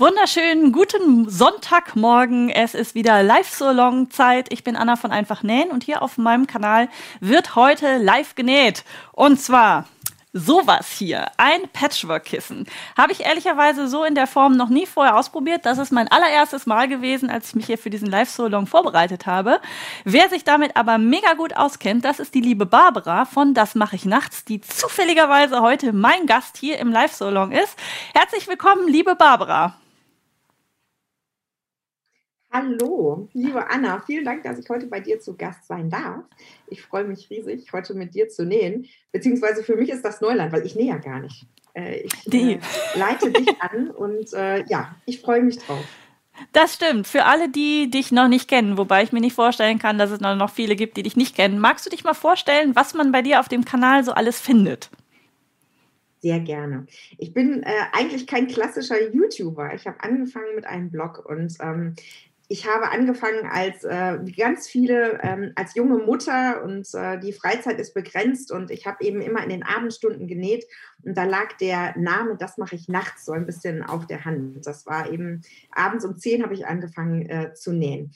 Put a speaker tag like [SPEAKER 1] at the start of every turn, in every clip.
[SPEAKER 1] Wunderschönen guten Sonntagmorgen. Es ist wieder live so long Zeit. Ich bin Anna von Einfach Nähen und hier auf meinem Kanal wird heute live genäht. Und zwar sowas hier, ein Patchwork-Kissen. Habe ich ehrlicherweise so in der Form noch nie vorher ausprobiert. Das ist mein allererstes Mal gewesen, als ich mich hier für diesen Live-So-Long vorbereitet habe. Wer sich damit aber mega gut auskennt, das ist die liebe Barbara von Das mache ich nachts, die zufälligerweise heute mein Gast hier im Live-So-Long ist. Herzlich willkommen, liebe Barbara.
[SPEAKER 2] Hallo, liebe Anna, vielen Dank, dass ich heute bei dir zu Gast sein darf. Ich freue mich riesig, heute mit dir zu nähen. Beziehungsweise für mich ist das Neuland, weil ich nähe ja gar nicht. Äh, ich äh, leite dich an und äh, ja, ich freue mich drauf.
[SPEAKER 1] Das stimmt. Für alle, die dich noch nicht kennen, wobei ich mir nicht vorstellen kann, dass es noch viele gibt, die dich nicht kennen, magst du dich mal vorstellen, was man bei dir auf dem Kanal so alles findet?
[SPEAKER 2] Sehr gerne. Ich bin äh, eigentlich kein klassischer YouTuber. Ich habe angefangen mit einem Blog und ähm, ich habe angefangen als äh, ganz viele, ähm, als junge Mutter und äh, die Freizeit ist begrenzt und ich habe eben immer in den Abendstunden genäht und da lag der Name, das mache ich nachts so ein bisschen auf der Hand. Das war eben abends um zehn habe ich angefangen äh, zu nähen.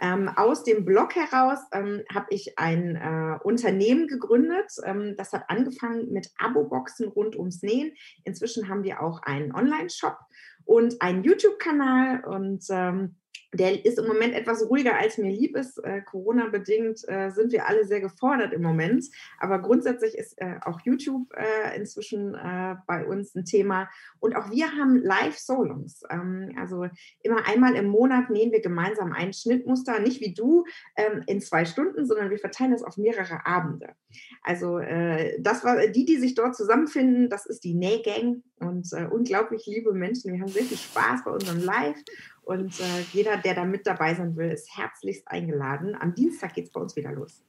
[SPEAKER 2] Ähm, aus dem Blog heraus ähm, habe ich ein äh, Unternehmen gegründet. Ähm, das hat angefangen mit Abo-Boxen rund ums Nähen. Inzwischen haben wir auch einen Online-Shop und einen YouTube-Kanal und ähm, der ist im Moment etwas ruhiger, als mir lieb ist. Äh, Corona-bedingt äh, sind wir alle sehr gefordert im Moment. Aber grundsätzlich ist äh, auch YouTube äh, inzwischen äh, bei uns ein Thema. Und auch wir haben Live-Solongs. Ähm, also immer einmal im Monat nähen wir gemeinsam ein Schnittmuster, nicht wie du ähm, in zwei Stunden, sondern wir verteilen das auf mehrere Abende. Also äh, das war die, die sich dort zusammenfinden, das ist die Nähgang und unglaublich liebe Menschen. Wir haben sehr viel Spaß bei unserem Live und äh, jeder, der da mit dabei sein will, ist herzlichst eingeladen. Am Dienstag geht es bei uns wieder los.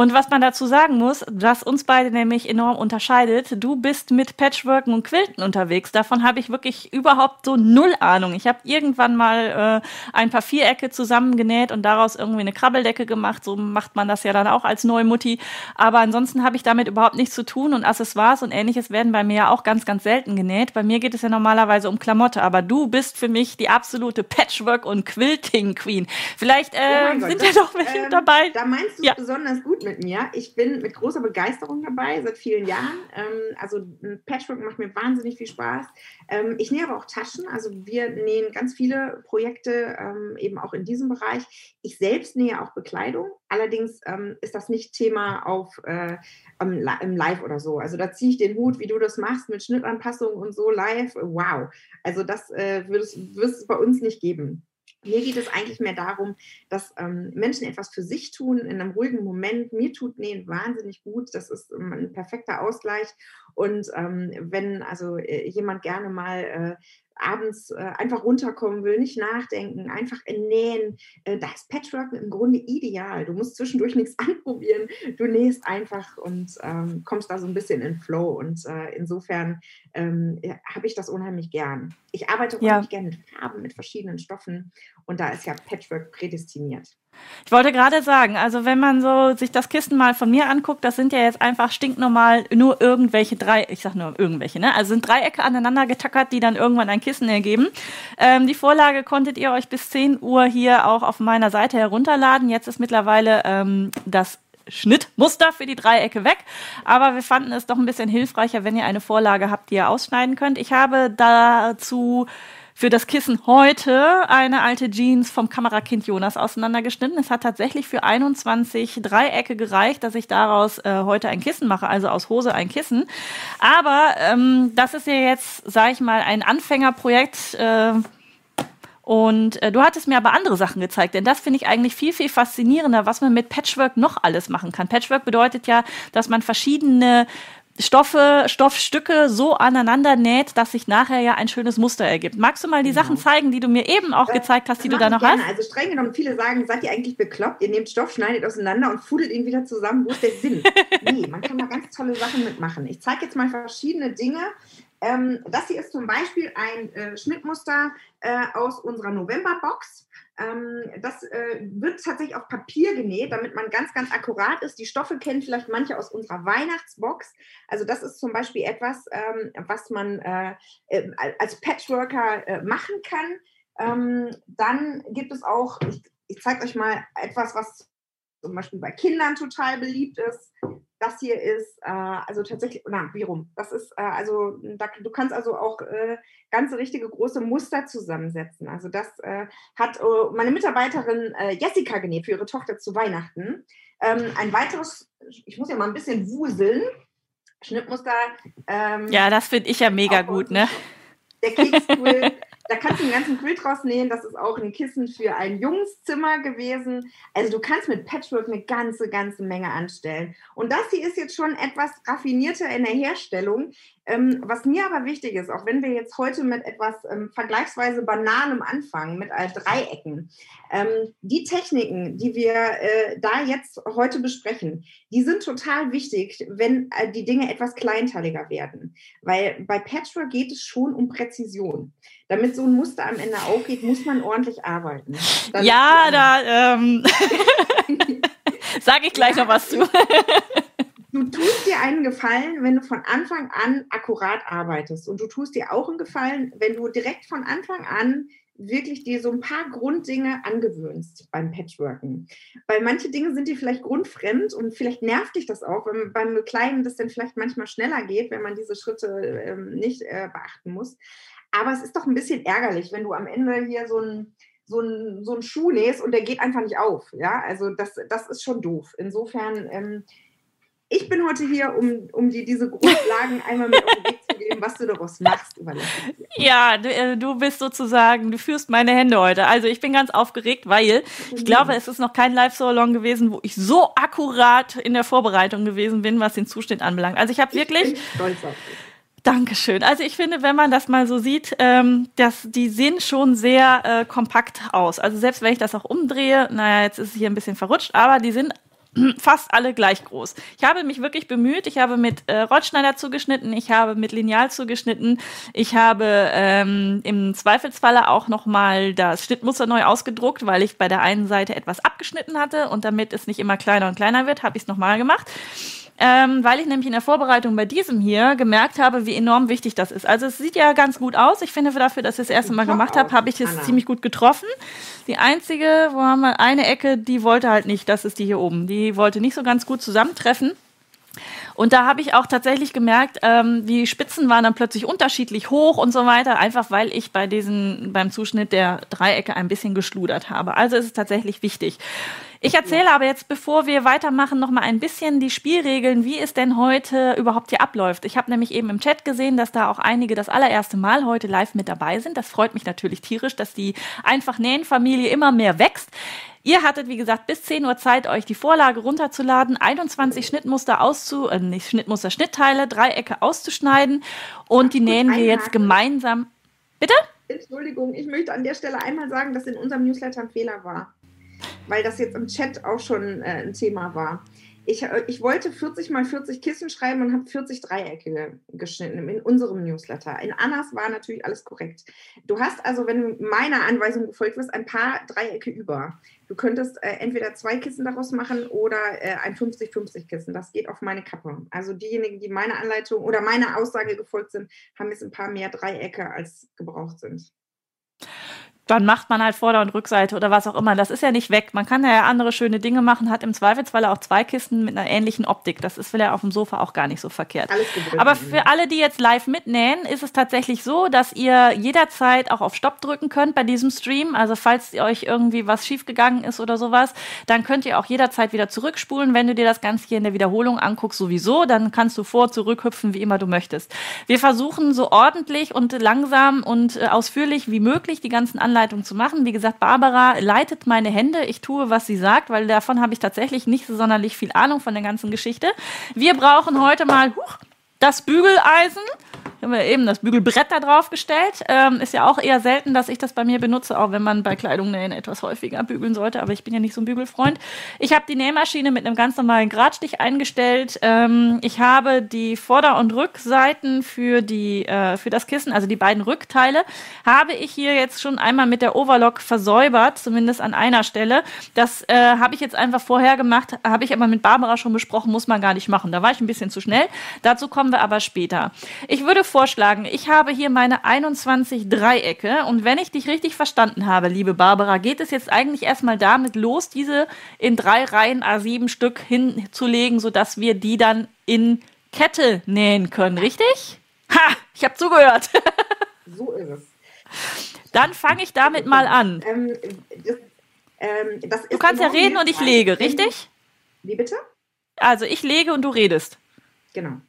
[SPEAKER 1] Und was man dazu sagen muss, was uns beide nämlich enorm unterscheidet, du bist mit Patchworken und Quilten unterwegs. Davon habe ich wirklich überhaupt so null Ahnung. Ich habe irgendwann mal äh, ein paar Vierecke zusammengenäht und daraus irgendwie eine Krabbeldecke gemacht. So macht man das ja dann auch als Neumutti. Aber ansonsten habe ich damit überhaupt nichts zu tun und Accessoires und ähnliches werden bei mir ja auch ganz, ganz selten genäht. Bei mir geht es ja normalerweise um Klamotte, aber du bist für mich die absolute Patchwork- und Quilting-Queen. Vielleicht äh, oh sind ja doch welche ähm, dabei.
[SPEAKER 2] Da meinst du ja. besonders gut mit mir. Ich bin mit großer Begeisterung dabei, seit vielen Jahren. Ähm, also Patchwork macht mir wahnsinnig viel Spaß. Ähm, ich nähe aber auch Taschen. Also wir nähen ganz viele Projekte ähm, eben auch in diesem Bereich. Ich selbst nähe auch Bekleidung. Allerdings ist das nicht Thema auf äh, im Live oder so. Also da ziehe ich den Hut, wie du das machst, mit Schnittanpassungen und so live. Wow. Also das äh, wird es bei uns nicht geben. Mir geht es eigentlich mehr darum, dass ähm, Menschen etwas für sich tun in einem ruhigen Moment. Mir tut Nähen wahnsinnig gut. Das ist ähm, ein perfekter Ausgleich. Und ähm, wenn also äh, jemand gerne mal äh, abends äh, einfach runterkommen will, nicht nachdenken, einfach nähen, äh, da ist Patchwork im Grunde ideal. Du musst zwischendurch nichts anprobieren, du nähst einfach und ähm, kommst da so ein bisschen in Flow. Und äh, insofern ähm, habe ich das unheimlich gern. Ich arbeite auch ja. gerne mit Farben, mit verschiedenen Stoffen und da ist ja Patchwork prädestiniert.
[SPEAKER 1] Ich wollte gerade sagen, also wenn man so sich das Kissen mal von mir anguckt, das sind ja jetzt einfach stinknormal nur irgendwelche drei, ich sag nur irgendwelche, ne? Also sind Dreiecke aneinander getackert, die dann irgendwann ein Kissen ergeben. Ähm, die Vorlage konntet ihr euch bis 10 Uhr hier auch auf meiner Seite herunterladen. Jetzt ist mittlerweile ähm, das Schnittmuster für die Dreiecke weg. Aber wir fanden es doch ein bisschen hilfreicher, wenn ihr eine Vorlage habt, die ihr ausschneiden könnt. Ich habe dazu für das Kissen heute eine alte Jeans vom Kamerakind Jonas auseinandergeschnitten. Es hat tatsächlich für 21 Dreiecke gereicht, dass ich daraus äh, heute ein Kissen mache, also aus Hose ein Kissen. Aber ähm, das ist ja jetzt, sage ich mal, ein Anfängerprojekt. Äh, und äh, du hattest mir aber andere Sachen gezeigt, denn das finde ich eigentlich viel, viel faszinierender, was man mit Patchwork noch alles machen kann. Patchwork bedeutet ja, dass man verschiedene Stoffe, Stoffstücke so aneinander näht, dass sich nachher ja ein schönes Muster ergibt. Magst du mal die genau. Sachen zeigen, die du mir eben auch äh, gezeigt hast, die du da noch gerne.
[SPEAKER 2] hast? Also streng genommen, viele sagen, seid ihr eigentlich bekloppt? Ihr nehmt Stoff, schneidet auseinander und fudelt ihn wieder zusammen. Wo ist der Sinn? nee, man kann da ganz tolle Sachen mitmachen. Ich zeige jetzt mal verschiedene Dinge, Ähm, das hier ist zum Beispiel ein äh, Schnittmuster äh, aus unserer November-Box. Ähm, das äh, wird tatsächlich auf Papier genäht, damit man ganz, ganz akkurat ist. Die Stoffe kennen vielleicht manche aus unserer Weihnachtsbox. Also das ist zum Beispiel etwas, ähm, was man äh, äh, als Patchworker machen kann. Ähm, dann gibt es auch, ich, ich zeige euch mal etwas, was zum Beispiel bei Kindern total beliebt ist. Das hier ist äh, also tatsächlich, na, wie rum? Das ist äh, also, da, du kannst also auch äh, ganze richtige große Muster zusammensetzen. Also das äh, hat äh, meine Mitarbeiterin äh, Jessica genäht für ihre Tochter zu Weihnachten. Ähm, ein weiteres, ich muss ja mal ein bisschen wuseln. Schnittmuster.
[SPEAKER 1] Ähm, ja, das finde ich ja mega gut, ne?
[SPEAKER 2] Der Keksquill Da kannst du einen ganzen Quilt rausnehmen. Das ist auch ein Kissen für ein Jungszimmer gewesen. Also du kannst mit Patchwork eine ganze, ganze Menge anstellen. Und das hier ist jetzt schon etwas raffinierter in der Herstellung. Ähm, was mir aber wichtig ist, auch wenn wir jetzt heute mit etwas ähm, vergleichsweise Banalem anfangen, mit äh, Dreiecken, ähm, die Techniken, die wir äh, da jetzt heute besprechen, die sind total wichtig, wenn äh, die Dinge etwas kleinteiliger werden. Weil bei Patchwork geht es schon um Präzision. Damit so ein Muster am Ende aufgeht, muss man ordentlich arbeiten.
[SPEAKER 1] Dann ja, da ähm, sage ich gleich ja, noch was zu.
[SPEAKER 2] du tust dir einen Gefallen, wenn du von Anfang an akkurat arbeitest. Und du tust dir auch einen Gefallen, wenn du direkt von Anfang an wirklich dir so ein paar Grunddinge angewöhnst beim Patchworken. Weil manche Dinge sind dir vielleicht grundfremd und vielleicht nervt dich das auch, wenn beim Kleinen das dann vielleicht manchmal schneller geht, wenn man diese Schritte ähm, nicht äh, beachten muss. Aber es ist doch ein bisschen ärgerlich, wenn du am Ende hier so ein so ein, so ein Schuh nähst und der geht einfach nicht auf. Ja, also das, das ist schon doof. Insofern ähm, ich bin heute hier, um, um dir diese Grundlagen einmal mit auf den Weg zu geben, was du daraus machst.
[SPEAKER 1] Ja, du, äh, du bist sozusagen, du führst meine Hände heute. Also ich bin ganz aufgeregt, weil ich glaube, es ist noch kein Live-So-Along gewesen, wo ich so akkurat in der Vorbereitung gewesen bin, was den Zustand anbelangt. Also ich habe wirklich... Ich bin stolz auf dich. Dankeschön. Also ich finde, wenn man das mal so sieht, ähm, dass die sehen schon sehr äh, kompakt aus. Also selbst wenn ich das auch umdrehe, naja, jetzt ist es hier ein bisschen verrutscht, aber die sind fast alle gleich groß. Ich habe mich wirklich bemüht. Ich habe mit äh, Rollschneider zugeschnitten, ich habe mit Lineal zugeschnitten, ich habe ähm, im Zweifelsfalle auch noch mal das Schnittmuster neu ausgedruckt, weil ich bei der einen Seite etwas abgeschnitten hatte und damit es nicht immer kleiner und kleiner wird, habe ich es noch mal gemacht ähm, weil ich nämlich in der Vorbereitung bei diesem hier gemerkt habe, wie enorm wichtig das ist. Also es sieht ja ganz gut aus. Ich finde dafür, dass ich das erste Mal gemacht habe, habe ich es ziemlich gut getroffen. Die einzige, wo haben wir eine Ecke, die wollte halt nicht, das ist die hier oben. Die wollte nicht so ganz gut zusammentreffen. Und da habe ich auch tatsächlich gemerkt, ähm, die Spitzen waren dann plötzlich unterschiedlich hoch und so weiter, einfach weil ich bei diesen, beim Zuschnitt der Dreiecke ein bisschen geschludert habe. Also ist es tatsächlich wichtig. Ich erzähle aber jetzt, bevor wir weitermachen, noch mal ein bisschen die Spielregeln, wie es denn heute überhaupt hier abläuft. Ich habe nämlich eben im Chat gesehen, dass da auch einige das allererste Mal heute live mit dabei sind. Das freut mich natürlich tierisch, dass die einfach Nähen-Familie immer mehr wächst. Ihr hattet, wie gesagt, bis 10 Uhr Zeit, euch die Vorlage runterzuladen, 21 Schnittmuster auszu, äh, nicht Schnittmuster, Schnittteile, Dreiecke auszuschneiden und die nähen wir jetzt gemeinsam. Bitte?
[SPEAKER 2] Entschuldigung, ich möchte an der Stelle einmal sagen, dass in unserem Newsletter ein Fehler war weil das jetzt im Chat auch schon äh, ein Thema war. Ich, äh, ich wollte 40 mal 40 Kissen schreiben und habe 40 Dreiecke geschnitten in unserem Newsletter. In Annas war natürlich alles korrekt. Du hast also, wenn du meiner Anweisung gefolgt wirst, ein paar Dreiecke über. Du könntest äh, entweder zwei Kissen daraus machen oder äh, ein 50-50 Kissen. Das geht auf meine Kappe. Also diejenigen, die meiner Anleitung oder meiner Aussage gefolgt sind, haben jetzt ein paar mehr Dreiecke als gebraucht sind
[SPEAKER 1] dann macht man halt Vorder- und Rückseite oder was auch immer. Das ist ja nicht weg. Man kann ja andere schöne Dinge machen, hat im Zweifelsfall auch zwei Kisten mit einer ähnlichen Optik. Das ist vielleicht auf dem Sofa auch gar nicht so verkehrt. Aber für alle, die jetzt live mitnähen, ist es tatsächlich so, dass ihr jederzeit auch auf Stopp drücken könnt bei diesem Stream. Also falls euch irgendwie was schiefgegangen ist oder sowas, dann könnt ihr auch jederzeit wieder zurückspulen. Wenn du dir das Ganze hier in der Wiederholung anguckst, sowieso, dann kannst du vor, zurück hüpfen, wie immer du möchtest. Wir versuchen so ordentlich und langsam und äh, ausführlich wie möglich die ganzen Anleitungen Anleitung zu machen. Wie gesagt, Barbara leitet meine Hände. Ich tue, was sie sagt, weil davon habe ich tatsächlich nicht so sonderlich viel Ahnung von der ganzen Geschichte. Wir brauchen heute mal huch, das Bügeleisen Ich habe mir eben das Bügelbrett da drauf gestellt. Ähm, ist ja auch eher selten, dass ich das bei mir benutze, auch wenn man bei Kleidung nähen etwas häufiger bügeln sollte. Aber ich bin ja nicht so ein Bügelfreund. Ich habe die Nähmaschine mit einem ganz normalen Gradstich eingestellt. Ähm, ich habe die Vorder- und Rückseiten für die äh, für das Kissen, also die beiden Rückteile, habe ich hier jetzt schon einmal mit der Overlock versäubert, zumindest an einer Stelle. Das äh, habe ich jetzt einfach vorher gemacht, habe ich aber mit Barbara schon besprochen, muss man gar nicht machen. Da war ich ein bisschen zu schnell. Dazu kommen wir aber später. Ich würde vorschlagen, ich habe hier meine 21 Dreiecke und wenn ich dich richtig verstanden habe, liebe Barbara, geht es jetzt eigentlich erstmal damit los, diese in drei Reihen A7 Stück hinzulegen, sodass wir die dann in Kette nähen können, richtig? Ha, ich habe zugehört.
[SPEAKER 2] so ist es.
[SPEAKER 1] Dann fange ich damit mal an. Ähm, das, ähm, du kannst ja reden und ich lege, richtig?
[SPEAKER 2] Wie bitte?
[SPEAKER 1] Also ich lege und du redest.
[SPEAKER 2] Genau.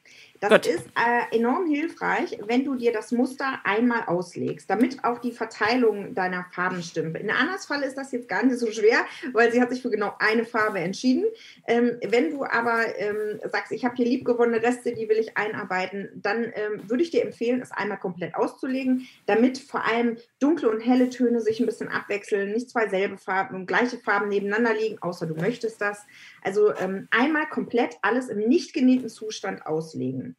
[SPEAKER 2] Das Gut. ist äh, enorm hilfreich, wenn du dir das Muster einmal auslegst, damit auch die Verteilung deiner Farben stimmt. In Annas Fall ist das jetzt gar nicht so schwer, weil sie hat sich für genau eine Farbe entschieden. Ähm, wenn du aber ähm, sagst, ich habe hier liebgewonnene Reste, die will ich einarbeiten, dann ähm, würde ich dir empfehlen, es einmal komplett auszulegen, damit vor allem dunkle und helle Töne sich ein bisschen abwechseln, nicht zwei selbe Farben, gleiche Farben nebeneinander liegen, außer du möchtest das. Also ähm, einmal komplett alles im nicht genähten Zustand auslegen.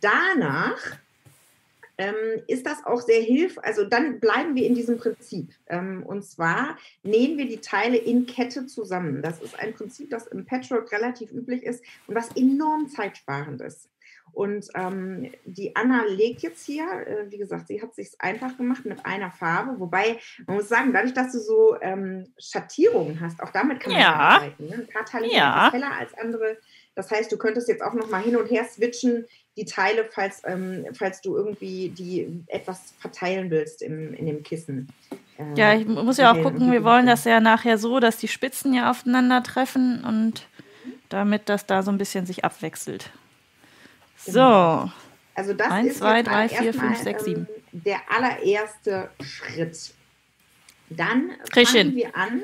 [SPEAKER 2] Danach ähm, ist das auch sehr hilfreich. Also dann bleiben wir in diesem Prinzip. Ähm, und zwar nähen wir die Teile in Kette zusammen. Das ist ein Prinzip, das im Patchwork relativ üblich ist und was enorm zeitsparend ist. Und ähm, die Anna legt jetzt hier, äh, wie gesagt, sie hat sich einfach gemacht mit einer Farbe. Wobei, man muss sagen, dadurch, dass du so ähm, Schattierungen hast, auch damit kann man ja. arbeiten. Ne? Ein paar Teile ja. sind heller als andere. Das heißt, du könntest jetzt auch noch mal hin und her switchen, die Teile, falls, ähm, falls du irgendwie die etwas verteilen willst im, in dem Kissen.
[SPEAKER 1] Äh, ja, ich muss ja auch gucken, wir wollen das ja nachher so, dass die Spitzen ja aufeinandertreffen und damit das da so ein bisschen sich abwechselt. Genau. So.
[SPEAKER 2] Also das 1, ist 2, 3, 4, 5, 6, 7. Der allererste Schritt. Dann fangen wir an.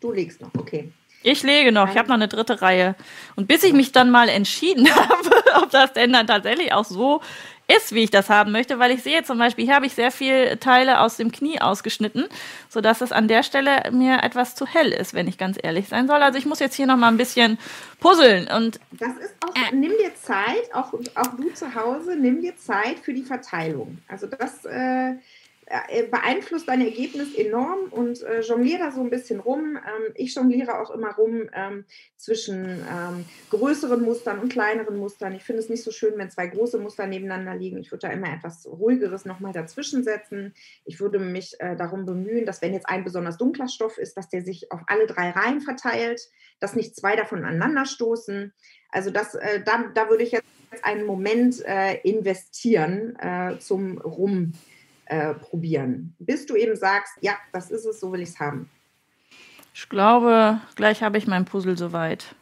[SPEAKER 2] Du legst noch, okay.
[SPEAKER 1] Ich lege noch, ich habe noch eine dritte Reihe. Und bis ich mich dann mal entschieden habe, ob das denn dann tatsächlich auch so ist, wie ich das haben möchte, weil ich sehe zum Beispiel, hier habe ich sehr viele Teile aus dem Knie ausgeschnitten, sodass es an der Stelle mir etwas zu hell ist, wenn ich ganz ehrlich sein soll. Also ich muss jetzt hier noch mal ein bisschen puzzeln und
[SPEAKER 2] das ist auch, äh, nimm dir Zeit, auch, auch du zu Hause, nimm dir Zeit für die Verteilung. Also das äh, äh, beeinflusst dein Ergebnis enorm und äh, jongliere da so ein bisschen rum. Ähm, ich jongliere auch immer rum ähm, zwischen ähm, größeren Mustern und kleineren Mustern. Ich finde es nicht so schön, wenn zwei große Muster nebeneinander liegen. Ich würde da immer etwas ruhigeres nochmal dazwischen setzen. Ich würde mich äh, darum bemühen, dass wenn jetzt ein besonders dunkler Stoff ist, dass der sich auf alle drei Reihen verteilt, dass nicht zwei davon aneinander stoßen. Also das, äh, da, da würde ich jetzt einen Moment äh, investieren äh, zum Rum äh, probieren, bis du eben sagst, ja, das ist es, so will ich es haben.
[SPEAKER 1] Ich glaube, gleich habe ich mein Puzzle soweit.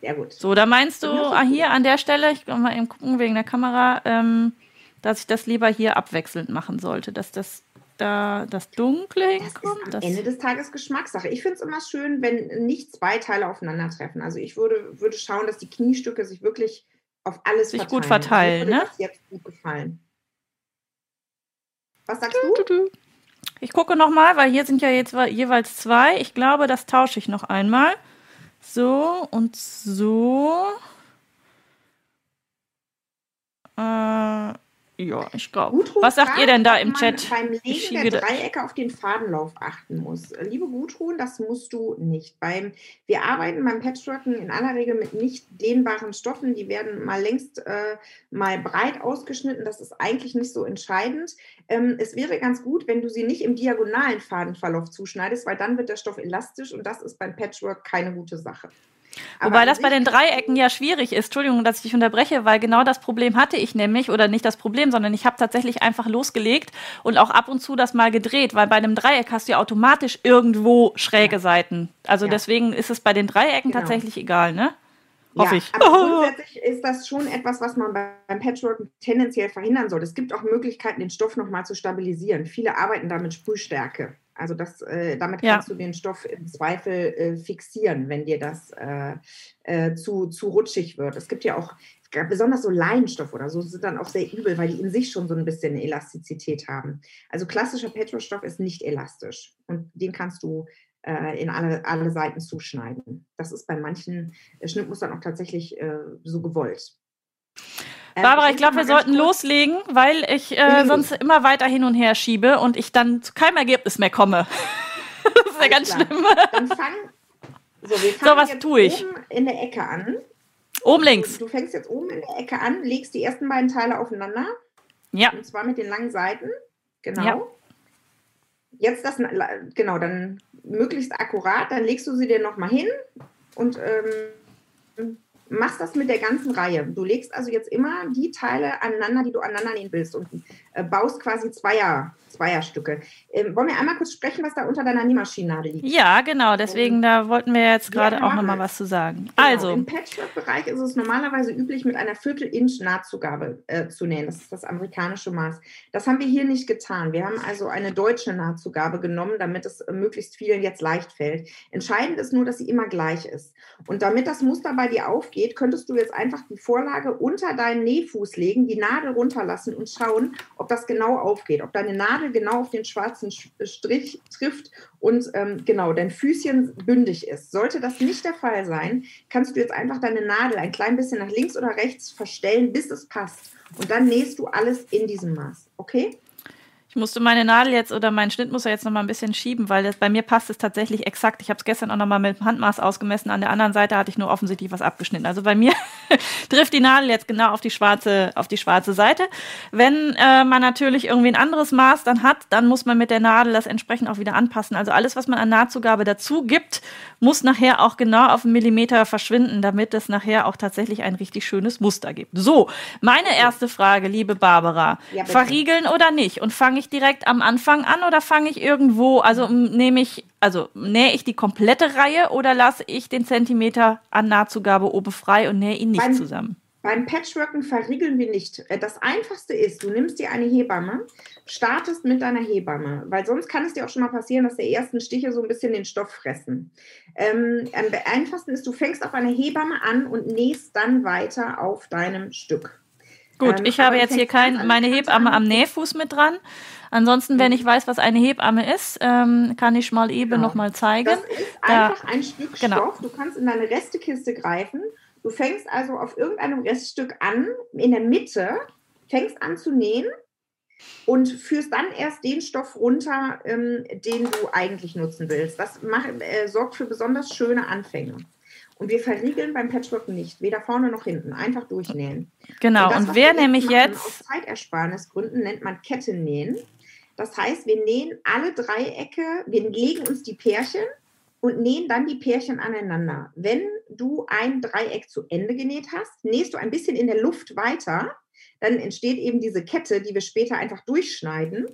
[SPEAKER 2] Sehr gut.
[SPEAKER 1] So, da meinst du ah, hier an der Stelle, ich kann mal eben gucken wegen der Kamera, ähm, dass ich das lieber hier abwechselnd machen sollte, dass das da das Dunkle hinkommt.
[SPEAKER 2] Das ist am Ende des Tages Geschmackssache. Ich finde es immer schön, wenn nicht zwei Teile aufeinandertreffen. Also ich würde, würde schauen, dass die Kniestücke sich wirklich auf alles
[SPEAKER 1] sich verteilen. gut verteilen, ne?
[SPEAKER 2] Das jetzt gut gefallen. Was sagst du?
[SPEAKER 1] Ich gucke nochmal, weil hier sind ja jetzt jeweils zwei. Ich glaube, das tausche ich noch einmal. So und so. Äh, ja, ich glaube. Was sagt ihr denn da im Chat?
[SPEAKER 2] Beim Legen der Dreiecke auf den Fadenlauf achten muss. Liebe Gudrun, das musst du nicht. Beim, wir arbeiten beim Patchworken in aller Regel mit nicht dehnbaren Stoffen. Die werden mal längst äh, mal breit ausgeschnitten. Das ist eigentlich nicht so entscheidend. Ähm, es wäre ganz gut, wenn du sie nicht im diagonalen Fadenverlauf zuschneidest, weil dann wird der Stoff elastisch und das ist beim Patchwork keine gute Sache.
[SPEAKER 1] Wobei das bei den Dreiecken ja schwierig ist. Entschuldigung, dass ich dich unterbreche, weil genau das Problem hatte ich nämlich, oder nicht das Problem, sondern ich habe tatsächlich einfach losgelegt und auch ab und zu das mal gedreht, weil bei einem Dreieck hast du ja automatisch irgendwo schräge ja. Seiten. Also ja. deswegen ist es bei den Dreiecken genau. tatsächlich egal, ne?
[SPEAKER 2] Hoffe ja, ich. Aber grundsätzlich ist das schon etwas, was man beim Patchwork tendenziell verhindern soll. Es gibt auch Möglichkeiten, den Stoff nochmal zu stabilisieren. Viele arbeiten da mit Sprühstärke. Also das, äh, damit ja. kannst du den Stoff im Zweifel äh, fixieren, wenn dir das äh, äh, zu, zu rutschig wird. Es gibt ja auch besonders so Leinstoff oder so sind dann auch sehr übel, weil die in sich schon so ein bisschen Elastizität haben. Also klassischer Petrostoff ist nicht elastisch und den kannst du äh, in alle, alle Seiten zuschneiden. Das ist bei manchen äh, Schnittmustern auch tatsächlich so gewollt.
[SPEAKER 1] Ähm, Barbara, ich glaube, wir sollten loslegen, weil ich äh, sonst immer weiter hin und her schiebe und ich dann zu keinem Ergebnis mehr komme. das ist ja ganz klar. schlimm. Dann fang,
[SPEAKER 2] so, wir fangen so, was tue ich? oben in der Ecke an.
[SPEAKER 1] Oben links.
[SPEAKER 2] Du, fängst jetzt oben in der Ecke an, legst die ersten beiden Teile aufeinander.
[SPEAKER 1] Ja.
[SPEAKER 2] Und zwar mit den langen Seiten. Genau. Ja. Jetzt das, genau, dann möglichst akkurat, dann legst du sie dir nochmal hin und ähm, machst das mit der ganzen Reihe. Du legst also jetzt immer die Teile aneinander, die du aneinander nehmen willst und äh, baust quasi Zweier, Zweierstücke. Ähm, wollen wir einmal kurz sprechen, was da unter deiner Nähmaschinennadel liegt?
[SPEAKER 1] Ja, genau. Deswegen, da wollten wir jetzt gerade auch nochmal was zu sagen.
[SPEAKER 2] Genau,
[SPEAKER 1] also.
[SPEAKER 2] Im Patchwork-Bereich ist es normalerweise üblich, mit einer Viertel-Inch Nahtzugabe äh, zu nähen. Das ist das amerikanische Maß. Das haben wir hier nicht getan. Wir haben also eine deutsche Nahtzugabe genommen, damit es äh, möglichst vielen jetzt leicht fällt. Entscheidend ist nur, dass sie immer gleich ist. Und damit das Muster bei dir aufgeht, könntest du jetzt einfach die Vorlage unter deinen Nähfuß legen, die Nadel runterlassen und schauen, ob das genau aufgeht, ob deine Nadel genau auf den schwarzen Strich trifft und ähm, genau dein Füßchen bündig ist. Sollte das nicht der Fall sein, kannst du jetzt einfach deine Nadel ein klein bisschen nach links oder rechts verstellen, bis es passt. Und dann nähst du alles in diesem Maß. Okay?
[SPEAKER 1] Ich musste meine Nadel jetzt oder meinen Schnittmuster jetzt noch mal ein bisschen schieben, weil das, bei mir passt es tatsächlich exakt. Ich habe es gestern auch noch mal mit dem Handmaß ausgemessen. An der anderen Seite hatte ich nur offensichtlich was abgeschnitten. Also bei mir trifft die Nadel jetzt genau auf die schwarze, auf die schwarze Seite. Wenn äh, man natürlich irgendwie ein anderes Maß dann hat, dann muss man mit der Nadel das entsprechend auch wieder anpassen. Also alles, was man an Nahtzugabe dazu gibt, muss nachher auch genau auf einen Millimeter verschwinden, damit es nachher auch tatsächlich ein richtig schönes Muster gibt. So, meine erste Frage, liebe Barbara. Ja, verriegeln oder nicht? Und fange ich ich direkt am Anfang an oder fange ich irgendwo, also nehme ich, also nähe ich die komplette Reihe oder lasse ich den Zentimeter an Nahtzugabe oben frei und nähe ihn nicht beim, zusammen?
[SPEAKER 2] Beim Patchworken verriegeln wir nicht. Äh, das einfachste ist, du nimmst dir eine Hebamme, startest mit deiner Hebamme, weil sonst kann es dir auch schon mal passieren, dass die ersten Stiche so ein bisschen den Stoff fressen. Ähm, am einfachsten ist, du fängst auf einer Hebamme an und nähst dann weiter auf deinem Stück.
[SPEAKER 1] Gut, ähm, ich habe jetzt hier kein, meine Hebamme am Nähfuß mit dran. Ansonsten, wenn mhm. ich weiß, was eine Hebamme ist, ähm, kann ich mal eben genau. noch mal zeigen. Das
[SPEAKER 2] ist einfach da, ein Stück genau. Stoff. Du kannst in deine Restekiste greifen. Du fängst also auf irgendeinem Reststück an, in der Mitte, fängst an zu nähen und führst dann erst den Stoff runter, ähm, den du eigentlich nutzen willst. Das macht, äh, sorgt für besonders schöne Anfänge. Und wir verriegeln beim Patchwork nicht, weder vorne noch hinten, einfach durchnähen.
[SPEAKER 1] Genau, und, das, und wer nämlich jetzt.
[SPEAKER 2] Aus Zeitersparnisgründen nennt man Kettennähen. Das heißt, wir nähen alle Dreiecke, wir legen uns die Pärchen und nähen dann die Pärchen aneinander. Wenn du ein Dreieck zu Ende genäht hast, nähst du ein bisschen in der Luft weiter, dann entsteht eben diese Kette, die wir später einfach durchschneiden.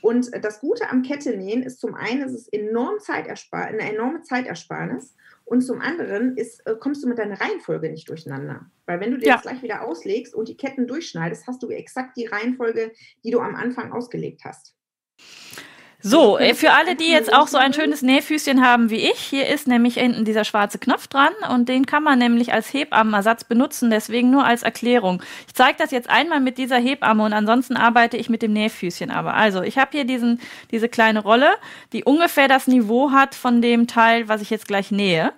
[SPEAKER 2] Und das Gute am Kettenähen ist zum einen, es ist enorm Zeiterspar eine enorme Zeitersparnis und zum anderen ist, äh, kommst du mit deiner Reihenfolge nicht durcheinander. Weil wenn du dir ja. das gleich wieder auslegst und die Ketten durchschneidest, hast du exakt die Reihenfolge, die du am Anfang ausgelegt hast.
[SPEAKER 1] So, äh, für alle, die jetzt auch so ein schönes Nähfüßchen haben wie ich, hier ist nämlich hinten dieser schwarze Knopf dran und den kann man nämlich als Hebammenersatz benutzen, deswegen nur als Erklärung. Ich zeige das jetzt einmal mit dieser Hebamme und ansonsten arbeite ich mit dem Nähfüßchen aber. Also, ich habe hier diesen, diese kleine Rolle, die ungefähr das Niveau hat von dem Teil, was ich jetzt gleich nähe.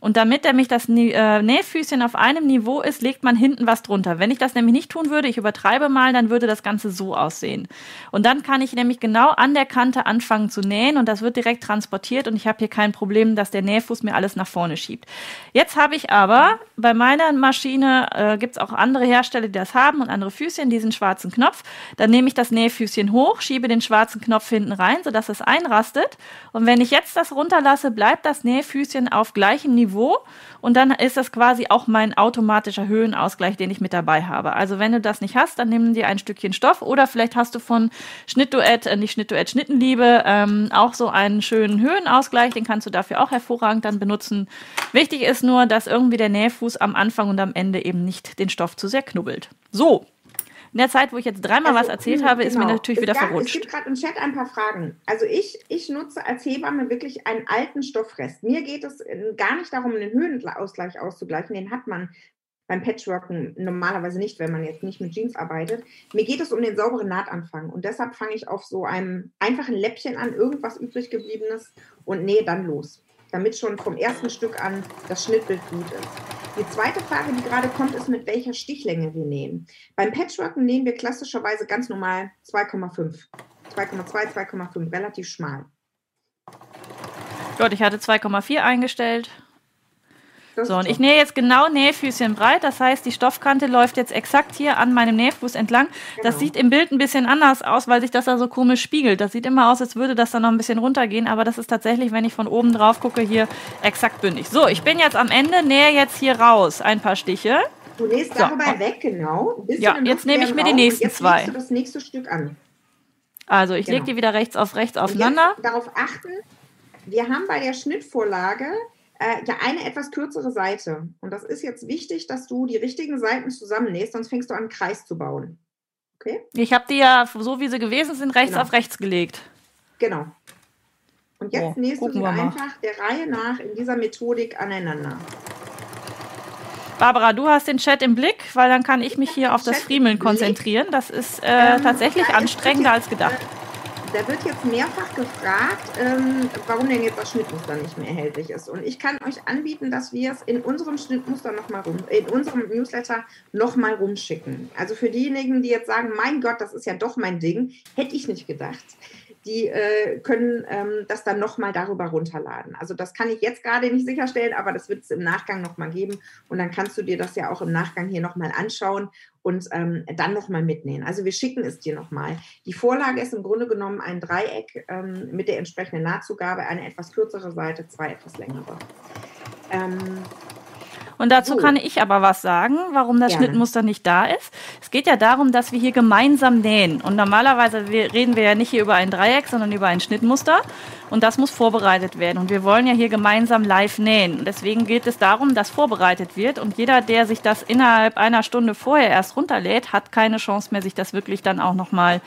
[SPEAKER 1] Und damit nämlich das äh, Nähfüßchen auf einem Niveau ist, legt man hinten was drunter. Wenn ich das nämlich nicht tun würde, ich übertreibe mal, dann würde das Ganze so aussehen. Und dann kann ich nämlich genau an der Kante anfangen zu nähen und das wird direkt transportiert und ich habe hier kein Problem, dass der Nähfuß mir alles nach vorne schiebt. Jetzt habe ich aber bei meiner Maschine, äh, gibt es auch andere Hersteller, die das haben und andere Füßchen, diesen schwarzen Knopf. Dann nehme ich das Nähfüßchen hoch, schiebe den schwarzen Knopf hinten rein, sodass es einrastet. Und wenn ich jetzt das runterlasse, bleibt das Nähfüßchen auf gleichem Niveau und dann ist das quasi auch mein automatischer Höhenausgleich, den ich mit dabei habe. Also wenn du das nicht hast, dann nimm dir ein Stückchen Stoff oder vielleicht hast du von Schnittduett, äh, nicht Schnittduett, Schnittenliebe ähm, auch so einen schönen Höhenausgleich, den kannst du dafür auch hervorragend dann benutzen. Wichtig ist nur, dass irgendwie der Nähfuß am Anfang und am Ende eben nicht den Stoff zu sehr knubbelt. So, in der Zeit, wo ich jetzt dreimal also, was erzählt habe, genau. ist mir genau. natürlich es wieder gab, verrutscht.
[SPEAKER 2] Es gibt gerade im Chat ein paar Fragen. Also ich, ich nutze als Hebamme wirklich einen alten Stoffrest. Mir geht es äh, gar nicht darum, einen Höhenausgleich auszugleichen. Den hat man beim Patchworken normalerweise nicht, wenn man jetzt nicht mit Jeans arbeitet. Mir geht es um den sauberen Nahtanfang und deshalb fange ich auf so einem einfachen Läppchen an, irgendwas übrig gebliebenes und nähe dann los, damit schon vom ersten Stück an das Schnittbild gut ist. Die zweite Frage, die gerade kommt, ist, mit welcher Stichlänge wir nähen. Beim Patchworken nähen wir klassischerweise ganz normal 2,5. 2,2, 2,5, relativ schmal.
[SPEAKER 1] Gut, ich hatte 2,4 eingestellt. So, und ich nähe jetzt genau Nähfüßchen breit. Das heißt, die Stoffkante läuft jetzt exakt hier an meinem Nähfuß entlang. Genau. Das sieht im Bild ein bisschen anders aus, weil sich das da so komisch spiegelt. Das sieht immer aus, als würde das dann noch ein bisschen runtergehen. Aber das ist tatsächlich, wenn ich von oben drauf gucke, hier exakt bündig. So, ich bin jetzt am Ende, nähe jetzt hier raus ein paar Stiche.
[SPEAKER 2] Du nähst so. darüber weg, genau.
[SPEAKER 1] Ja, jetzt nehme ich mir die nächsten zwei. Jetzt
[SPEAKER 2] du das nächste Stück an.
[SPEAKER 1] Also, ich genau. lege die wieder rechts auf rechts aufeinander.
[SPEAKER 2] darauf achten, wir haben bei der Schnittvorlage äh, ja eine etwas kürzere Seite. Und das ist jetzt wichtig, dass du die richtigen Seiten zusammennähst, sonst fängst du an, einen Kreis zu bauen.
[SPEAKER 1] Okay? Ich habe die ja, so wie sie gewesen sind, rechts genau. auf rechts gelegt.
[SPEAKER 2] Genau. Und jetzt oh, nähst du sie einfach der Reihe nach in dieser Methodik aneinander.
[SPEAKER 1] Barbara, du hast den Chat im Blick, weil dann kann ich mich hier auf das Friemeln konzentrieren. Das ist äh, ähm, tatsächlich anstrengender als gedacht.
[SPEAKER 2] Da wird jetzt mehrfach gefragt, ähm, warum denn jetzt das Schnittmuster nicht mehr erhältlich ist. Und ich kann euch anbieten, dass wir es in unserem Schnittmuster nochmal rum, in unserem Newsletter nochmal rumschicken. Also für diejenigen, die jetzt sagen, mein Gott, das ist ja doch mein Ding, hätte ich nicht gedacht die äh, können ähm, das dann nochmal darüber runterladen. Also das kann ich jetzt gerade nicht sicherstellen, aber das wird es im Nachgang nochmal geben. Und dann kannst du dir das ja auch im Nachgang hier nochmal anschauen und ähm, dann nochmal mitnehmen. Also wir schicken es dir nochmal. Die Vorlage ist im Grunde genommen ein Dreieck ähm, mit der entsprechenden Nahtzugabe, eine etwas kürzere Seite, zwei etwas längere. Ähm,
[SPEAKER 1] und dazu so. kann ich aber was sagen, warum das Gerne. Schnittmuster nicht da ist. Es geht ja darum, dass wir hier gemeinsam nähen. Und normalerweise reden wir ja nicht hier über ein Dreieck, sondern über ein Schnittmuster. Und das muss vorbereitet werden. Und wir wollen ja hier gemeinsam live nähen. Und deswegen geht es darum, dass vorbereitet wird. Und jeder, der sich das innerhalb einer Stunde vorher erst runterlädt, hat keine Chance mehr, sich das wirklich dann auch nochmal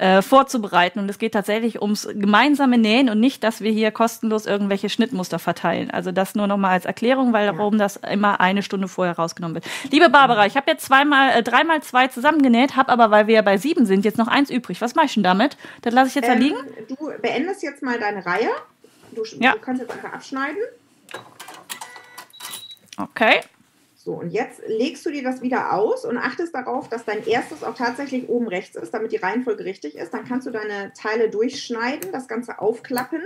[SPEAKER 1] äh, vorzubereiten. Und es geht tatsächlich ums gemeinsame Nähen und nicht, dass wir hier kostenlos irgendwelche Schnittmuster verteilen. Also das nur nochmal als Erklärung, weil darum das immer eine Stunde vorher rausgenommen wird. Liebe Barbara, ich habe jetzt zweimal, äh, dreimal zwei zusammengenäht, habe aber, weil wir ja bei sieben sind, jetzt noch eins übrig. Was mache ich denn damit? Das lasse ich jetzt ähm, da liegen.
[SPEAKER 2] Du beendest jetzt mal deine Reihe. Du, ja. du kannst jetzt einfach abschneiden.
[SPEAKER 1] Okay.
[SPEAKER 2] So, und jetzt legst du dir das wieder aus und achtest darauf, dass dein erstes auch tatsächlich oben rechts ist, damit die Reihenfolge richtig ist. Dann kannst du deine Teile durchschneiden, das Ganze aufklappen.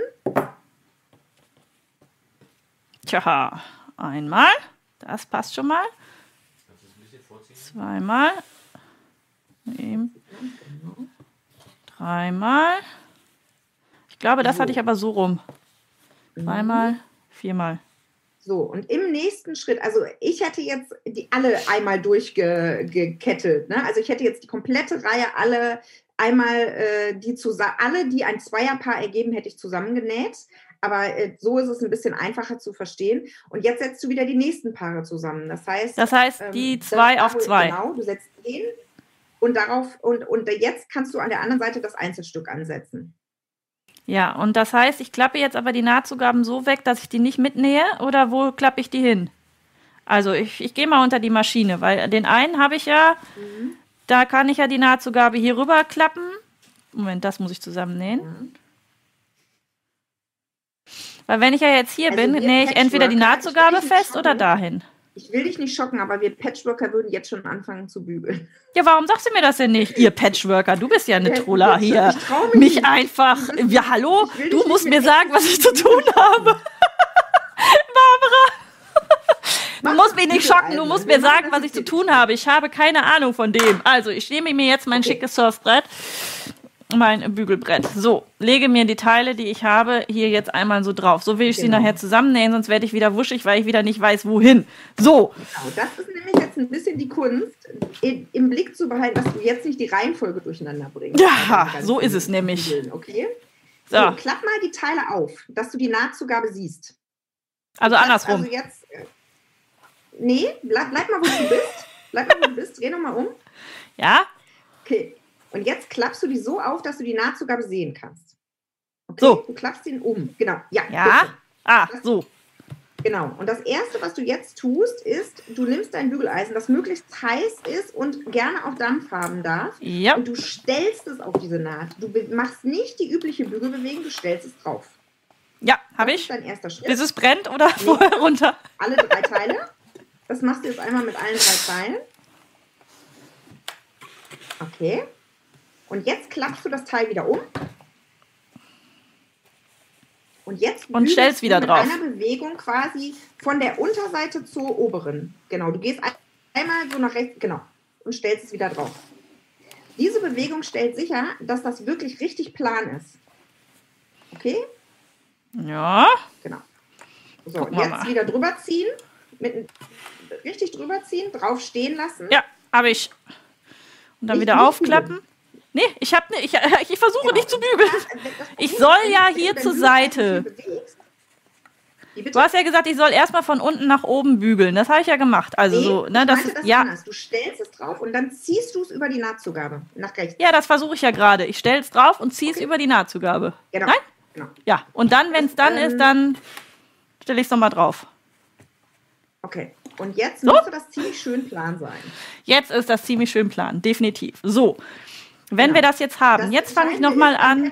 [SPEAKER 1] Tja, einmal. Das passt schon mal. Zweimal. Dreimal. Ich glaube, das hatte ich aber so rum. Dreimal, viermal.
[SPEAKER 2] So, und im nächsten Schritt, also ich hätte jetzt die alle einmal durchgekettet. Ne? Also ich hätte jetzt die komplette Reihe alle einmal äh, die zusammen, alle, die ein Zweierpaar ergeben, hätte ich zusammengenäht. Aber äh, so ist es ein bisschen einfacher zu verstehen. Und jetzt setzt du wieder die nächsten Paare zusammen. Das heißt,
[SPEAKER 1] das heißt die ähm, zwei auf zwei.
[SPEAKER 2] Genau, du setzt den und darauf und, und jetzt kannst du an der anderen Seite das Einzelstück ansetzen.
[SPEAKER 1] Ja, und das heißt, ich klappe jetzt aber die Nahtzugaben so weg, dass ich die nicht mitnähe oder wo klappe ich die hin? Also ich, ich gehe mal unter die Maschine, weil den einen habe ich ja, mhm. da kann ich ja die Nahtzugabe hier rüber klappen. Moment, das muss ich zusammennähen. Mhm. Weil wenn ich ja jetzt hier also bin, nähe ich entweder die Nahtzugabe fest oder dahin
[SPEAKER 2] ich will dich nicht schocken, aber wir Patchworker würden jetzt schon anfangen zu bügeln.
[SPEAKER 1] Ja, warum sagst du mir das denn nicht? Ihr Patchworker, du bist ja eine Troller hier. mich, mich einfach. Ja, hallo? Du musst mir sagen, was ich zu tun habe. Barbara. Du musst mich nicht schocken, du musst mir sagen, was ich zu tun habe. Ich habe keine Ahnung von dem. Also, ich nehme mir jetzt mein schickes Surfbrett mein Bügelbrett. So, lege mir die Teile, die ich habe, hier jetzt einmal so drauf. So will ich genau. sie nachher zusammennähen, sonst werde ich wieder wuschig, weil ich wieder nicht weiß, wohin. So.
[SPEAKER 2] Genau, das ist nämlich jetzt ein bisschen die Kunst, im Blick zu behalten, dass du jetzt nicht die Reihenfolge durcheinander bringst.
[SPEAKER 1] Ja, so ist es nämlich.
[SPEAKER 2] Okay? So. so. klapp mal die Teile auf, dass du die Nahtzugabe siehst.
[SPEAKER 1] Also andersrum.
[SPEAKER 2] Also jetzt, äh, nee, bleib, bleib mal, wo du bist. Bleib mal, wo du bist. Dreh nochmal um.
[SPEAKER 1] Ja?
[SPEAKER 2] Okay. Und jetzt klappst du die so auf, dass du die Nahtzugabe sehen kannst.
[SPEAKER 1] Okay? So.
[SPEAKER 2] Du klappst ihn um. Genau. Ja.
[SPEAKER 1] Ja. Ah, so.
[SPEAKER 2] Genau. Und das Erste, was du jetzt tust, ist, du nimmst dein Bügeleisen, das möglichst heiß ist und gerne auch Dampf haben darf.
[SPEAKER 1] Ja.
[SPEAKER 2] Und du stellst es auf diese Naht. Du machst nicht die übliche Bügelbewegung, du stellst es drauf.
[SPEAKER 1] Ja, habe
[SPEAKER 2] Das
[SPEAKER 1] ich.
[SPEAKER 2] ist dein erster Schritt.
[SPEAKER 1] Bis es brennt oder vorher runter?
[SPEAKER 2] Alle drei Teile. Das machst du jetzt einmal mit allen drei Teilen. Okay. Und jetzt klappst du das Teil wieder um. Und jetzt
[SPEAKER 1] Und stellst
[SPEAKER 2] du
[SPEAKER 1] wieder
[SPEAKER 2] mit
[SPEAKER 1] drauf.
[SPEAKER 2] einer Bewegung quasi von der Unterseite zur oberen. Genau, du gehst ein- einmal so nach rechts, genau, und stellst es wieder drauf. Diese Bewegung stellt sicher, dass das wirklich richtig plan ist. Okay?
[SPEAKER 1] Ja.
[SPEAKER 2] Genau. So,
[SPEAKER 1] wir
[SPEAKER 2] jetzt
[SPEAKER 1] mal.
[SPEAKER 2] wieder drüber ziehen, mit, richtig drüber ziehen, drauf stehen lassen.
[SPEAKER 1] Ja, habe ich. Und dann
[SPEAKER 2] Nicht
[SPEAKER 1] wieder aufklappen. Nee, ich habe ne, ich, ich versuche
[SPEAKER 2] Genau.
[SPEAKER 1] nicht zu bügeln. Ich soll ja hier zur Seite. Du hast ja gesagt, ich soll erstmal von unten nach oben bügeln. Das habe ich ja gemacht. Also
[SPEAKER 2] Nee,
[SPEAKER 1] so, ne, das ist
[SPEAKER 2] das
[SPEAKER 1] ja.
[SPEAKER 2] anders. Du stellst es drauf und dann ziehst du es über die Nahtzugabe nach rechts.
[SPEAKER 1] Ja, das versuche ich ja gerade. Ich stelle es drauf und ziehe es
[SPEAKER 2] Okay.
[SPEAKER 1] über die Nahtzugabe.
[SPEAKER 2] Genau.
[SPEAKER 1] Nein?
[SPEAKER 2] genau.
[SPEAKER 1] Ja. Und dann, wenn es dann
[SPEAKER 2] Ähm,
[SPEAKER 1] ist, dann stelle ich es nochmal drauf.
[SPEAKER 2] Okay. Und jetzt
[SPEAKER 1] So?
[SPEAKER 2] müsste das ziemlich schön plan sein.
[SPEAKER 1] Jetzt ist das ziemlich schön plan, definitiv. So, wenn
[SPEAKER 2] Genau.
[SPEAKER 1] wir das jetzt haben,
[SPEAKER 2] Das
[SPEAKER 1] jetzt fange ich nochmal an,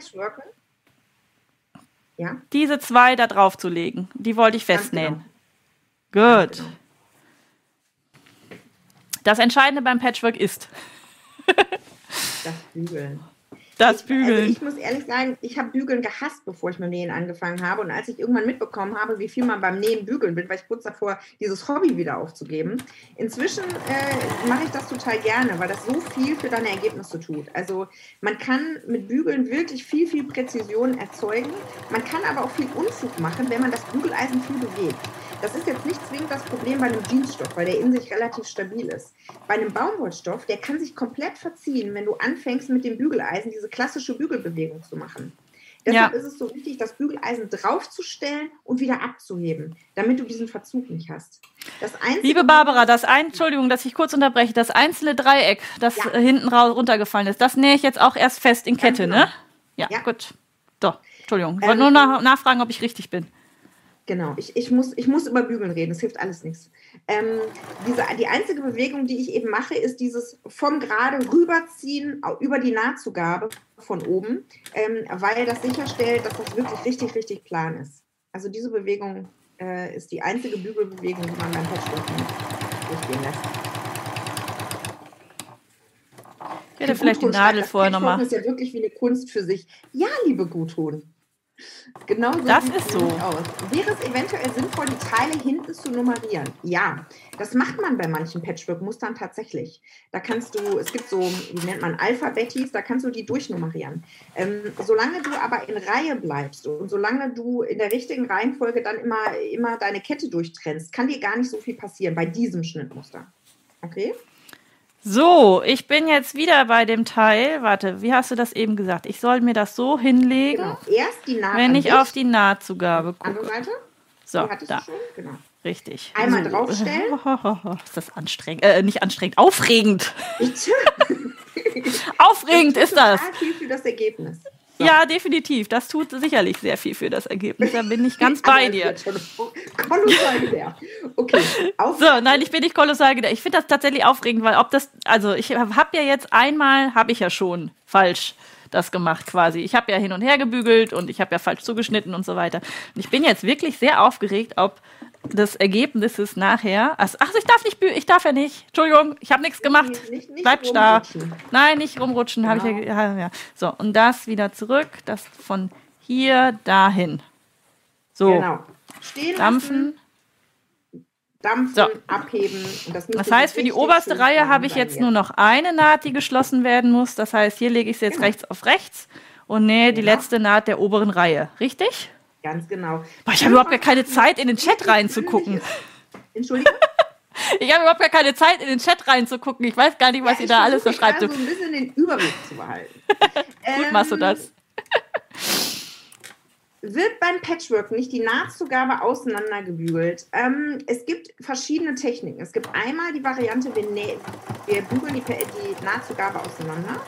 [SPEAKER 2] Ja,
[SPEAKER 1] diese zwei da drauf zu legen. Die wollte ich festnähen.
[SPEAKER 2] genau.
[SPEAKER 1] Gut.
[SPEAKER 2] genau.
[SPEAKER 1] Das Entscheidende beim Patchwork ist
[SPEAKER 2] das Bügeln.
[SPEAKER 1] Das
[SPEAKER 2] Also
[SPEAKER 1] Bügeln.
[SPEAKER 2] ich muss ehrlich sagen, ich habe Bügeln gehasst, bevor ich mit Nähen angefangen habe. Und als ich irgendwann mitbekommen habe, wie viel man beim Nähen bügeln bin, war ich kurz davor, dieses Hobby wieder aufzugeben. Inzwischen äh, mache ich das total gerne, weil das so viel für deine Ergebnisse tut. Also man kann mit Bügeln wirklich viel, viel Präzision erzeugen. Man kann aber auch viel Unfug machen, wenn man das Bügeleisen viel bewegt. Das ist jetzt nicht zwingend das Problem bei einem Jeansstoff, weil der in sich relativ stabil ist. Bei einem Baumwollstoff, der kann sich komplett verziehen, wenn du anfängst mit dem Bügeleisen diese klassische Bügelbewegung zu machen. Deshalb
[SPEAKER 1] Ja.
[SPEAKER 2] ist es so wichtig, das Bügeleisen draufzustellen und wieder abzuheben, damit du diesen Verzug nicht hast.
[SPEAKER 1] Liebe Barbara, das ein, Entschuldigung, dass ich kurz unterbreche, das einzelne Dreieck, das
[SPEAKER 2] Ja.
[SPEAKER 1] äh, hinten runtergefallen ist, das nähe ich jetzt auch erst fest in Kette,
[SPEAKER 2] genau.
[SPEAKER 1] ne? Ja,
[SPEAKER 2] Ja.
[SPEAKER 1] gut. So, Entschuldigung. Ich
[SPEAKER 2] Ähm,
[SPEAKER 1] wollte nur nach, nachfragen, ob ich richtig bin.
[SPEAKER 2] Genau, ich, ich, muss, ich muss über Bügeln reden, es hilft alles nichts. Ähm, diese, die einzige Bewegung, die ich eben mache, ist dieses vom Gerade rüberziehen über die Nahtzugabe von oben, ähm, weil das sicherstellt, dass das wirklich richtig, richtig plan ist. Also diese Bewegung äh, ist die einzige Bügelbewegung, die man beim Patchwork durchgehen lässt.
[SPEAKER 1] Ich hätte vielleicht die Nadel vorher
[SPEAKER 2] das
[SPEAKER 1] nochmal.
[SPEAKER 2] ist ja wirklich wie eine Kunst für sich. Ja, liebe Gudrun. Genau so
[SPEAKER 1] Das
[SPEAKER 2] sieht
[SPEAKER 1] ist
[SPEAKER 2] es
[SPEAKER 1] so.
[SPEAKER 2] Aus. Wäre es eventuell sinnvoll, die Teile hinten zu nummerieren? Ja, das macht man bei manchen Patchwork-Mustern tatsächlich. Da kannst du, es gibt so, wie nennt man, Alphabetis, da kannst du die durchnummerieren. Ähm, solange du aber in Reihe bleibst und solange du in der richtigen Reihenfolge dann immer, immer deine Kette durchtrennst, kann dir gar nicht so viel passieren bei diesem Schnittmuster. Okay?
[SPEAKER 1] So, ich bin jetzt wieder bei dem Teil. Warte, wie hast du das eben gesagt? Ich soll mir das so hinlegen,
[SPEAKER 2] Genau. Erst die Naht
[SPEAKER 1] wenn ich auf die Nahtzugabe
[SPEAKER 2] andere
[SPEAKER 1] gucke.
[SPEAKER 2] Seite,
[SPEAKER 1] So, da,
[SPEAKER 2] du schon, genau.
[SPEAKER 1] richtig.
[SPEAKER 2] Einmal
[SPEAKER 1] so.
[SPEAKER 2] draufstellen.
[SPEAKER 1] Ist das anstrengend? Äh, nicht anstrengend, aufregend. Aufregend ist das.
[SPEAKER 2] Viel für das Ergebnis.
[SPEAKER 1] Ja, definitiv. Das tut sicherlich sehr viel für das Ergebnis. Da bin ich ganz bei dir.
[SPEAKER 2] Kolossal genervt. Okay,
[SPEAKER 1] So, nein, ich bin nicht kolossal gedacht. Ich finde das tatsächlich aufregend, weil ob das, also ich habe ja jetzt einmal, habe ich ja schon falsch das gemacht quasi. Ich habe ja hin und her gebügelt und ich habe ja falsch zugeschnitten und so weiter. Und ich bin jetzt wirklich sehr aufgeregt, ob des Ergebnisses nachher. Also, ach, ich darf nicht, ich darf ja nicht. Entschuldigung, ich habe nichts gemacht.
[SPEAKER 2] Nicht- nicht-
[SPEAKER 1] Bleibt starr. Nein, nicht rumrutschen, habe ich ja,
[SPEAKER 2] Genau.
[SPEAKER 1] ja, ja. So, und das wieder zurück, das von hier dahin. So,
[SPEAKER 2] Genau. Stehen
[SPEAKER 1] dampfen.
[SPEAKER 2] dampfen,
[SPEAKER 1] So.
[SPEAKER 2] abheben. Das,
[SPEAKER 1] Das heißt, für die oberste Reihe habe ich jetzt nur noch eine Naht, die geschlossen werden muss. Das heißt, hier lege ich es jetzt
[SPEAKER 2] Genau.
[SPEAKER 1] rechts auf rechts und nähe die
[SPEAKER 2] Genau.
[SPEAKER 1] letzte Naht der oberen Reihe. Richtig?
[SPEAKER 2] Ganz genau.
[SPEAKER 1] Boah, ich habe überhaupt gar keine Zeit, in den Chat reinzugucken.
[SPEAKER 2] Entschuldigung?
[SPEAKER 1] Ich habe überhaupt gar keine Zeit, in den Chat reinzugucken. Ich weiß gar nicht, was
[SPEAKER 2] Ja,
[SPEAKER 1] ihr da
[SPEAKER 2] ich
[SPEAKER 1] alles so schreibt.
[SPEAKER 2] gerade so ein bisschen den Überblick zu behalten.
[SPEAKER 1] Gut machst du
[SPEAKER 2] Ähm,
[SPEAKER 1] das.
[SPEAKER 2] Wird beim Patchwork nicht die Nahtzugabe auseinandergebügelt? Ähm, es gibt verschiedene Techniken. Es gibt einmal die Variante, wir, wir bügeln die, die Nahtzugabe auseinander.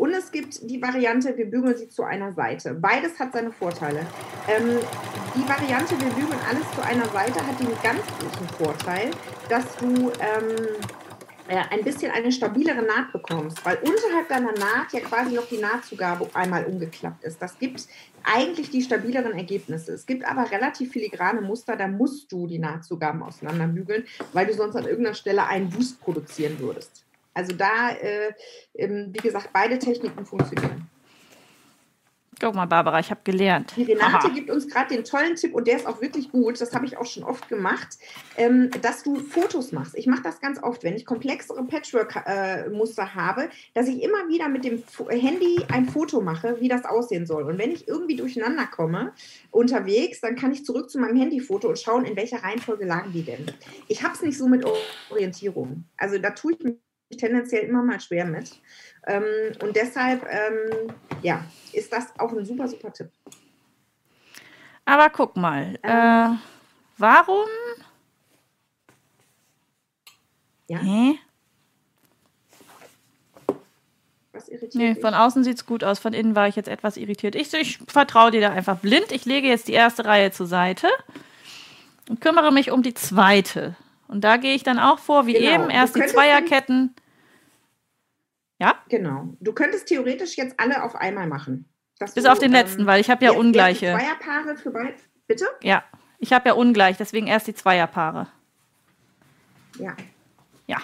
[SPEAKER 2] Und es gibt die Variante, wir bügeln sie zu einer Seite. Beides hat seine Vorteile. Ähm, die Variante, wir bügeln alles zu einer Seite, hat den ganz großen Vorteil, dass du ähm, äh, ein bisschen eine stabilere Naht bekommst, weil unterhalb deiner Naht ja quasi noch die Nahtzugabe einmal umgeklappt ist. Das gibt eigentlich die stabileren Ergebnisse. Es gibt aber relativ filigrane Muster, da musst du die Nahtzugaben auseinanderbügeln, weil du sonst an irgendeiner Stelle einen Boost produzieren würdest. Also da, äh, wie gesagt, beide Techniken funktionieren.
[SPEAKER 1] Guck mal, Barbara, ich habe gelernt.
[SPEAKER 2] Die Renate Aha. gibt uns gerade den tollen Tipp und der ist auch wirklich gut. Das habe ich auch schon oft gemacht, ähm, dass du Fotos machst. Ich mache das ganz oft, wenn ich komplexere Patchwork-Muster äh, habe, dass ich immer wieder mit dem Handy ein Foto mache, wie das aussehen soll. Und wenn ich irgendwie durcheinander komme unterwegs, dann kann ich zurück zu meinem Handyfoto und schauen, in welcher Reihenfolge lagen die denn. Ich habe es nicht so mit Orientierung. Also da tue ich mich tendenziell immer mal schwer mit. Ähm, und deshalb, ähm, ja, ist das auch ein super, super Tipp.
[SPEAKER 1] Aber guck mal, ähm, äh, warum?
[SPEAKER 2] Ja. Hä? Was irritiert
[SPEAKER 1] Nee, von außen sieht es gut aus, von innen war ich jetzt etwas irritiert. Ich, ich vertraue dir da einfach blind. Ich lege jetzt die erste Reihe zur Seite und kümmere mich um die zweite. Und da gehe ich dann auch vor, wie genau. eben, erst die Zweierketten. Ja?
[SPEAKER 2] Genau. Du könntest theoretisch jetzt alle auf einmal machen.
[SPEAKER 1] Bis du, auf den letzten, ähm, weil ich habe ja ungleiche.
[SPEAKER 2] Zweierpaare für beide. Bitte?
[SPEAKER 1] Ja, ich habe ja ungleich, deswegen erst die Zweierpaare.
[SPEAKER 2] Ja.
[SPEAKER 1] Ja.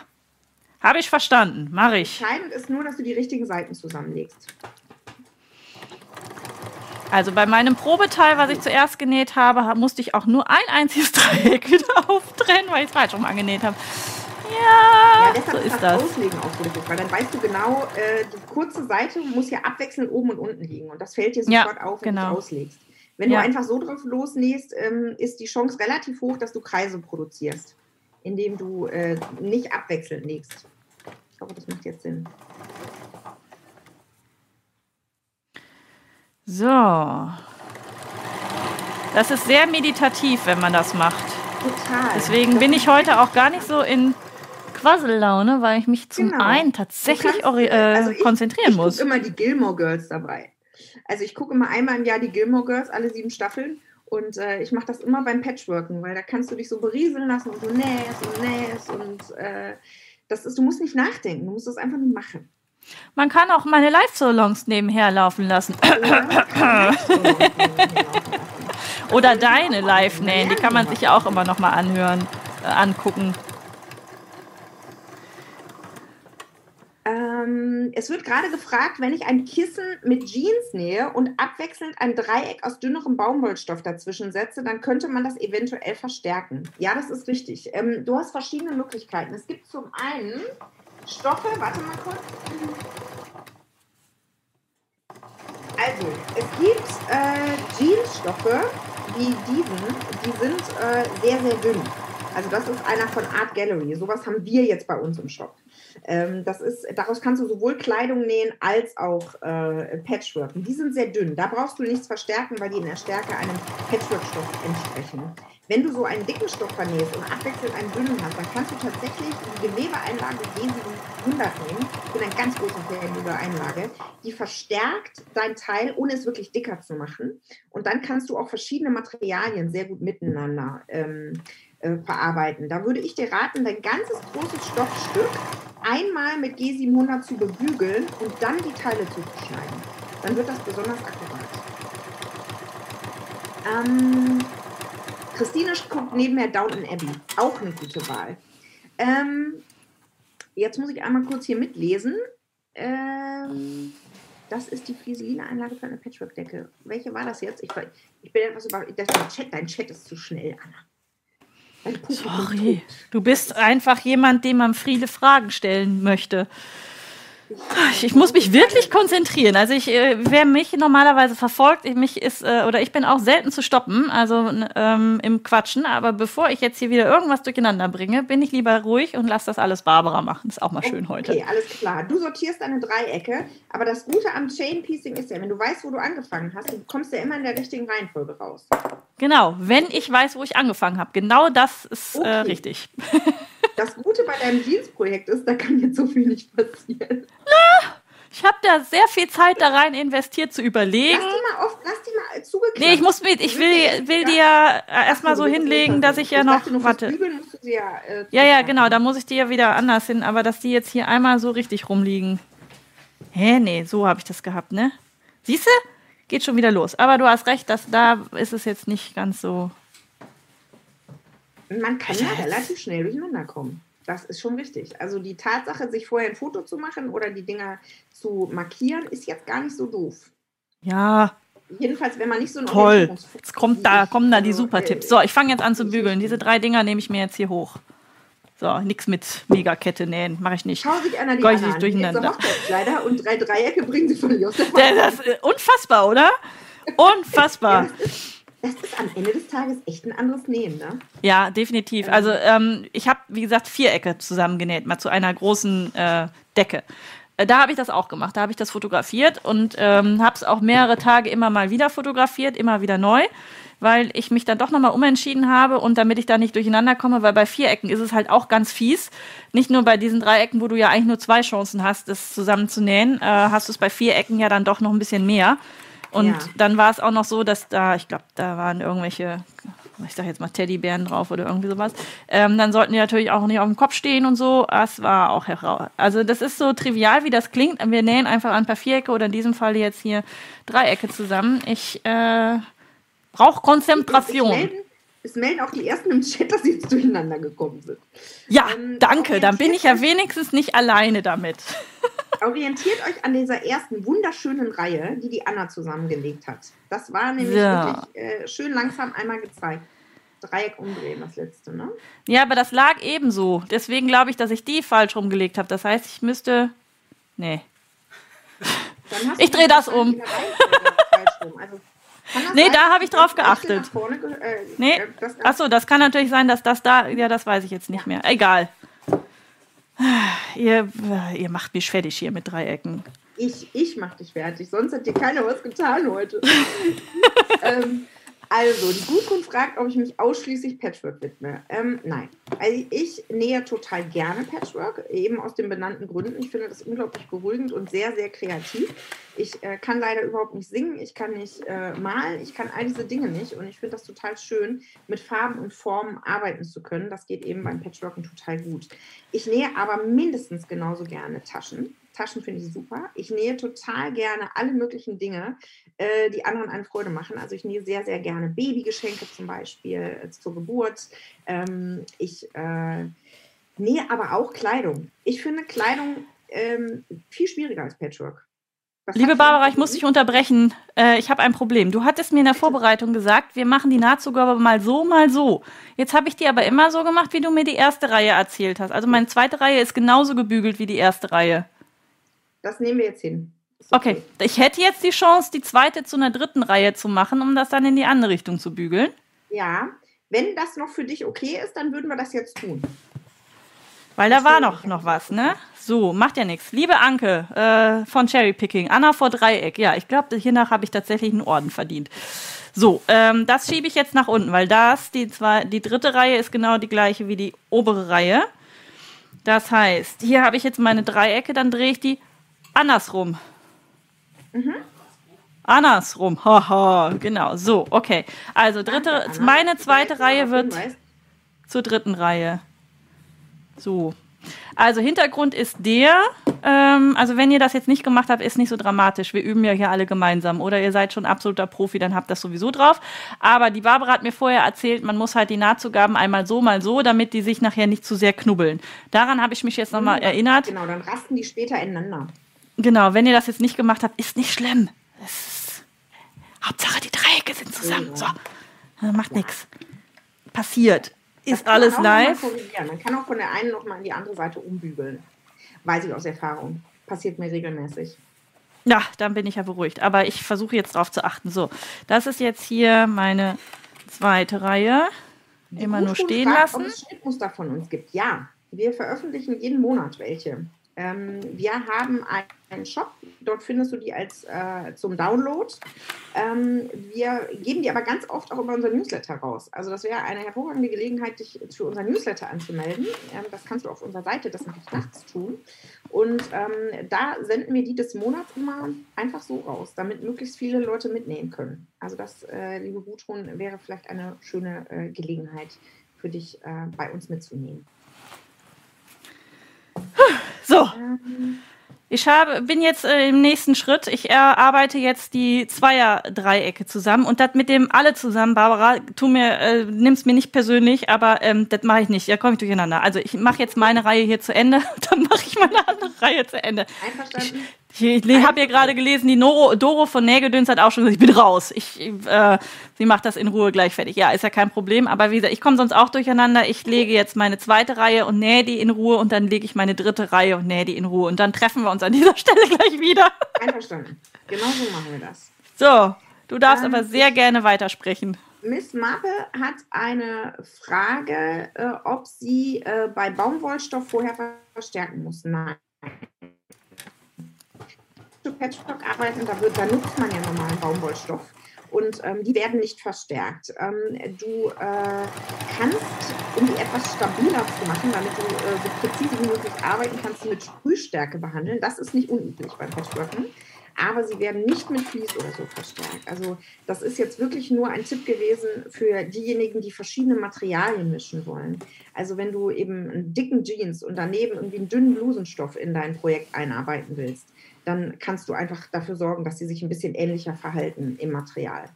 [SPEAKER 1] Habe ich verstanden. Mache ich.
[SPEAKER 2] Entscheidend ist nur, dass du die richtigen Seiten zusammenlegst.
[SPEAKER 1] Also bei meinem Probeteil, was ich zuerst genäht habe, musste ich auch nur ein einziges Dreieck wieder auftrennen, weil ich es falsch rum angenäht habe. Ja, ja deshalb so ist das.
[SPEAKER 2] Auslegen auch so wichtig, weil dann weißt du genau, äh, die kurze Seite muss ja abwechselnd oben und unten liegen und das fällt dir sofort ja, auf, wenn genau. du auslegst. Wenn ja. du einfach so drauf losnähst, ähm, ist die Chance relativ hoch, dass du Kreise produzierst, indem du äh, nicht abwechselnd nähst. Ich hoffe, das macht jetzt Sinn.
[SPEAKER 1] So. Das ist sehr meditativ, wenn man das macht.
[SPEAKER 2] Total.
[SPEAKER 1] Deswegen bin ich heute auch gar nicht so in Quassellaune, weil ich mich zum genau. einen tatsächlich kannst, äh, also ich, konzentrieren
[SPEAKER 2] ich
[SPEAKER 1] muss.
[SPEAKER 2] Ich gucke immer die Gilmore Girls dabei. Also ich gucke immer einmal im Jahr die Gilmore Girls, alle sieben Staffeln. Und äh, ich mache das immer beim Patchworken, weil da kannst du dich so berieseln lassen und so nähst und nähst. Und äh, das ist, du musst nicht nachdenken, du musst das einfach nur machen.
[SPEAKER 1] Man kann auch meine Live-Solongs nebenher laufen lassen. Oder deine Live-Nähen, die kann man sich ja auch immer noch mal anhören, äh, angucken.
[SPEAKER 2] Ähm, es wird gerade gefragt, wenn ich ein Kissen mit Jeans nähe und abwechselnd ein Dreieck aus dünnerem Baumwollstoff dazwischen setze, dann könnte man das eventuell verstärken. Ja, das ist richtig. Ähm, du hast verschiedene Möglichkeiten. Es gibt zum einen Stoffe, warte mal kurz. Also, es gibt äh, Jeansstoffe wie diesen, die sind äh, sehr, sehr dünn. Also das ist einer von Art Gallery. Sowas haben wir jetzt bei uns im Shop. Ähm, das ist, daraus kannst du sowohl Kleidung nähen als auch äh, Patchwork. die sind sehr dünn. Da brauchst du nichts verstärken, weil die in der Stärke einem Patchwork-Stoff entsprechen. Wenn du so einen dicken Stoff vernähst und abwechselnd einen dünnen hast, dann kannst du tatsächlich die Gewebeeinlage G700 nehmen. Ich bin ein ganz großer Fan dieser Einlage. Die verstärkt dein Teil, ohne es wirklich dicker zu machen. Und dann kannst du auch verschiedene Materialien sehr gut miteinander ähm, äh, verarbeiten. Da würde ich dir raten, dein ganzes großes Stoffstück einmal mit G700 zu bebügeln und dann die Teile zu schneiden. Dann wird das besonders akkurat. Ähm, Christine guckt nebenher Downton Abbey. Auch eine gute Wahl. Ähm, jetzt muss ich einmal kurz hier mitlesen. Ähm, das ist die Frieseline-Einlage für eine Patchwork-Decke. Welche war das jetzt? Ich, ich bin etwas über. Dein Chat, dein Chat ist zu schnell, Anna.
[SPEAKER 1] Sorry, du bist einfach jemand, dem man viele Fragen stellen möchte. Ich muss mich wirklich konzentrieren. Also ich, äh, wer mich normalerweise verfolgt, mich ist äh, oder ich bin auch selten zu stoppen, also ähm, im Quatschen. Aber bevor ich jetzt hier wieder irgendwas durcheinander bringe, bin ich lieber ruhig und lass das alles Barbara machen. Ist auch mal schön heute.
[SPEAKER 2] Okay, alles klar. Du sortierst deine Dreiecke, aber das Gute am Chain Piecing ist ja, wenn du weißt, wo du angefangen hast, du kommst ja immer in der richtigen Reihenfolge raus.
[SPEAKER 1] Genau, wenn ich weiß, wo ich angefangen habe. Genau das ist äh, okay. äh, richtig.
[SPEAKER 2] Das Gute bei deinem Jeans-Projekt ist, da kann jetzt so viel nicht passieren. Na,
[SPEAKER 1] Ich habe da sehr viel Zeit da rein investiert zu überlegen.
[SPEAKER 2] Lass die mal oft, lass die mal zugeklickt.
[SPEAKER 1] Nee, ich muss mit, ich will, will die ja erstmal so hinlegen, dass ich ja noch,
[SPEAKER 2] dachte,
[SPEAKER 1] warte.
[SPEAKER 2] Ja, äh,
[SPEAKER 1] Ja, ja, genau, da muss ich die ja wieder anders hin, aber dass die jetzt hier einmal so richtig rumliegen. Hä, nee, so habe ich das gehabt, ne? Siehst du? Geht schon wieder los. Aber du hast recht, dass da ist es jetzt nicht ganz so.
[SPEAKER 2] Man kann ja relativ schnell durcheinander kommen. Das ist schon richtig. Also die Tatsache, sich vorher ein Foto zu machen oder die Dinger zu markieren, ist jetzt gar nicht so doof.
[SPEAKER 1] Ja,
[SPEAKER 2] Jedenfalls, wenn man nicht so ein
[SPEAKER 1] toll. Jetzt kommt da, kommen da die
[SPEAKER 2] also,
[SPEAKER 1] super
[SPEAKER 2] äh,
[SPEAKER 1] Tipps. So, ich fange jetzt an zu bügeln. Diese drei Dinger nehme ich mir jetzt hier hoch. So, nix mit Megakette nähen, mache ich nicht.
[SPEAKER 2] Schau sich einer die
[SPEAKER 1] ich nicht
[SPEAKER 2] an.
[SPEAKER 1] durcheinander.
[SPEAKER 2] Hochzeitskleider und drei Dreiecke bringen sie völlig aus der
[SPEAKER 1] Der- Das ist unfassbar, oder? Unfassbar.
[SPEAKER 2] Ist, das ist am Ende des Tages echt ein anderes Nähen, ne?
[SPEAKER 1] Ja, definitiv. Also ähm, ich habe, wie gesagt, Vierecke zusammengenäht, mal zu einer großen äh, Decke. Äh, Da habe ich das auch gemacht. Da habe ich das fotografiert und ähm, habe es auch mehrere Tage immer mal wieder fotografiert, immer wieder neu, weil ich mich dann doch nochmal umentschieden habe und damit ich da nicht durcheinander komme, weil bei Vierecken ist es halt auch ganz fies. Nicht nur bei diesen Dreiecken, wo du ja eigentlich nur zwei Chancen hast, das zusammenzunähen, äh, hast du es bei Vierecken ja dann doch noch ein bisschen mehr. Und
[SPEAKER 2] Ja.
[SPEAKER 1] dann war es auch noch so, dass da, ich glaube, da waren irgendwelche, ich sag jetzt mal Teddybären drauf oder irgendwie sowas. Ähm, dann sollten die natürlich auch nicht auf dem Kopf stehen und so. Das war auch heraus. Also das ist so trivial, wie das klingt. Wir nähen einfach ein paar Vierecke oder in diesem Fall jetzt hier Dreiecke zusammen. Ich äh, brauche Konzentration.
[SPEAKER 2] es melden auch die ersten im Chat, dass sie jetzt durcheinander gekommen sind.
[SPEAKER 1] Ja,
[SPEAKER 2] Ähm,
[SPEAKER 1] danke. Dann bin ich ja wenigstens nicht alleine damit.
[SPEAKER 2] Orientiert euch an dieser ersten wunderschönen Reihe, die die Anna zusammengelegt hat. Das war nämlich
[SPEAKER 1] So.
[SPEAKER 2] wirklich äh, schön langsam einmal gezeigt. Dreieck umdrehen, das letzte, ne?
[SPEAKER 1] Ja, aber das lag ebenso. Deswegen glaube ich, dass ich die falsch rumgelegt habe. Das heißt, ich müsste. Nee. Ich
[SPEAKER 2] du
[SPEAKER 1] dreh das um.
[SPEAKER 2] Also, das
[SPEAKER 1] Nee,
[SPEAKER 2] sein,
[SPEAKER 1] da habe ich drauf geachtet.
[SPEAKER 2] vorne äh,
[SPEAKER 1] Nee.
[SPEAKER 2] äh, das
[SPEAKER 1] Achso, das kann natürlich sein, dass das da. Ja, das weiß ich jetzt nicht mehr. Egal. Ihr, ihr macht mich fertig hier mit Dreiecken.
[SPEAKER 2] Ich, ich mach dich fertig, sonst hat dir keiner was getan heute. ähm, also, die Gutkunft fragt, ob ich mich ausschließlich Patchwork widme. Ähm, nein. Also ich nähe total gerne Patchwork, eben aus den benannten Gründen. Ich finde das unglaublich beruhigend und sehr, sehr kreativ. Ich äh, kann leider überhaupt nicht singen, ich kann nicht äh, malen, ich kann all diese Dinge nicht. Und ich finde das total schön, mit Farben und Formen arbeiten zu können. Das geht eben beim Patchworken total gut. Ich nähe aber mindestens genauso gerne Taschen. Taschen finde ich super. Ich nähe total gerne alle möglichen Dinge, äh, die anderen eine Freude machen. Also ich nähe sehr, sehr gerne Babygeschenke zum Beispiel äh, zur Geburt. Ähm, ich äh, nähe aber auch Kleidung. Ich finde Kleidung ähm, viel schwieriger als Patchwork. Was
[SPEAKER 1] Liebe Barbara, ich muss dich unterbrechen. Äh, ich habe ein Problem. Du hattest mir in der Vorbereitung gesagt, wir machen die Nahtzugabe mal so, mal so. Jetzt habe ich die aber immer so gemacht, wie du mir die erste Reihe erzählt hast. Also meine zweite Reihe ist genauso gebügelt wie die erste Reihe.
[SPEAKER 2] Das nehmen wir jetzt hin. Ist
[SPEAKER 1] Okay, ich hätte jetzt die Chance, die zweite zu einer dritten Reihe zu machen, um das dann in die andere Richtung zu bügeln.
[SPEAKER 2] Ja, wenn das noch für dich okay ist, dann würden wir das jetzt tun.
[SPEAKER 1] Weil da war noch, noch was, ne? So, macht ja nichts. Liebe Anke äh, von Cherry Picking, Anna vor Dreieck. Ja, ich glaube, hiernach habe ich tatsächlich einen Orden verdient. So, ähm, das schiebe ich jetzt nach unten, weil das, die, zwei, die dritte Reihe ist genau die gleiche wie die obere Reihe. Das heißt, hier habe ich jetzt meine Dreiecke, dann drehe ich die andersrum. Andersrum, haha, genau, so, okay. Also dritte,
[SPEAKER 2] Anna.
[SPEAKER 1] meine zweite Reihe wird zur dritten Reihe. So. Also Hintergrund ist der, ähm, also wenn ihr das jetzt nicht gemacht habt, ist nicht so dramatisch. Wir üben ja hier alle gemeinsam. Oder ihr seid schon absoluter Profi, dann habt das sowieso drauf. Aber die Barbara hat mir vorher erzählt, man muss halt die Nahtzugaben einmal so, mal so, damit die sich nachher nicht zu sehr knubbeln. Daran habe ich mich jetzt nochmal erinnert.
[SPEAKER 2] Genau, dann rasten die später ineinander.
[SPEAKER 1] Genau, wenn ihr das jetzt nicht gemacht habt, ist nicht schlimm. Ist, Hauptsache die Dreiecke sind zusammen. So, Äh, macht nichts. Passiert. Ist alles live.
[SPEAKER 2] Man kann auch von der einen noch mal in die andere Seite umbügeln. Weiß ich aus Erfahrung. Passiert mir regelmäßig.
[SPEAKER 1] Ja, dann bin ich ja beruhigt. Aber ich versuche jetzt drauf zu achten. So, das ist jetzt hier meine zweite Reihe. Immer nur stehen
[SPEAKER 2] fragt, Ob
[SPEAKER 1] lassen.
[SPEAKER 2] es Schnittmuster von uns gibt. Ja, wir veröffentlichen jeden Monat welche. Ähm, wir haben einen Shop, dort findest du die als äh, zum Download. Ähm, wir geben die aber ganz oft auch über unser Newsletter raus. Also das wäre eine hervorragende Gelegenheit, dich für unser Newsletter anzumelden. Ähm, das kannst du auf unserer Seite, das mache nachts tun. Und ähm, da senden wir die des Monats immer einfach so raus, damit möglichst viele Leute mitnehmen können. Also das, äh, liebe Gudrun, wäre vielleicht eine schöne äh, Gelegenheit für dich äh, bei uns mitzunehmen.
[SPEAKER 1] So. Ich habe, bin jetzt äh, im nächsten Schritt. Ich erarbeite jetzt die Zweier-Dreiecke zusammen und das mit dem alle zusammen, Barbara, tu mir, äh, nimm's mir nicht persönlich, aber ähm, das mache ich nicht. Da komme ich durcheinander. Also ich mache jetzt meine Reihe hier zu Ende, dann mache ich meine andere Reihe zu Ende. Einverstanden. Ich, ich, ich habe hier gerade gelesen, die Noro, Doro von Nägedöns hat auch schon gesagt, ich bin raus. Ich, äh, sie macht das in Ruhe gleich fertig. Ja, ist ja kein Problem. Aber wie gesagt, ich komme sonst auch durcheinander. Ich lege jetzt meine zweite Reihe und nähe die in Ruhe und dann lege ich meine dritte Reihe und nähe die in Ruhe. Und dann treffen wir uns an dieser Stelle gleich wieder.
[SPEAKER 2] Einverstanden. Genau so machen wir das.
[SPEAKER 1] So, du darfst ähm, aber sehr gerne weitersprechen.
[SPEAKER 2] Miss Mappe hat eine Frage, äh, ob sie äh, bei Baumwollstoff vorher verstärken muss. Nein. Patchwork arbeiten, da, wird, da nutzt man ja normalen Baumwollstoff und ähm, die werden nicht verstärkt. Ähm, du äh, kannst, um die etwas stabiler zu machen, damit du äh, so präzise wie möglich arbeiten kannst, mit Sprühstärke behandeln. Das ist nicht unüblich beim Patchworken. Aber sie werden nicht mit Vlies oder so verstärkt. Also das ist jetzt wirklich nur ein Tipp gewesen für diejenigen, die verschiedene Materialien mischen wollen. Also wenn du eben einen dicken Jeans und daneben irgendwie einen dünnen Blusenstoff in dein Projekt einarbeiten willst, dann kannst du einfach dafür sorgen, dass sie sich ein bisschen ähnlicher verhalten im Material.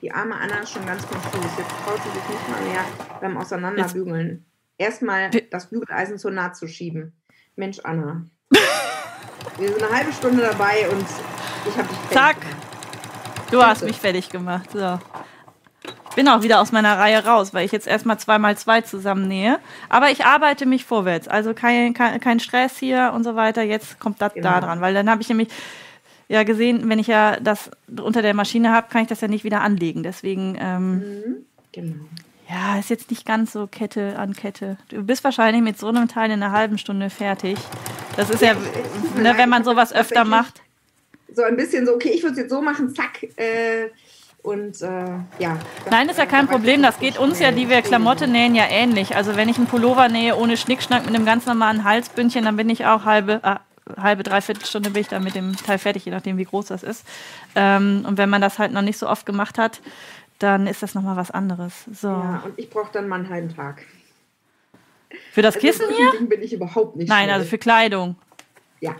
[SPEAKER 2] Die arme Anna ist schon ganz konfus. Jetzt traut sie sich nicht mal mehr beim Auseinanderbügeln. Erstmal das Bügeleisen zur Naht zu schieben. Mensch, Anna. Wir sind eine halbe Stunde dabei und ich habe dich
[SPEAKER 1] fertig Zack. Gemacht. Du hast mich fertig gemacht. So bin auch wieder aus meiner Reihe raus, weil ich jetzt erstmal zweimal zwei zusammennähe. Aber ich arbeite mich vorwärts. Also kein, kein, kein Stress hier und so weiter. Jetzt kommt das genau. da dran. Weil dann habe ich nämlich ja gesehen, wenn ich ja das unter der Maschine habe, kann ich das ja nicht wieder anlegen. Deswegen, ähm, mhm. genau. ja, ist jetzt nicht ganz so Kette an Kette. Du bist wahrscheinlich mit so einem Teil in einer halben Stunde fertig. Das ist ja, ne, wenn man sowas öfter macht.
[SPEAKER 2] So ein bisschen so, okay, ich würde es jetzt so machen, zack, äh, und äh, ja.
[SPEAKER 1] Nein, ist ja kein Problem. Das geht uns ja, die wir Klamotte nähen, ja ähnlich. Also wenn ich einen Pullover nähe ohne Schnickschnack mit einem ganz normalen Halsbündchen, dann bin ich auch halbe, äh, halbe, dreiviertel Stunde bin ich dann mit dem Teil fertig, je nachdem wie groß das ist. Ähm, und wenn man das halt noch nicht so oft gemacht hat, dann ist das nochmal was anderes. So.
[SPEAKER 2] Ja, und ich brauche dann mal einen halben Tag.
[SPEAKER 1] Für das also Kissen hier?
[SPEAKER 2] Ding bin ich überhaupt nicht.
[SPEAKER 1] Nein, schnell. also für Kleidung.
[SPEAKER 2] Ja.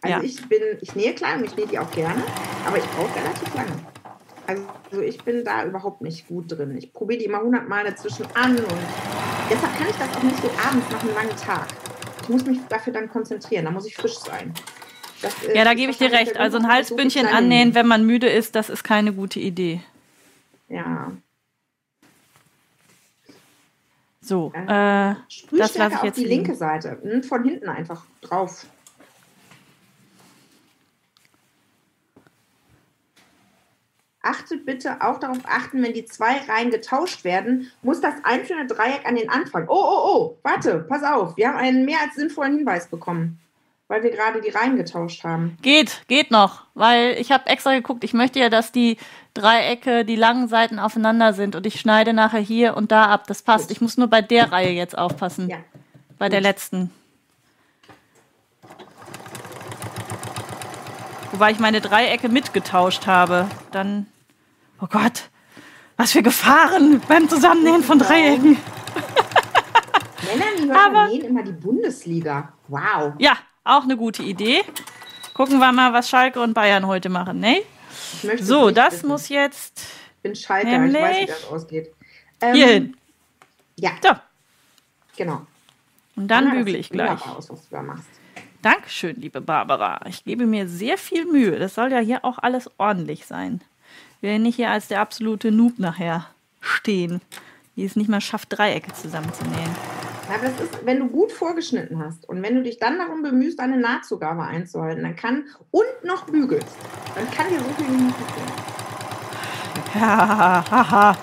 [SPEAKER 2] Also ja. ich bin, ich nähe Kleidung, ich nähe die auch gerne, aber ich brauche relativ lange. Also ich bin da überhaupt nicht gut drin. Ich probiere die immer hundertmal dazwischen an und deshalb kann ich das auch nicht so abends nach einem langen Tag. Ich muss mich dafür dann konzentrieren, da muss ich frisch sein.
[SPEAKER 1] Das, ja, da gebe ich dir recht. Also ein Halsbündchen so annähen, wenn man müde ist, das ist keine gute Idee.
[SPEAKER 2] Ja.
[SPEAKER 1] So, äh, das lasse ich jetzt
[SPEAKER 2] auf die linke Seite. Hm, von hinten einfach drauf. Achtet bitte auch darauf achten, wenn die zwei Reihen getauscht werden, muss das einzelne Dreieck an den Anfang. Oh, oh, oh, warte, pass auf, wir haben einen mehr als sinnvollen Hinweis bekommen, weil wir gerade die Reihen getauscht haben.
[SPEAKER 1] Geht, geht noch, weil ich habe extra geguckt, ich möchte ja, dass die Dreiecke, die langen Seiten aufeinander sind und ich schneide nachher hier und da ab. Das passt. Gut. Ich muss nur bei der Reihe jetzt aufpassen. Ja. Bei Gut. der letzten. Wobei ich meine Dreiecke mitgetauscht habe. Dann Oh Gott, was für Gefahren beim Zusammennähen von Dreiecken.
[SPEAKER 2] Männer, die Aber, nähen immer die Bundesliga. Wow.
[SPEAKER 1] Ja, auch eine gute Idee. Gucken wir mal, was Schalke und Bayern heute machen, ne? So, das wissen. muss jetzt.
[SPEAKER 2] Ich bin Schalke, ich weiß, wie das ausgeht.
[SPEAKER 1] Ähm, hierhin.
[SPEAKER 2] Ja.
[SPEAKER 1] So.
[SPEAKER 2] Genau.
[SPEAKER 1] Und dann ja, bügele ich gleich. Aus, was du da machst. Dankeschön, liebe Barbara. Ich gebe mir sehr viel Mühe. Das soll ja hier auch alles ordentlich sein. Wir werden nicht hier als der absolute Noob nachher stehen, die es nicht mal schafft, Dreiecke zusammenzunähen.
[SPEAKER 2] Ja, das ist, wenn du gut vorgeschnitten hast und wenn du dich dann darum bemühst, deine Nahtzugabe einzuhalten, dann kann und noch bügelst, dann kann dir so viel nicht passieren.
[SPEAKER 1] Ja, haha.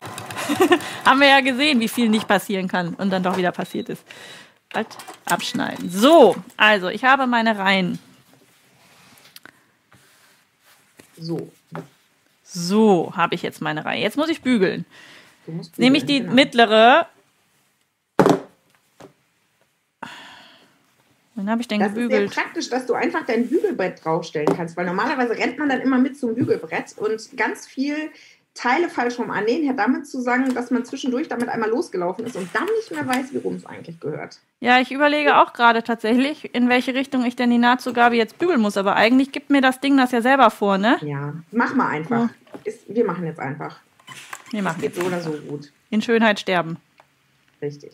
[SPEAKER 1] Haben wir ja gesehen, wie viel nicht passieren kann und dann doch wieder passiert ist. Halt, abschneiden. So, also ich habe meine Reihen.
[SPEAKER 2] So.
[SPEAKER 1] So, habe ich jetzt meine Reihe. Jetzt muss ich bügeln.
[SPEAKER 2] Musst
[SPEAKER 1] Nehme ich die
[SPEAKER 2] genau.
[SPEAKER 1] mittlere. Wen habe ich denn
[SPEAKER 2] Das ist sehr
[SPEAKER 1] gebügelt?
[SPEAKER 2] praktisch, dass du einfach dein Bügelbrett draufstellen kannst, weil normalerweise rennt man dann immer mit zum Bügelbrett und ganz viel Teile falsch rum annähen hat damit zu sagen, dass man zwischendurch damit einmal losgelaufen ist und dann nicht mehr weiß, wie rum es eigentlich gehört.
[SPEAKER 1] Ja, ich überlege auch gerade tatsächlich, in welche Richtung ich denn die Nahtzugabe jetzt bügeln muss. Aber eigentlich gibt mir das Ding das ja selber vor, ne?
[SPEAKER 2] Ja, mach mal einfach. Ist, wir machen jetzt einfach.
[SPEAKER 1] Wir machen
[SPEAKER 2] Geht
[SPEAKER 1] jetzt
[SPEAKER 2] so oder so gut.
[SPEAKER 1] in Schönheit sterben.
[SPEAKER 2] Richtig.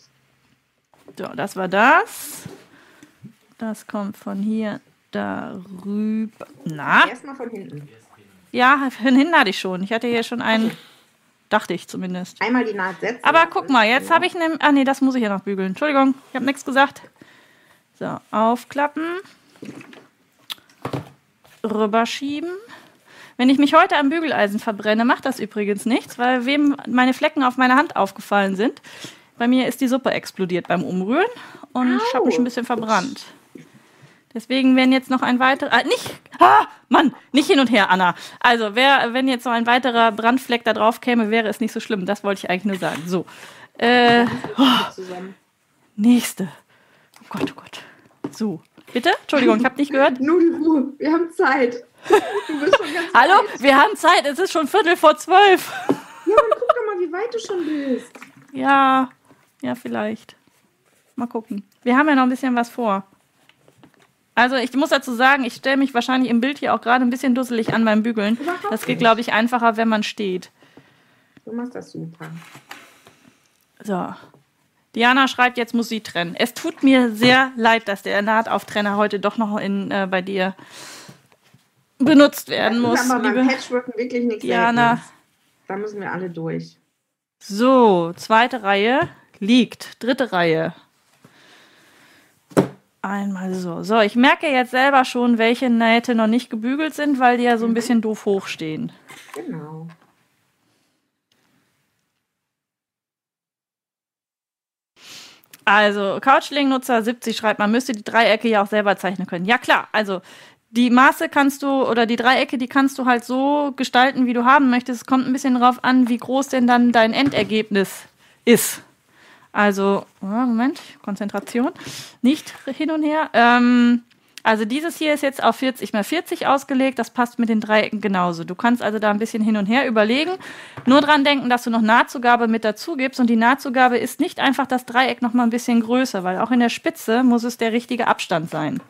[SPEAKER 1] So, das war das. Das kommt von hier darüber. Na?
[SPEAKER 2] Erstmal von hinten.
[SPEAKER 1] Ja, hinten hatte ich schon. Ich hatte hier schon einen. Dachte ich zumindest.
[SPEAKER 2] Einmal die Naht setzen.
[SPEAKER 1] Aber guck mal, jetzt habe ich ne. Ah, nee, das muss ich ja noch bügeln. Entschuldigung, ich habe nichts gesagt. So, aufklappen. Rüberschieben. Wenn ich mich heute am Bügeleisen verbrenne, macht das übrigens nichts, weil wem meine Flecken auf meiner Hand aufgefallen sind. Bei mir ist die Suppe explodiert beim Umrühren und ich habe mich ein bisschen verbrannt. Deswegen, wenn jetzt noch ein weiterer. Ah, nicht! Ah, Mann! Nicht hin und her, Anna. Also, wer, wenn jetzt noch ein weiterer Brandfleck da drauf käme, wäre es nicht so schlimm. Das wollte ich eigentlich nur sagen. So. Äh,
[SPEAKER 2] zusammen.
[SPEAKER 1] nächste. Oh Gott, oh Gott. So. Bitte? Entschuldigung, ich habe nicht gehört.
[SPEAKER 2] Null Ruhe. Wir haben Zeit. Du bist schon ganz
[SPEAKER 1] Hallo?
[SPEAKER 2] weit.
[SPEAKER 1] Wir haben Zeit. Es ist schon Viertel vor zwölf.
[SPEAKER 2] Ja, aber guck doch mal, wie weit du schon bist.
[SPEAKER 1] Ja, ja, vielleicht. Mal gucken. Wir haben ja noch ein bisschen was vor. Also ich muss dazu sagen, ich stelle mich wahrscheinlich im Bild hier auch gerade ein bisschen dusselig an beim Bügeln. Das geht, glaube ich, einfacher, wenn man steht.
[SPEAKER 2] Du machst das super.
[SPEAKER 1] So. Diana schreibt, jetzt muss sie trennen. Es tut mir sehr leid, dass der Nahtauftrenner heute doch noch in, äh, bei dir benutzt werden
[SPEAKER 2] Das
[SPEAKER 1] muss.
[SPEAKER 2] aber beim
[SPEAKER 1] Liebe
[SPEAKER 2] Patchworken wirklich nichts
[SPEAKER 1] Diana.
[SPEAKER 2] Seltenes. Da müssen wir alle durch.
[SPEAKER 1] So, zweite Reihe liegt. Dritte Reihe. Einmal so. So, ich merke jetzt selber schon, welche Nähte noch nicht gebügelt sind, weil die ja so ein bisschen doof hochstehen.
[SPEAKER 2] Genau.
[SPEAKER 1] Also, Couchling-Nutzer 70 schreibt, man müsste die Dreiecke ja auch selber zeichnen können. Ja, klar. Also, die Maße kannst du, oder die Dreiecke, die kannst du halt so gestalten, wie du haben möchtest. Es kommt ein bisschen drauf an, wie groß denn dann dein Endergebnis ist. Also, oh, Moment, Konzentration. Nicht hin und her. Ähm, also dieses hier ist jetzt auf 40 mal 40 ausgelegt. Das passt mit den Dreiecken genauso. Du kannst also da ein bisschen hin und her überlegen. Nur dran denken, dass du noch Nahtzugabe mit dazu gibst. Und die Nahtzugabe ist nicht einfach das Dreieck noch mal ein bisschen größer, weil auch in der Spitze muss es der richtige Abstand sein.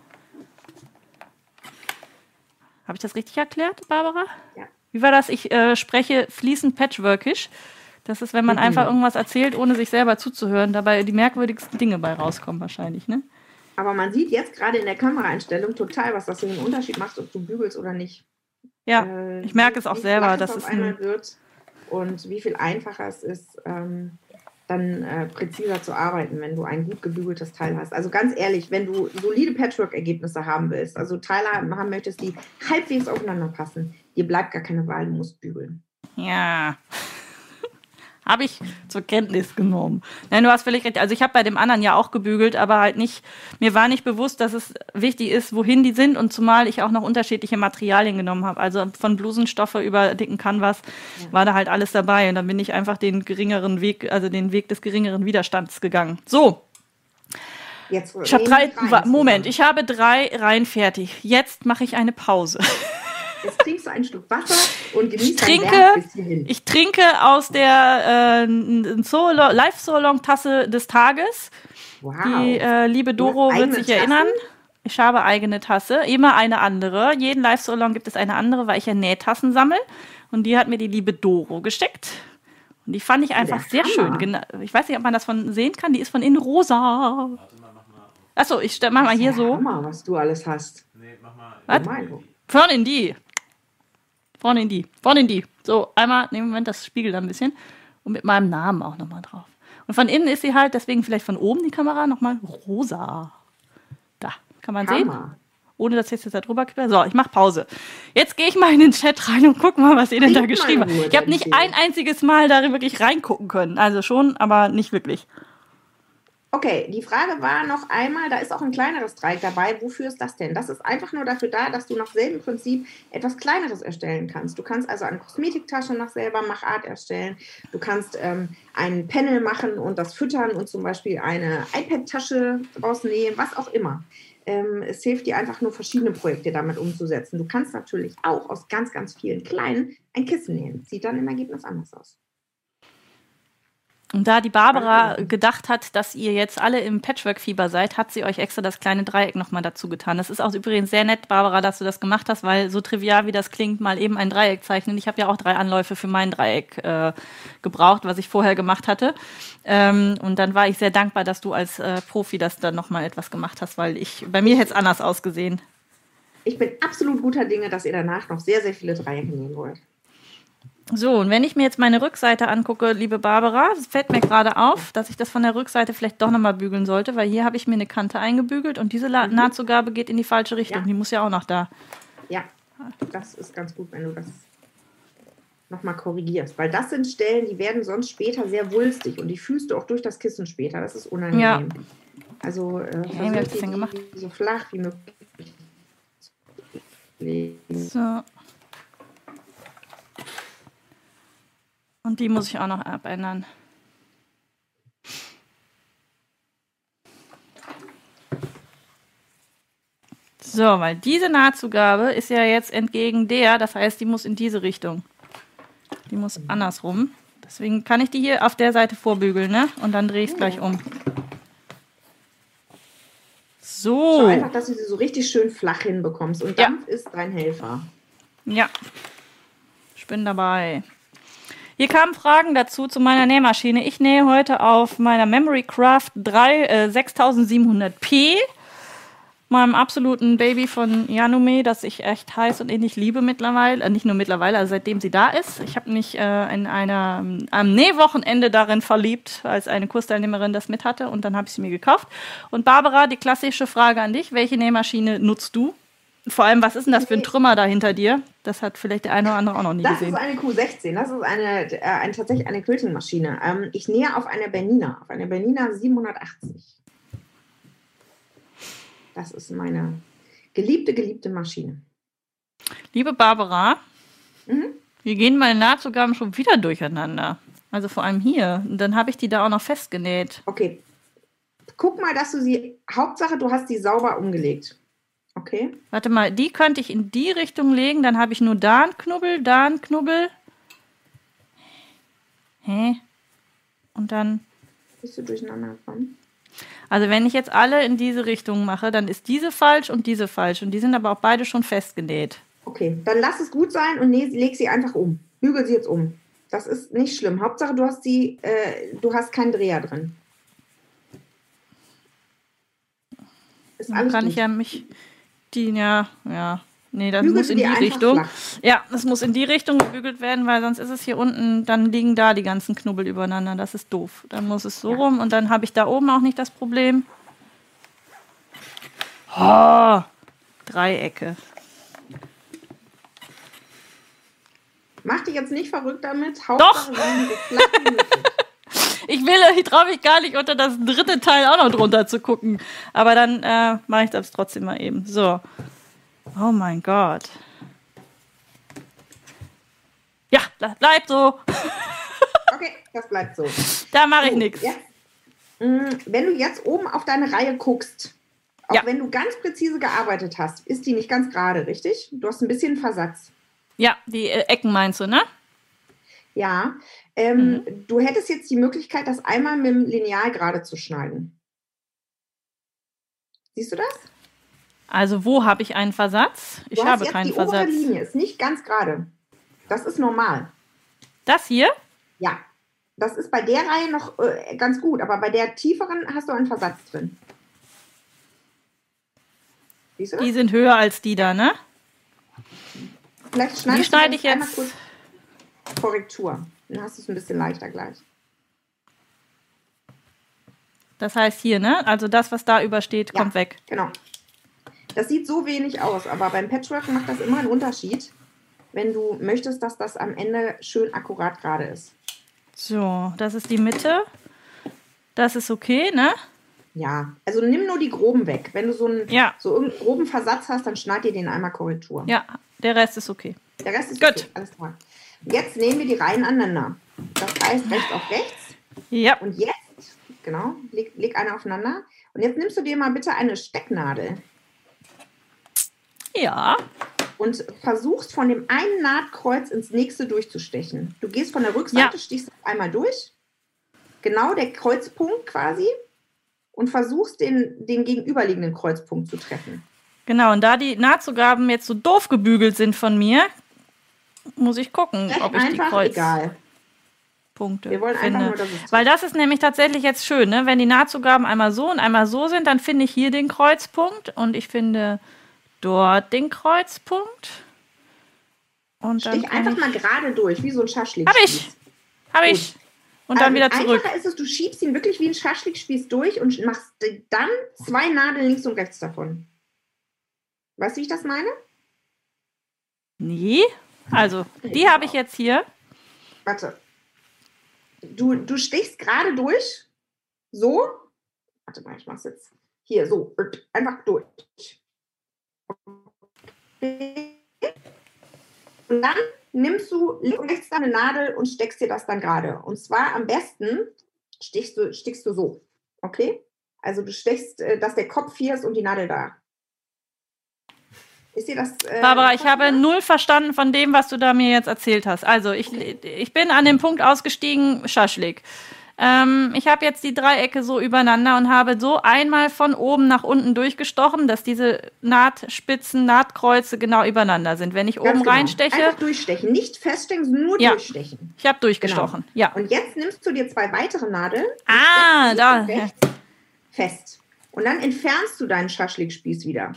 [SPEAKER 1] Habe ich das richtig erklärt, Barbara?
[SPEAKER 2] Ja.
[SPEAKER 1] Wie war das? Ich äh, spreche fließend patchworkisch. Das ist, wenn man einfach irgendwas erzählt, ohne sich selber zuzuhören, dabei die merkwürdigsten Dinge bei rauskommen wahrscheinlich, ne?
[SPEAKER 2] Aber man sieht jetzt gerade in der Kameraeinstellung total, was das für einen Unterschied macht, ob du bügelst oder nicht.
[SPEAKER 1] Ja,
[SPEAKER 2] Äh,
[SPEAKER 1] ich merke es auch selber.
[SPEAKER 2] flach es einmal
[SPEAKER 1] ein,
[SPEAKER 2] wird und wie viel einfacher es ist, ähm, dann äh, präziser zu arbeiten, wenn du ein gut gebügeltes Teil hast. Also ganz ehrlich, wenn du solide Patchwork-Ergebnisse haben willst, also Teile haben haben möchtest, die halbwegs aufeinander passen, dir bleibt gar keine Wahl, du musst bügeln.
[SPEAKER 1] ja. Habe ich zur Kenntnis genommen. Nein, du hast völlig recht. Also ich habe bei dem anderen ja auch gebügelt, aber halt nicht, mir war nicht bewusst, dass es wichtig ist, wohin die sind und zumal ich auch noch unterschiedliche Materialien genommen habe. Also von Blusenstoffe über dicken Canvas war da halt alles dabei und dann bin ich einfach den geringeren Weg, also den Weg des geringeren Widerstands gegangen. So,
[SPEAKER 2] Jetzt
[SPEAKER 1] ich habe drei, Moment, ich habe drei Reihen fertig. Jetzt mache ich eine Pause.
[SPEAKER 2] Jetzt trinkst du ein Stück Wasser und genießt
[SPEAKER 1] trinke-
[SPEAKER 2] dein Werk bis hierhin.
[SPEAKER 1] Ich trinke aus der äh, so Live-Solong-Tasse des Tages.
[SPEAKER 2] wow.
[SPEAKER 1] Die äh, liebe Doro wird sich
[SPEAKER 2] Tassen?
[SPEAKER 1] erinnern. Ich habe eigene Tasse, immer eine andere. Jeden Live-Salon gibt es eine andere, weil ich ja Nähtassen sammle. Und die hat mir die liebe Doro gesteckt. Und die fand ich einfach sehr schön. Ich weiß nicht, ob man das von sehen kann. Die ist von innen rosa. Achso, ich mach mal hier so.
[SPEAKER 2] Hammer, was du alles hast.
[SPEAKER 3] Nee, mach mal.
[SPEAKER 1] Was? Vorne in die. Vorne in die. Vorne in die. So, einmal, nehmen Moment, das spiegelt ein bisschen. Und mit meinem Namen auch nochmal drauf. Und von innen ist sie halt, deswegen vielleicht von oben die Kamera nochmal rosa. Da, kann man sehen.
[SPEAKER 2] Hammer.
[SPEAKER 1] Ohne dass ich jetzt da drüber kippe. So, ich mache Pause. Jetzt gehe ich mal in den Chat rein und guck mal, was ihr denn da geschrieben habt. Ich habe nicht ein einziges Mal da wirklich reingucken können. Also schon, aber nicht wirklich.
[SPEAKER 2] Okay, die Frage war noch einmal, da ist auch ein kleineres Dreieck dabei. Wofür ist das denn? Das ist einfach nur dafür da, dass du nach selben Prinzip etwas Kleineres erstellen kannst. Du kannst also eine Kosmetiktasche nach selber Machart erstellen. Du kannst ähm, einen Panel machen und das füttern und zum Beispiel eine iPad-Tasche draus nähen, was auch immer. Ähm, es hilft dir einfach nur verschiedene Projekte damit umzusetzen. Du kannst natürlich auch aus ganz, ganz vielen kleinen ein Kissen nähen. Sieht dann im Ergebnis anders aus.
[SPEAKER 1] Und da die Barbara gedacht hat, dass ihr jetzt alle im Patchwork-Fieber seid, hat sie euch extra das kleine Dreieck nochmal dazu getan. Das ist auch übrigens sehr nett, Barbara, dass du das gemacht hast, weil so trivial wie das klingt, mal eben ein Dreieck zeichnen. Ich habe ja auch drei Anläufe für mein Dreieck äh, gebraucht, was ich vorher gemacht hatte. Ähm, und dann war ich sehr dankbar, dass du als äh, Profi das dann nochmal etwas gemacht hast, weil ich bei mir hätte es anders ausgesehen.
[SPEAKER 2] Ich bin absolut guter Dinge, dass ihr danach noch sehr, sehr viele Dreiecke nehmen wollt.
[SPEAKER 1] So, und wenn ich mir jetzt meine Rückseite angucke, liebe Barbara, es fällt mir gerade auf, dass ich das von der Rückseite vielleicht doch nochmal bügeln sollte, weil hier habe ich mir eine Kante eingebügelt und diese mhm. Nahtzugabe geht in die falsche Richtung. Ja. Die muss ja auch noch da.
[SPEAKER 2] Ja, das ist ganz gut, wenn du das nochmal korrigierst, weil das sind Stellen, die werden sonst später sehr wulstig und die fühlst du auch durch das Kissen später. Das ist unangenehm. Ja. Also äh,
[SPEAKER 1] okay, wie gemacht?
[SPEAKER 2] so flach wie möglich.
[SPEAKER 1] So. Die muss ich auch noch abändern. So, weil diese Nahtzugabe ist ja jetzt entgegen der, das heißt, die muss in diese Richtung. Die muss andersrum. Deswegen kann ich die hier auf der Seite vorbügeln, ne? Und dann drehe ich es gleich um. So.
[SPEAKER 2] Schau einfach, dass du sie so richtig schön flach hinbekommst. Und Dampf ja. ist dein Helfer.
[SPEAKER 1] Ja. Ich bin dabei. Hier kamen Fragen dazu zu meiner Nähmaschine. Ich nähe heute auf meiner Memory Craft 3 äh, 6700p, meinem absoluten Baby von Yanume, das ich echt heiß und ähnlich liebe mittlerweile. Äh, nicht nur mittlerweile, also seitdem sie da ist. Ich habe mich äh, in einer, am Nähwochenende darin verliebt, als eine Kursteilnehmerin das mit hatte und dann habe ich sie mir gekauft. Und Barbara, die klassische Frage an dich, welche Nähmaschine nutzt du? Vor allem, was ist denn das für ein Trümmer da hinter dir? Das hat vielleicht der eine oder andere auch noch nie
[SPEAKER 2] das
[SPEAKER 1] gesehen.
[SPEAKER 2] Das ist eine Q16, das ist eine, äh, eine tatsächlich eine Quilting-Maschine. Ähm, ich nähe auf einer Bernina, auf einer Bernina 780. Das ist meine geliebte, geliebte Maschine.
[SPEAKER 1] Liebe Barbara, mhm. wir gehen meine Nahtzugaben schon wieder durcheinander. Also vor allem hier. Und dann habe ich die da auch noch festgenäht.
[SPEAKER 2] Okay. Guck mal, dass du sie, Hauptsache, du hast die sauber umgelegt. Okay.
[SPEAKER 1] Warte mal, die könnte ich in die Richtung legen, dann habe ich nur da einen Knubbel, da einen Knubbel. Hä? Und dann.
[SPEAKER 2] Bist du durcheinander gekommen?
[SPEAKER 1] Also wenn ich jetzt alle in diese Richtung mache, dann ist diese falsch und diese falsch. Und die sind aber auch beide schon festgenäht.
[SPEAKER 2] Okay, dann lass es gut sein und leg sie einfach um. Bügel sie jetzt um. Das ist nicht schlimm. Hauptsache, du hast sie, äh, du hast keinen Dreher drin.
[SPEAKER 1] Ist dann kann gut. ich ja mich die, ja, ja. Nee, das Bügel muss in die, die Richtung. Flach. Ja, das muss in die Richtung gebügelt werden, weil sonst ist es hier unten, dann liegen da die ganzen Knubbel übereinander. Das ist doof. Dann muss es so ja. rum und dann habe ich da oben auch nicht das Problem. Oh, Dreiecke.
[SPEAKER 2] Mach dich jetzt nicht verrückt damit.
[SPEAKER 1] Hauptsache Doch! Ich will, ich traue mich gar nicht unter das dritte Teil auch noch drunter zu gucken. Aber dann äh, mache ich das trotzdem mal eben. So. Oh mein Gott. Ja, das bleibt so.
[SPEAKER 2] okay, das bleibt so.
[SPEAKER 1] Da mache ich nichts.
[SPEAKER 2] Mm, wenn du jetzt oben auf deine Reihe guckst, auch ja. wenn du ganz präzise gearbeitet hast, ist die nicht ganz gerade, richtig? Du hast ein bisschen Versatz.
[SPEAKER 1] Ja, die äh, Ecken meinst du, ne?
[SPEAKER 2] Ja, ähm, mhm. Du hättest jetzt die Möglichkeit, das einmal mit dem Lineal gerade zu schneiden. Siehst du das?
[SPEAKER 1] Also wo habe ich einen Versatz? Ich habe keinen die Versatz.
[SPEAKER 2] Die Linie ist nicht ganz gerade. Das ist normal.
[SPEAKER 1] Das hier?
[SPEAKER 2] Ja. Das ist bei der Reihe noch äh, ganz gut, aber bei der tieferen hast du einen Versatz drin.
[SPEAKER 1] Siehst du das? Die sind höher als die da, ne?
[SPEAKER 2] Vielleicht schneide, die schneide ich jetzt. Korrektur. Dann hast du es ein bisschen leichter gleich.
[SPEAKER 1] Das heißt hier, ne? Also das, was da übersteht, ja, kommt weg.
[SPEAKER 2] Genau. Das sieht so wenig aus, aber beim Patchwork macht das immer einen Unterschied, wenn du möchtest, dass das am Ende schön akkurat gerade ist.
[SPEAKER 1] So, das ist die Mitte. Das ist okay, ne?
[SPEAKER 2] Ja, also nimm nur die groben weg. Wenn du so einen,
[SPEAKER 1] Ja.
[SPEAKER 2] so einen groben Versatz hast, dann schneid dir den einmal Korrektur.
[SPEAKER 1] Ja, der Rest ist okay.
[SPEAKER 2] Der Rest ist
[SPEAKER 1] Gut.
[SPEAKER 2] okay, alles klar. Jetzt nehmen wir die Reihen aneinander. Das heißt, rechts auf rechts.
[SPEAKER 1] Ja,
[SPEAKER 2] Und jetzt, genau, leg, leg eine aufeinander. Und jetzt nimmst du dir mal bitte eine Stecknadel
[SPEAKER 1] ja,
[SPEAKER 2] und versuchst von dem einen Nahtkreuz ins nächste durchzustechen. Du gehst von der Rückseite,
[SPEAKER 1] Ja.
[SPEAKER 2] stichst einmal durch, genau der Kreuzpunkt quasi, und versuchst den, den gegenüberliegenden Kreuzpunkt zu treffen.
[SPEAKER 1] genau. Und da die Nahtzugaben jetzt so doof gebügelt sind von mir, muss ich gucken,
[SPEAKER 2] Recht
[SPEAKER 1] ob ich die
[SPEAKER 2] einfach, egal.
[SPEAKER 1] Kreuzpunkte
[SPEAKER 2] Wir wollen einfach
[SPEAKER 1] finde.
[SPEAKER 2] nur, dass es
[SPEAKER 1] Weil das ist nämlich tatsächlich jetzt schön, ne? wenn die Nahtzugaben einmal so und einmal so sind, dann finde ich hier den Kreuzpunkt und ich finde dort den Kreuzpunkt. Und dann
[SPEAKER 2] Stich einfach mal gerade durch, wie so ein Schaschlik.
[SPEAKER 1] Hab ich. Hab ich. Und dann wieder zurück.
[SPEAKER 2] Einfacher ist es, du schiebst ihn wirklich wie ein Schaschlikspieß durch und machst dann zwei Nadeln links und rechts davon. Weißt du, wie ich das meine?
[SPEAKER 1] Nee. Also, die habe ich jetzt hier.
[SPEAKER 2] Warte. Du, du stichst gerade durch. So. Warte mal, ich mach's jetzt. Hier, so. Einfach durch. Und dann nimmst du links und rechts deine Nadel und steckst dir das dann gerade. Und zwar am besten stichst du, stichst du so. Okay? Also du stechst, äh, dass der Kopf hier ist und die Nadel da. Ist dir das. Äh,
[SPEAKER 1] Barbara, ich habe null verstanden von dem, was du da mir jetzt erzählt hast. Also, ich, ich bin an dem Punkt ausgestiegen, Schaschlik. Ähm, ich habe jetzt die Dreiecke so übereinander und habe so einmal von oben nach unten durchgestochen, dass diese Nahtspitzen, Nahtkreuze genau übereinander sind. Wenn ich
[SPEAKER 2] Ganz
[SPEAKER 1] oben
[SPEAKER 2] genau.
[SPEAKER 1] reinsteche,
[SPEAKER 2] Einfach durchstechen. Nicht feststechen, sondern nur
[SPEAKER 1] Ja.
[SPEAKER 2] durchstechen.
[SPEAKER 1] ich habe durchgestochen. Ja.
[SPEAKER 2] Und jetzt nimmst du dir zwei weitere Nadeln.
[SPEAKER 1] Ah, da.
[SPEAKER 2] Fest. Und dann entfernst du deinen Schaschlikspieß wieder.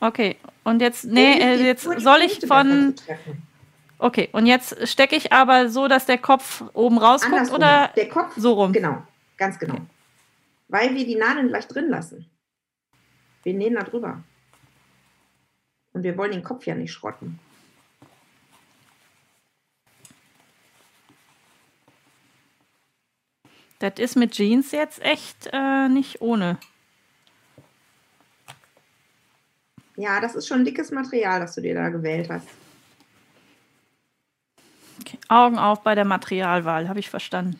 [SPEAKER 1] Okay. Und jetzt, nee, äh, jetzt soll ich von. Okay, und jetzt stecke ich aber so, dass der Kopf oben rausguckt
[SPEAKER 2] Andersrum.
[SPEAKER 1] oder
[SPEAKER 2] Der Kopf.
[SPEAKER 1] so rum?
[SPEAKER 2] Genau, ganz genau. Weil wir die Nadeln gleich drin lassen. Wir nähen da drüber. Und wir wollen den Kopf ja nicht schrotten.
[SPEAKER 1] Das ist mit Jeans jetzt echt äh, nicht ohne.
[SPEAKER 2] Ja, das ist schon dickes Material, das du dir da gewählt hast.
[SPEAKER 1] Okay. Augen auf bei der Materialwahl, habe ich verstanden.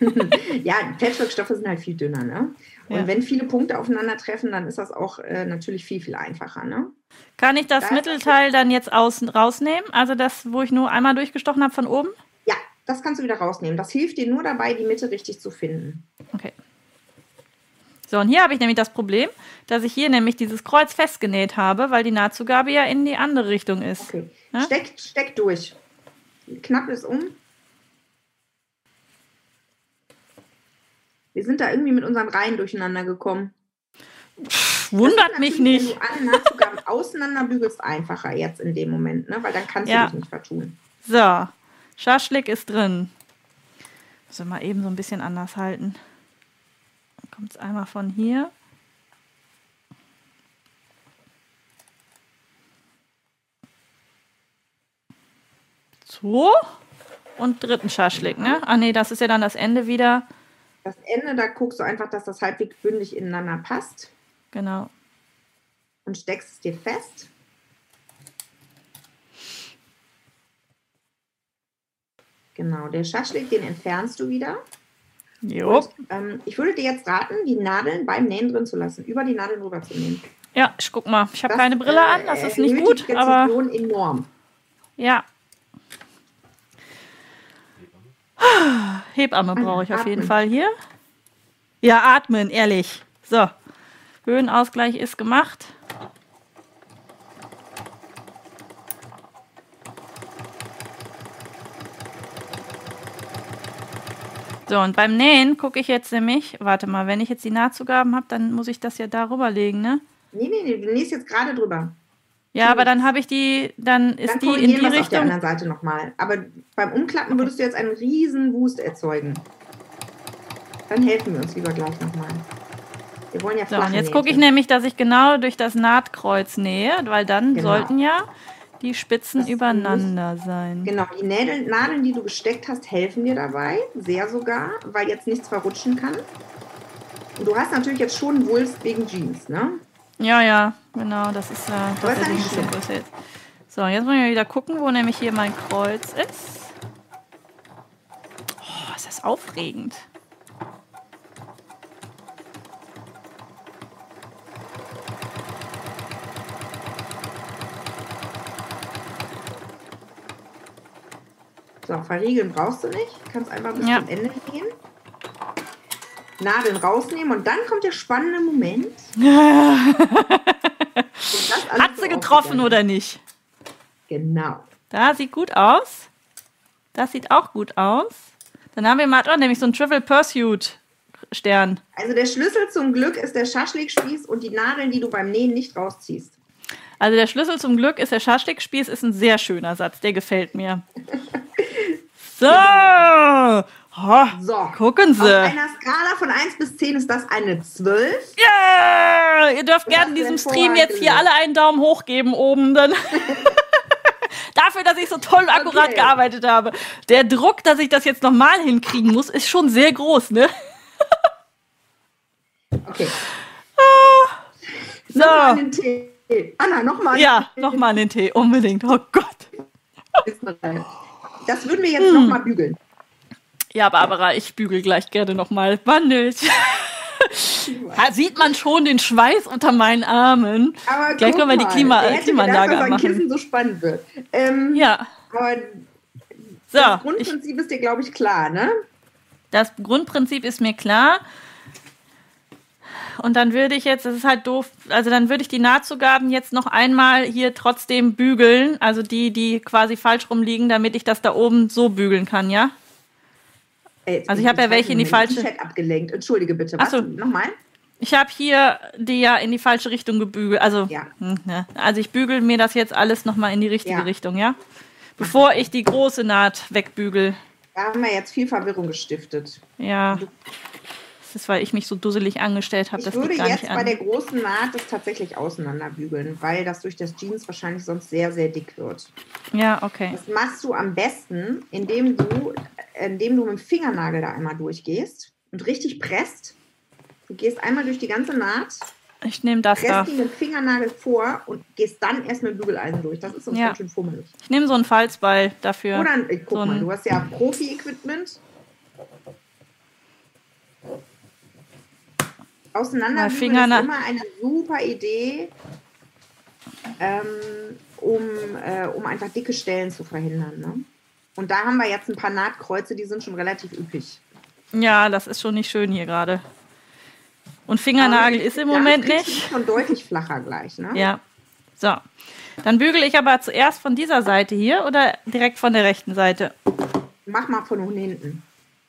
[SPEAKER 2] Ja, Patchwork-Stoffe sind halt viel dünner, ne? Und
[SPEAKER 1] Ja.
[SPEAKER 2] wenn viele Punkte aufeinandertreffen, dann ist das auch äh, natürlich viel, viel einfacher, ne?
[SPEAKER 1] Kann ich das
[SPEAKER 2] Das-
[SPEAKER 1] Mittelteil dann jetzt außen rausnehmen? Also das, wo ich nur einmal durchgestochen habe von oben?
[SPEAKER 2] Ja, das kannst du wieder rausnehmen. Das hilft dir nur dabei, die Mitte richtig zu finden.
[SPEAKER 1] Okay. So, und hier habe ich nämlich das Problem, dass ich hier nämlich dieses Kreuz festgenäht habe, weil die Nahtzugabe ja in die andere Richtung ist.
[SPEAKER 2] Okay.
[SPEAKER 1] Ja?
[SPEAKER 2] Steck, steck durch. Knapp es um. Wir sind da irgendwie mit unseren Reihen durcheinander gekommen.
[SPEAKER 1] Wundert
[SPEAKER 2] Das ist
[SPEAKER 1] mich nicht.
[SPEAKER 2] Wenn du alle Nahtzugaben auseinanderbügelst, einfacher jetzt in dem Moment, ne? weil dann kannst
[SPEAKER 1] Ja.
[SPEAKER 2] du dich nicht vertun.
[SPEAKER 1] So, Schaschlik ist drin. Müssen wir mal eben so ein bisschen anders halten. Kommt es einmal von hier. So. Und dritten Schaschlik, ne? Ah nee, das ist ja dann das Ende wieder.
[SPEAKER 2] Das Ende, da guckst du einfach, dass das halbwegs bündig ineinander passt
[SPEAKER 1] Genau.
[SPEAKER 2] und steckst es dir fest. Genau, der Schaschlik, den entfernst du wieder.
[SPEAKER 1] Jo.
[SPEAKER 2] Ähm, ich würde dir jetzt raten, die Nadeln beim Nähen drin zu lassen, über die Nadeln rüber zu nähen.
[SPEAKER 1] Ja, ich guck mal. Ich habe keine Brille an,
[SPEAKER 2] äh,
[SPEAKER 1] das ist nicht gut,
[SPEAKER 2] die
[SPEAKER 1] aber
[SPEAKER 2] enorm.
[SPEAKER 1] ja. Hebamme brauche ich auf jeden. Fall hier. Ja, atmen, ehrlich. So. Höhenausgleich ist gemacht. So, und beim Nähen gucke ich jetzt nämlich, warte mal, wenn ich jetzt die Nahtzugaben habe, dann muss ich das ja darüber legen, ne?
[SPEAKER 2] Nee, nee, nee, du nähst jetzt gerade drüber.
[SPEAKER 1] Ja, aber dann habe ich die, dann ist
[SPEAKER 2] Dann
[SPEAKER 1] die in die
[SPEAKER 2] wir es auf der
[SPEAKER 1] Richtung.
[SPEAKER 2] anderen Seite nochmal. Aber beim Umklappen würdest du jetzt einen riesen Wust erzeugen. Dann helfen wir uns lieber gleich nochmal. Wir wollen ja
[SPEAKER 1] So, und jetzt gucke ich nämlich, dass ich genau durch das Nahtkreuz nähe, weil dann
[SPEAKER 2] Genau.
[SPEAKER 1] sollten ja die Spitzen
[SPEAKER 2] Das
[SPEAKER 1] übereinander sein.
[SPEAKER 2] Genau, die Nädeln, Nadeln, die du gesteckt hast, helfen dir dabei. Sehr sogar, weil jetzt nichts verrutschen kann. Und du hast natürlich jetzt schon Wulst wegen Jeans, ne?
[SPEAKER 1] Ja, ja, genau. Das ist ja
[SPEAKER 2] ist ja
[SPEAKER 1] tatsächlich ein bisschen größer jetzt. So, jetzt wollen wir wieder gucken, wo nämlich hier mein Kreuz ist. Oh, ist das aufregend.
[SPEAKER 2] So, verriegeln brauchst du nicht. Kannst einfach bis
[SPEAKER 1] Ja.
[SPEAKER 2] zum Ende gehen. Nadeln rausnehmen und dann kommt der spannende Moment.
[SPEAKER 1] Hat
[SPEAKER 2] so
[SPEAKER 1] sie getroffen oder nicht?
[SPEAKER 2] Genau.
[SPEAKER 1] Da sieht gut aus. Das sieht auch gut aus. Dann haben wir mal oh, nämlich so einen Trivial Pursuit Stern.
[SPEAKER 2] Also der Schlüssel zum Glück ist der Schaschlikspieß und die Nadeln, die du beim Nähen nicht rausziehst.
[SPEAKER 1] Also der Schlüssel zum Glück ist der Schaschlikspieß, ist ein sehr schöner Satz, der gefällt mir. So, oh,
[SPEAKER 2] So.
[SPEAKER 1] gucken
[SPEAKER 2] Auf
[SPEAKER 1] Sie.
[SPEAKER 2] einer Skala von 1 bis 10 ist das eine 12.
[SPEAKER 1] Ja, ihr dürft gerne
[SPEAKER 2] hast
[SPEAKER 1] diesem Stream jetzt hier alle einen Daumen hoch geben oben, dann dafür, dass ich so toll und akkurat
[SPEAKER 2] Okay.
[SPEAKER 1] gearbeitet habe. Der Druck, dass ich das jetzt nochmal hinkriegen muss, ist schon sehr groß, ne?
[SPEAKER 2] Okay.
[SPEAKER 1] So,
[SPEAKER 2] Nochmal einen Tee. Anna, nochmal.
[SPEAKER 1] ja, nochmal den Tee, unbedingt. Oh Gott.
[SPEAKER 2] Das würden wir jetzt
[SPEAKER 1] Hm.
[SPEAKER 2] noch nochmal bügeln.
[SPEAKER 1] Ja, Barbara, ich bügel gleich gerne nochmal. Wandelt. Ha, Sieht man schon den Schweiß unter meinen Armen.
[SPEAKER 2] Aber
[SPEAKER 1] Gleich können wir die Klima
[SPEAKER 2] wer hätte
[SPEAKER 1] Klimaanlage
[SPEAKER 2] gedacht, dass ein
[SPEAKER 1] anmachen.
[SPEAKER 2] Kissen so spannend wird. Ähm,
[SPEAKER 1] Ja,
[SPEAKER 2] Aber
[SPEAKER 1] so.
[SPEAKER 2] das
[SPEAKER 1] Ich,
[SPEAKER 2] Grundprinzip ist dir, glaube ich, klar, ne?
[SPEAKER 1] das Grundprinzip ist mir klar. Und dann würde ich jetzt, das ist halt doof, also dann würde ich die Nahtzugaben jetzt noch einmal hier trotzdem bügeln, also die, die quasi falsch rumliegen, damit ich das da oben so bügeln kann, ja?
[SPEAKER 2] Ey,
[SPEAKER 1] Also ich habe ja welche in die falsche-
[SPEAKER 2] Chat abgelenkt. Entschuldige bitte.
[SPEAKER 1] Ach
[SPEAKER 2] Was?
[SPEAKER 1] so.
[SPEAKER 2] Nochmal?
[SPEAKER 1] Ich habe hier die ja in die falsche Richtung gebügelt. Also,
[SPEAKER 2] Ja.
[SPEAKER 1] hm, ne. also ich bügel mir das jetzt alles nochmal in die richtige
[SPEAKER 2] Ja.
[SPEAKER 1] Richtung, ja? Bevor ich die große Naht wegbügel.
[SPEAKER 2] Da haben wir jetzt viel Verwirrung gestiftet.
[SPEAKER 1] Ja. Das ist, weil ich mich so dusselig angestellt habe.
[SPEAKER 2] Ich
[SPEAKER 1] Das
[SPEAKER 2] würde jetzt bei der großen Naht das tatsächlich auseinanderbügeln, weil das durch das Jeans wahrscheinlich sonst sehr, sehr dick wird.
[SPEAKER 1] Ja, okay.
[SPEAKER 2] Das machst du am besten, indem du, indem du mit dem Fingernagel da einmal durchgehst und richtig presst. Du gehst einmal durch die ganze Naht,
[SPEAKER 1] Ich nehme das da.
[SPEAKER 2] presst die mit dem Fingernagel vor und gehst dann erst mit dem Bügeleisen durch. Das ist sonst
[SPEAKER 1] Ja.
[SPEAKER 2] ganz schön fummelig.
[SPEAKER 1] Ich nehme so einen Falzball dafür.
[SPEAKER 2] Oder, guck
[SPEAKER 1] so
[SPEAKER 2] mal, du hast ja Profi-Equipment. Auseinanderbügeln
[SPEAKER 1] Fingerne-
[SPEAKER 2] ist immer eine super Idee, ähm, um, äh, um einfach dicke Stellen zu verhindern. Ne? Und da haben wir jetzt ein paar Nahtkreuze, die sind schon relativ üppig.
[SPEAKER 1] Ja, das ist schon nicht schön hier gerade. Und Fingernagel ist im Moment nicht.
[SPEAKER 2] Schon deutlich flacher gleich. Ne?
[SPEAKER 1] Ja. So. Dann bügele ich aber zuerst von dieser Seite hier oder direkt von der rechten Seite?
[SPEAKER 2] Mach mal von hinten.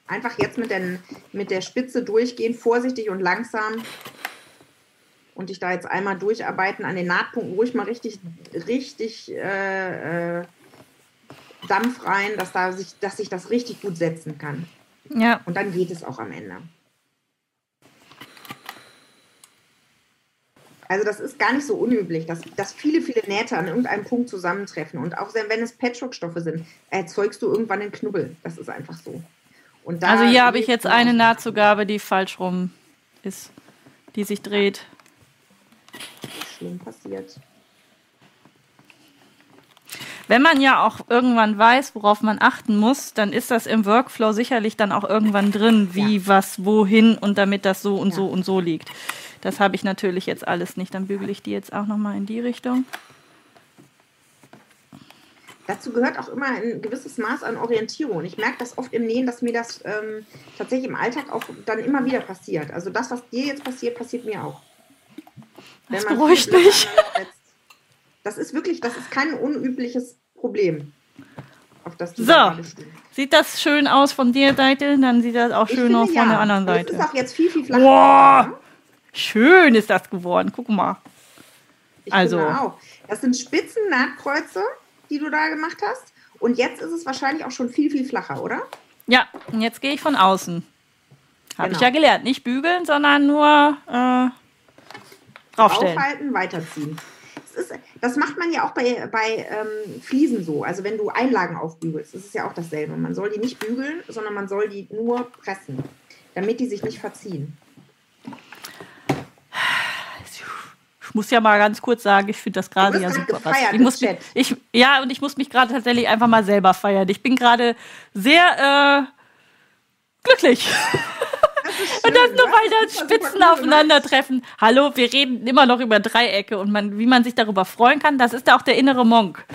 [SPEAKER 2] Einfach jetzt mit, den, mit der Spitze durchgehen, vorsichtig und langsam. Und dich da jetzt einmal durcharbeiten an den Nahtpunkten, ruhig mal richtig, richtig äh, äh, Dampf rein, dass, da sich, dass sich das richtig gut setzen kann.
[SPEAKER 1] Ja.
[SPEAKER 2] Und dann geht es auch am Ende. Also das ist gar nicht so unüblich, dass, dass viele, viele Nähte an irgendeinem Punkt zusammentreffen. Und auch wenn es Patchwork-Stoffe sind, erzeugst du irgendwann einen Knubbel. Das ist einfach so.
[SPEAKER 1] Also hier habe ich jetzt eine Nahtzugabe, die falsch rum ist, die sich dreht.
[SPEAKER 2] Schlimm passiert.
[SPEAKER 1] Wenn man ja auch irgendwann weiß, worauf man achten muss, dann ist das im Workflow sicherlich dann auch irgendwann drin, wie, was, wohin und damit das so und
[SPEAKER 2] Ja.
[SPEAKER 1] so und so liegt. Das habe ich natürlich jetzt alles nicht. Dann bügele ich die jetzt auch nochmal in die Richtung.
[SPEAKER 2] Dazu gehört auch immer ein gewisses Maß an Orientierung. Ich merke das oft im Nähen, dass mir das ähm, tatsächlich im Alltag auch dann immer wieder passiert. Also das, was dir jetzt passiert, passiert mir auch.
[SPEAKER 1] Das beruhigt mich.
[SPEAKER 2] Das ist wirklich, das ist kein unübliches Problem. Auf das
[SPEAKER 1] So. Sieht das schön aus von der Seite, dann sieht das auch
[SPEAKER 2] Ich
[SPEAKER 1] schön
[SPEAKER 2] finde,
[SPEAKER 1] aus von
[SPEAKER 2] ja.
[SPEAKER 1] der anderen
[SPEAKER 2] Es
[SPEAKER 1] Seite.
[SPEAKER 2] ist auch jetzt viel, viel flacher.
[SPEAKER 1] Boah, schön ist das geworden. Guck mal.
[SPEAKER 2] Ich
[SPEAKER 1] Also-.
[SPEAKER 2] Das sind spitzen Nahtkreuze, die du da gemacht hast. Und jetzt ist es wahrscheinlich auch schon viel, viel flacher, oder?
[SPEAKER 1] Ja, und jetzt gehe ich von außen. Habe ich
[SPEAKER 2] Genau.
[SPEAKER 1] ja gelernt. Nicht bügeln, sondern nur äh, draufstellen.
[SPEAKER 2] Aufhalten, weiterziehen. Das, ist, das macht man ja auch bei, bei ähm, Fliesen so. Also wenn du Einlagen aufbügelst, ist ja auch dasselbe. Man soll die nicht bügeln, sondern man soll die nur pressen, damit die sich nicht verziehen.
[SPEAKER 1] Ich muss ja mal ganz kurz sagen, ich finde das gerade ja super.
[SPEAKER 2] Gefeiert,
[SPEAKER 1] ich muss mich, ich, ja, und ich muss mich gerade tatsächlich einfach mal selber feiern. Ich bin gerade sehr äh, glücklich. Und das nur, weil da Spitzen aufeinandertreffen. Hallo, wir reden immer noch über Dreiecke und man, wie man sich darüber freuen kann, das ist auch der innere Monk.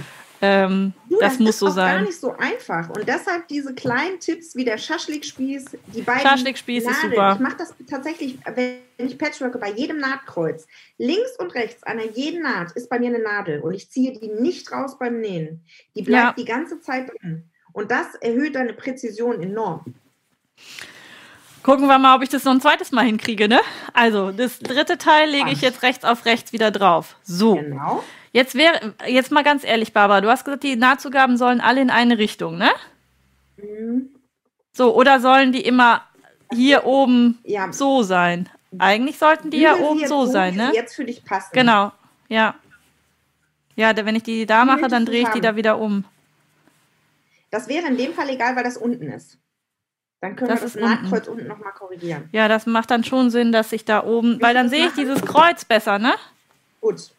[SPEAKER 1] Ähm, du, das, das, muss so sein. Das ist gar
[SPEAKER 2] nicht so einfach. Und deshalb diese kleinen Tipps wie der Schaschlikspieß, die beiden.
[SPEAKER 1] Schaschlikspieß ist super.
[SPEAKER 2] Ich mache das tatsächlich, wenn ich patchworke, bei jedem Nahtkreuz. Links und rechts an jeden Naht ist bei mir eine Nadel und ich ziehe die nicht raus beim Nähen. Die bleibt ja. die ganze Zeit drin. Und das erhöht deine Präzision enorm.
[SPEAKER 1] Gucken wir mal, ob ich das noch ein zweites Mal hinkriege, ne? Also, das dritte Teil lege ich jetzt rechts auf rechts wieder drauf. So. Genau. Jetzt wäre, jetzt mal ganz ehrlich, Barbara, du hast gesagt, die Nahtzugaben sollen alle in eine Richtung, ne? Mhm. So, oder sollen die immer hier oben ja. so sein? Eigentlich sollten die Bügel ja oben so sein, ne?
[SPEAKER 2] Jetzt für dich passen.
[SPEAKER 1] Genau, ja. Ja, wenn ich die da mache, dann drehe ich die da wieder um.
[SPEAKER 2] Das wäre in dem Fall egal, weil das unten ist. Dann können das wir das Nahtkreuz unten, unten nochmal korrigieren.
[SPEAKER 1] Ja, das macht dann schon Sinn, dass ich da oben, weil dann sehe ich dieses Kreuz besser, ne?
[SPEAKER 2] Gut.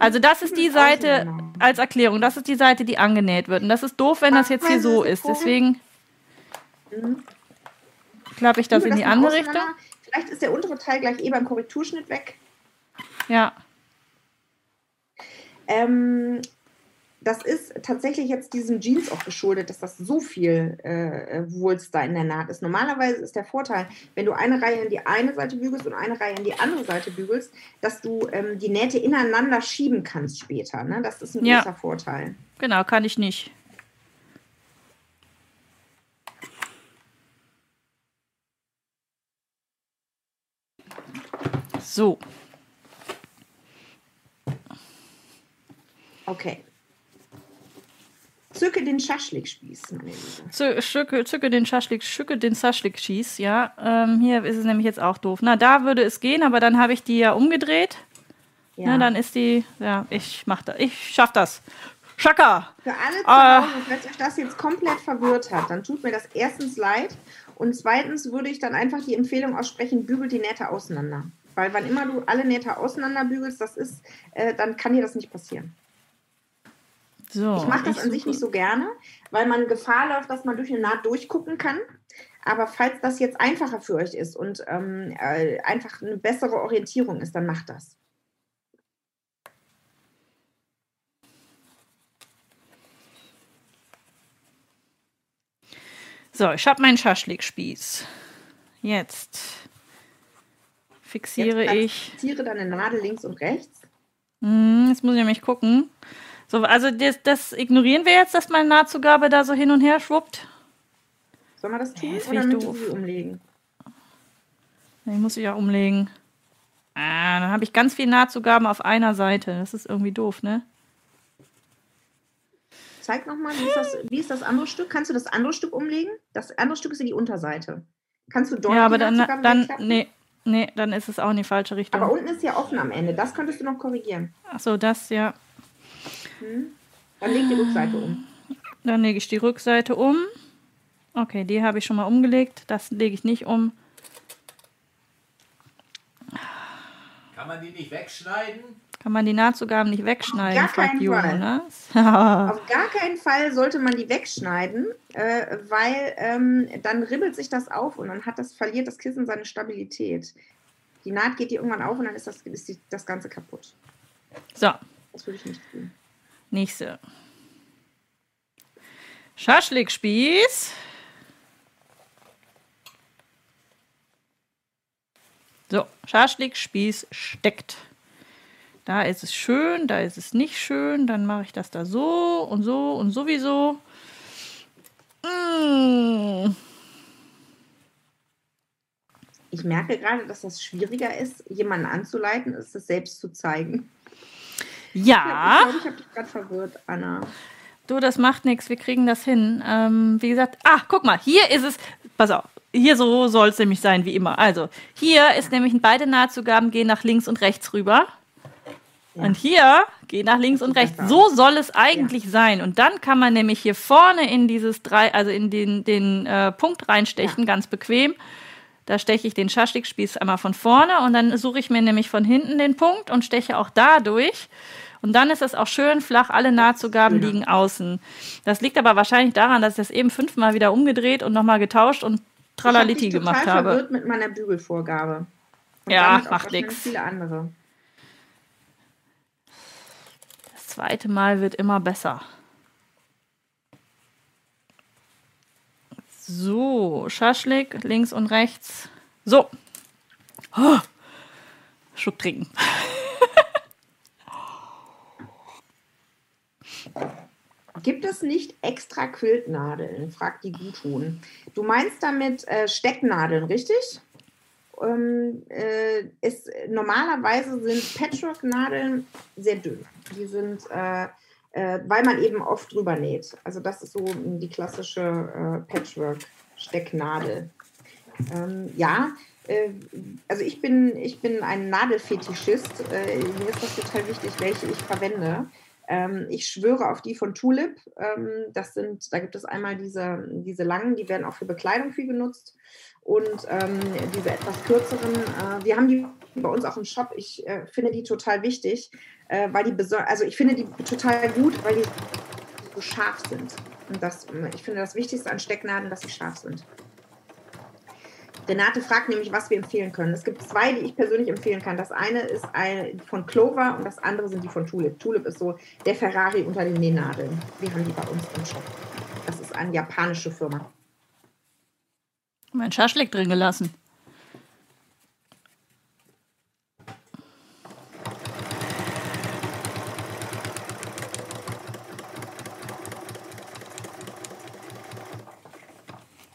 [SPEAKER 1] Also das ist die Seite als Erklärung, das ist die Seite, die angenäht wird. Und das ist doof, wenn das jetzt hier so ist. Deswegen mhm. klappe ich das in die andere Richtung.
[SPEAKER 2] Vielleicht ist der untere Teil gleich eh beim Korrekturschnitt weg.
[SPEAKER 1] Ja.
[SPEAKER 2] Ähm, das ist tatsächlich jetzt diesem Jeans auch geschuldet, dass das so viel äh, Wulst da in der Naht ist. Normalerweise ist der Vorteil, wenn du eine Reihe in die eine Seite bügelst und eine Reihe in die andere Seite bügelst, dass du ähm, die Nähte ineinander schieben kannst später. Ne? Das ist ein ja. großer Vorteil.
[SPEAKER 1] Genau, kann ich nicht. So.
[SPEAKER 2] Okay. Zücke den Schaschlikspieß,
[SPEAKER 1] Zücke, zücke den Schaschlik, schücke den Schaschlikspieß, ja. Ähm, hier ist es nämlich jetzt auch doof. Na, da würde es gehen, aber dann habe ich die ja umgedreht. Ja. Na, dann ist die, ja, ich mach das, ich schaff das. Schaka!
[SPEAKER 2] Für alle zu. Hause, wenn euch das jetzt komplett verwirrt hat, dann tut mir das erstens leid und zweitens würde ich dann einfach die Empfehlung aussprechen, bügelt die Nähte auseinander. Weil wann immer du alle Nähte auseinander bügelst, das ist, äh, dann kann dir das nicht passieren. So, ich mache das an sich nicht so gerne, weil man Gefahr läuft, dass man durch eine Naht durchgucken kann. Aber falls das jetzt einfacher für euch ist und ähm, äh, einfach eine bessere Orientierung ist, dann macht das.
[SPEAKER 1] So, ich habe meinen Schaschlikspieß. Jetzt fixiere Jetzt ich.
[SPEAKER 2] Fixiere deine Nadel links und rechts.
[SPEAKER 1] Hm, jetzt muss ich nämlich gucken. So, also das, das, ignorieren wir jetzt, dass meine Nahtzugabe da so hin und her schwuppt.
[SPEAKER 2] Soll man das tun nee, oder doof. sie umlegen?
[SPEAKER 1] Nee, muss ich ja umlegen. Ah, dann habe ich ganz viele Nahtzugaben auf einer Seite. Das ist irgendwie doof, ne?
[SPEAKER 2] Zeig nochmal, wie, ist das, wie ist das andere Stück? Kannst du das andere Stück umlegen? Das andere Stück ist in die Unterseite. Kannst du dort
[SPEAKER 1] Ja, aber dann, dann nee, nee, dann ist es auch in die falsche Richtung.
[SPEAKER 2] Aber unten ist ja offen am Ende. Das könntest du noch korrigieren.
[SPEAKER 1] Ach so, das, ja.
[SPEAKER 2] Hm? Dann leg die Rückseite um.
[SPEAKER 1] Dann lege ich die Rückseite um. Okay, die habe ich schon mal umgelegt. Das lege ich nicht um.
[SPEAKER 3] Kann man die nicht wegschneiden?
[SPEAKER 1] Kann man die Nahtzugaben nicht wegschneiden?
[SPEAKER 2] Auf gar keinen Jonas. Fall. Auf gar keinen Fall sollte man die wegschneiden, äh, weil ähm, dann ribbelt sich das auf und dann hat das, verliert das Kissen seine Stabilität. Die Naht geht dir irgendwann auf und dann ist das, ist die, das Ganze kaputt.
[SPEAKER 1] So.
[SPEAKER 2] Das würde ich nicht tun.
[SPEAKER 1] Nächste. Schaschlikspieß. So, Schaschlikspieß steckt. Da ist es schön, da ist es nicht schön. Dann mache ich das da so und so und sowieso. Mmh.
[SPEAKER 2] Ich merke gerade, dass das schwieriger ist, jemanden anzuleiten, als es selbst zu zeigen.
[SPEAKER 1] Ja.
[SPEAKER 2] Ich glaube, ich habe dich gerade verwirrt, Anna.
[SPEAKER 1] Du, das macht nichts, wir kriegen das hin. Ähm, wie gesagt, ah, guck mal, hier ist es, pass auf, hier so soll es nämlich sein, wie immer. Also, hier ist nämlich beide Nahtzugaben gehen nach links und rechts rüber. Ja. Und hier gehen nach links und rechts. So soll es eigentlich ja. sein. Und dann kann man nämlich hier vorne in dieses drei, also in den, den äh, Punkt reinstechen, ja. ganz bequem. Da steche ich den Schaschlikspieß einmal von vorne und dann suche ich mir nämlich von hinten den Punkt und steche auch da durch. Und dann ist es auch schön flach, alle Nahtzugaben liegen außen. Das liegt aber wahrscheinlich daran, dass ich das eben fünfmal wieder umgedreht und nochmal getauscht und Tralaliti gemacht habe. Ich
[SPEAKER 2] verwirrt mit meiner Bügelvorgabe.
[SPEAKER 1] Und ja, macht nichts.
[SPEAKER 2] viele andere.
[SPEAKER 1] Das zweite Mal wird immer besser. So, Schaschlik links und rechts. So. Oh. Schluck trinken.
[SPEAKER 2] Gibt es nicht extra Quiltnadeln? fragt die Guthuhn. Du meinst damit äh, Stecknadeln, richtig? Ähm, äh, ist, normalerweise sind Patchwork-Nadeln sehr dünn. Die sind, äh, äh, weil man eben oft drüber näht. Also das ist so die klassische äh, Patchwork-Stecknadel. Ähm, ja, äh, also ich bin, ich bin ein Nadelfetischist. Mir ist das total wichtig, welche ich verwende. Ähm, ich schwöre auf die von Tulip. Ähm, das sind, da gibt es einmal diese, diese langen, die werden auch für Bekleidung viel genutzt. Und ähm, diese etwas kürzeren, äh, wir haben die bei uns auch im Shop. Ich äh, finde die total wichtig, äh, weil die also ich finde die total gut, weil die so scharf sind. Und das, ich finde das Wichtigste an Stecknadeln, dass sie scharf sind. Renate fragt nämlich, was wir empfehlen können. Es gibt zwei, die ich persönlich empfehlen kann. Das eine ist eine von Clover und das andere sind die von Tulip. Tulip ist so der Ferrari unter den Nähnadeln. Wir haben die bei uns im Shop. Das ist eine japanische Firma.
[SPEAKER 1] Mein Schaschlik drin gelassen.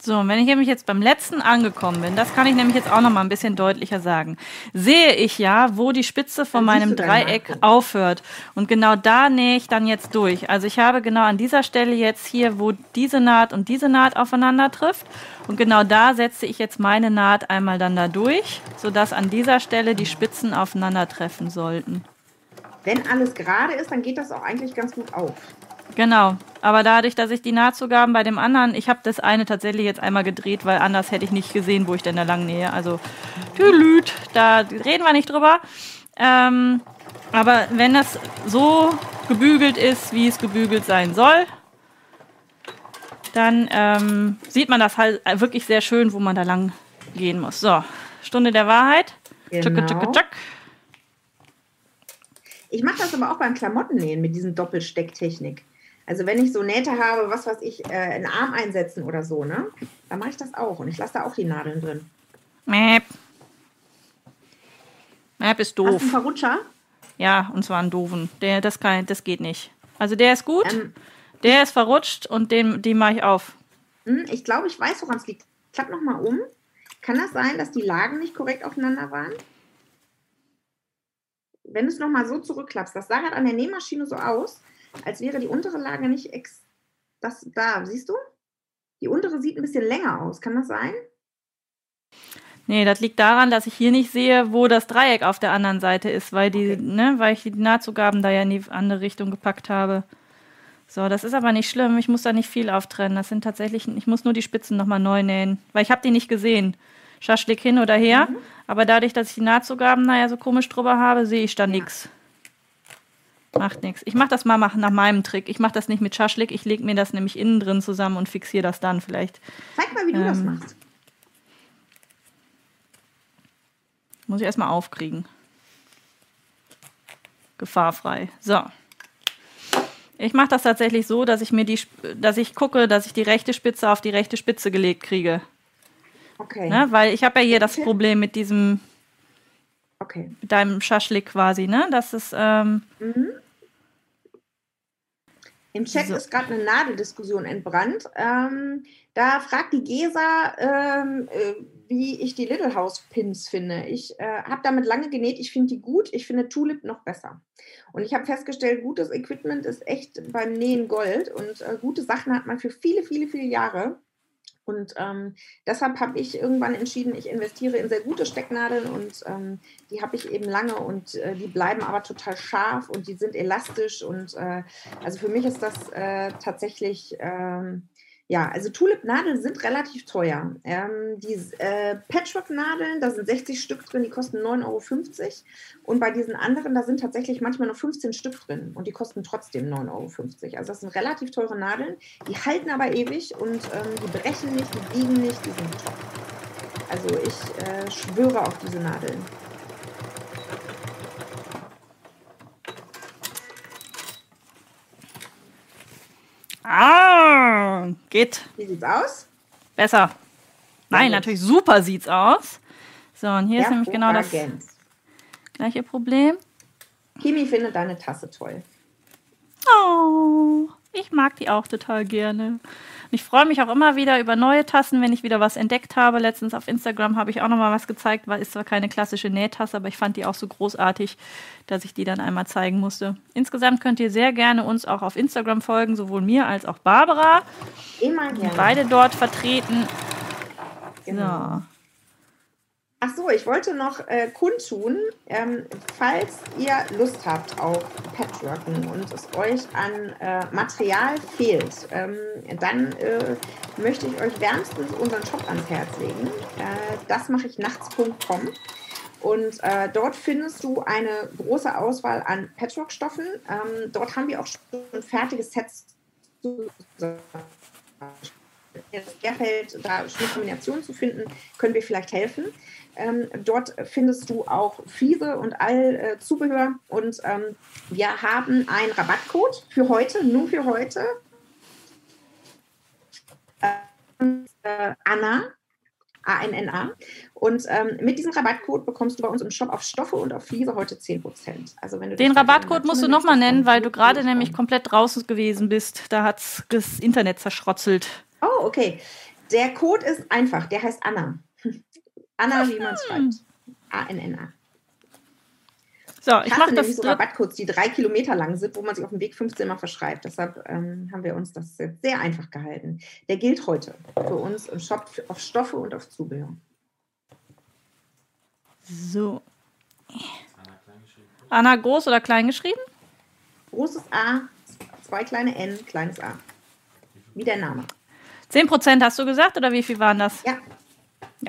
[SPEAKER 1] So, und wenn ich nämlich jetzt beim letzten angekommen bin, das kann ich nämlich jetzt auch noch mal ein bisschen deutlicher sagen, sehe ich ja, wo die Spitze von dann meinem Dreieck aufhört. Und genau da nähe ich dann jetzt durch. Also ich habe genau an dieser Stelle jetzt hier, wo diese Naht und diese Naht aufeinander trifft. Und genau da setze ich jetzt meine Naht einmal dann da durch, sodass an dieser Stelle die Spitzen aufeinandertreffen sollten.
[SPEAKER 2] Wenn alles gerade ist, dann geht das auch eigentlich ganz gut auf.
[SPEAKER 1] Genau, aber dadurch, dass ich die Nahtzugaben bei dem anderen, ich habe das eine tatsächlich jetzt einmal gedreht, weil anders hätte ich nicht gesehen, wo ich denn da lang nähe. Also, tülüt, da reden wir nicht drüber. Ähm, aber wenn das so gebügelt ist, wie es gebügelt sein soll, dann ähm, sieht man das halt wirklich sehr schön, wo man da lang gehen muss. So, Stunde der Wahrheit.
[SPEAKER 2] Genau. Tschuk, tschuk, tschuk. Ich mache das aber auch beim Klamottennähen mit diesen Doppelstecktechnik. Also wenn ich so Nähte habe, was weiß ich, äh, einen Arm einsetzen oder so, ne? Dann mache ich das auch und ich lasse da auch die Nadeln drin.
[SPEAKER 1] Mäp. Mäp ist doof. Hast du
[SPEAKER 2] einen Verrutscher?
[SPEAKER 1] Ja, und zwar einen doofen. Der, das, kann, das geht nicht. Also der ist gut, ähm, der ist verrutscht und den, den mache ich auf.
[SPEAKER 2] Hm, ich glaube, ich weiß, woran es liegt. Klapp nochmal um. Kann das sein, dass die Lagen nicht korrekt aufeinander waren? Wenn du es nochmal so zurückklappst, das sah gerade an der Nähmaschine so aus, als wäre die untere Lage nicht ex das da, siehst du? Die untere sieht ein bisschen länger aus. Kann das sein?
[SPEAKER 1] Nee, das liegt daran, dass ich hier nicht sehe, wo das Dreieck auf der anderen Seite ist, weil die, okay. ne, weil ich die Nahtzugaben da ja in die andere Richtung gepackt habe. So, das ist aber nicht schlimm. Ich muss da nicht viel auftrennen. Das sind tatsächlich, ich muss nur die Spitzen nochmal neu nähen, weil ich habe die nicht gesehen. Schaschlik hin oder her. Mhm. Aber dadurch, dass ich die Nahtzugaben da ja so komisch drüber habe, sehe ich da ja. nichts. Macht nichts. Ich mache das mal nach meinem Trick. Ich mache das nicht mit Schaschlik. Ich lege mir das nämlich innen drin zusammen und fixiere das dann vielleicht.
[SPEAKER 2] Zeig mal, wie ähm, du das ähm, machst.
[SPEAKER 1] Muss ich erstmal aufkriegen. Gefahrfrei. So. Ich mache das tatsächlich so, dass ich mir die, dass ich gucke, dass ich die rechte Spitze auf die rechte Spitze gelegt kriege.
[SPEAKER 2] Okay.
[SPEAKER 1] Ne? Weil ich habe ja hier das Problem mit diesem, okay. mit deinem Schaschlik quasi, ne? Das ist, ähm, mhm.
[SPEAKER 2] Im Chat so. ist gerade eine Nadeldiskussion entbrannt. Ähm, da fragt die Gesa, ähm, äh, wie ich die Little House Pins finde. Ich äh, habe damit lange genäht. Ich finde die gut. Ich finde Tulip noch besser. Und ich habe festgestellt, gutes Equipment ist echt beim Nähen Gold. Und äh, gute Sachen hat man für viele, viele, viele Jahre. Und ähm, deshalb habe ich irgendwann entschieden, ich investiere in sehr gute Stecknadeln und ähm, die habe ich eben lange und äh, die bleiben aber total scharf und die sind elastisch und äh, also für mich ist das äh, tatsächlich ähm, Ja, also Tulip-Nadeln sind relativ teuer. Ähm, die äh, Patchwork-Nadeln, da sind 60 Stück drin, die kosten 9,50 Euro. Und bei diesen anderen, da sind tatsächlich manchmal nur 15 Stück drin und die kosten trotzdem 9,50 Euro. Also das sind relativ teure Nadeln. Die halten aber ewig und ähm, die brechen nicht, die biegen nicht, die sind top. Also ich äh, schwöre auf diese Nadeln.
[SPEAKER 1] Ah, geht.
[SPEAKER 2] Wie sieht's aus?
[SPEAKER 1] Besser. Nein,
[SPEAKER 2] gut.
[SPEAKER 1] natürlich super sieht's aus. So, und hier ist nämlich genau das gleiche Problem.
[SPEAKER 2] Kimi findet deine Tasse toll.
[SPEAKER 1] Oh, ich mag die auch total gerne. Und ich freue mich auch immer wieder über neue Tassen, wenn ich wieder was entdeckt habe. Letztens auf Instagram habe ich auch noch mal was gezeigt, weil ist zwar keine klassische Nähtasse, aber ich fand die auch so großartig, dass ich die dann einmal zeigen musste. Insgesamt könnt ihr sehr gerne uns auch auf Instagram folgen, sowohl mir als auch Barbara.
[SPEAKER 2] Immer gerne.
[SPEAKER 1] Beide dort vertreten.
[SPEAKER 2] Genau.
[SPEAKER 1] So.
[SPEAKER 2] Ach so, ich wollte noch äh, kundtun, ähm, falls ihr Lust habt auf Patchworken und es euch an äh, Material fehlt, ähm, dann äh, möchte ich euch wärmstens unseren Shop ans Herz legen. Äh, das mache ich nachts.com. Und äh, dort findest du eine große Auswahl an Patchwork-Stoffen. Ähm, dort haben wir auch schon fertige Sets zu es schwerfällt, da schöne Kombinationen zu finden, können wir vielleicht helfen. Ähm, dort findest du auch Fliese und all äh, Zubehör. Und ähm, wir haben einen Rabattcode für heute, nur für heute. Ähm, äh, Anna, A-N-N-A. Und ähm, mit diesem Rabattcode bekommst du bei uns im Shop auf Stoffe und auf Fliese heute 10%. Also wenn du
[SPEAKER 1] Den Rabattcode musst du nochmal nennen, weil du gerade nämlich komplett draußen gewesen bist. Da hat's das Internet zerschrotzelt.
[SPEAKER 2] Oh, okay. Der Code ist einfach. Der heißt Anna. Anna, wie man es schreibt. A-N-N-A.
[SPEAKER 1] So, ich mache das
[SPEAKER 2] nämlich so. Rabattcodes, die drei Kilometer lang sind, wo man sich auf dem Weg 15 Mal verschreibt. Deshalb ähm, haben wir uns das jetzt sehr einfach gehalten. Der gilt heute für uns im Shop auf Stoffe und auf Zubehör.
[SPEAKER 1] So. Anna groß oder klein geschrieben?
[SPEAKER 2] Großes A, zwei kleine N, kleines A. Wie der Name.
[SPEAKER 1] 10% hast du gesagt oder wie viel waren das?
[SPEAKER 2] Ja.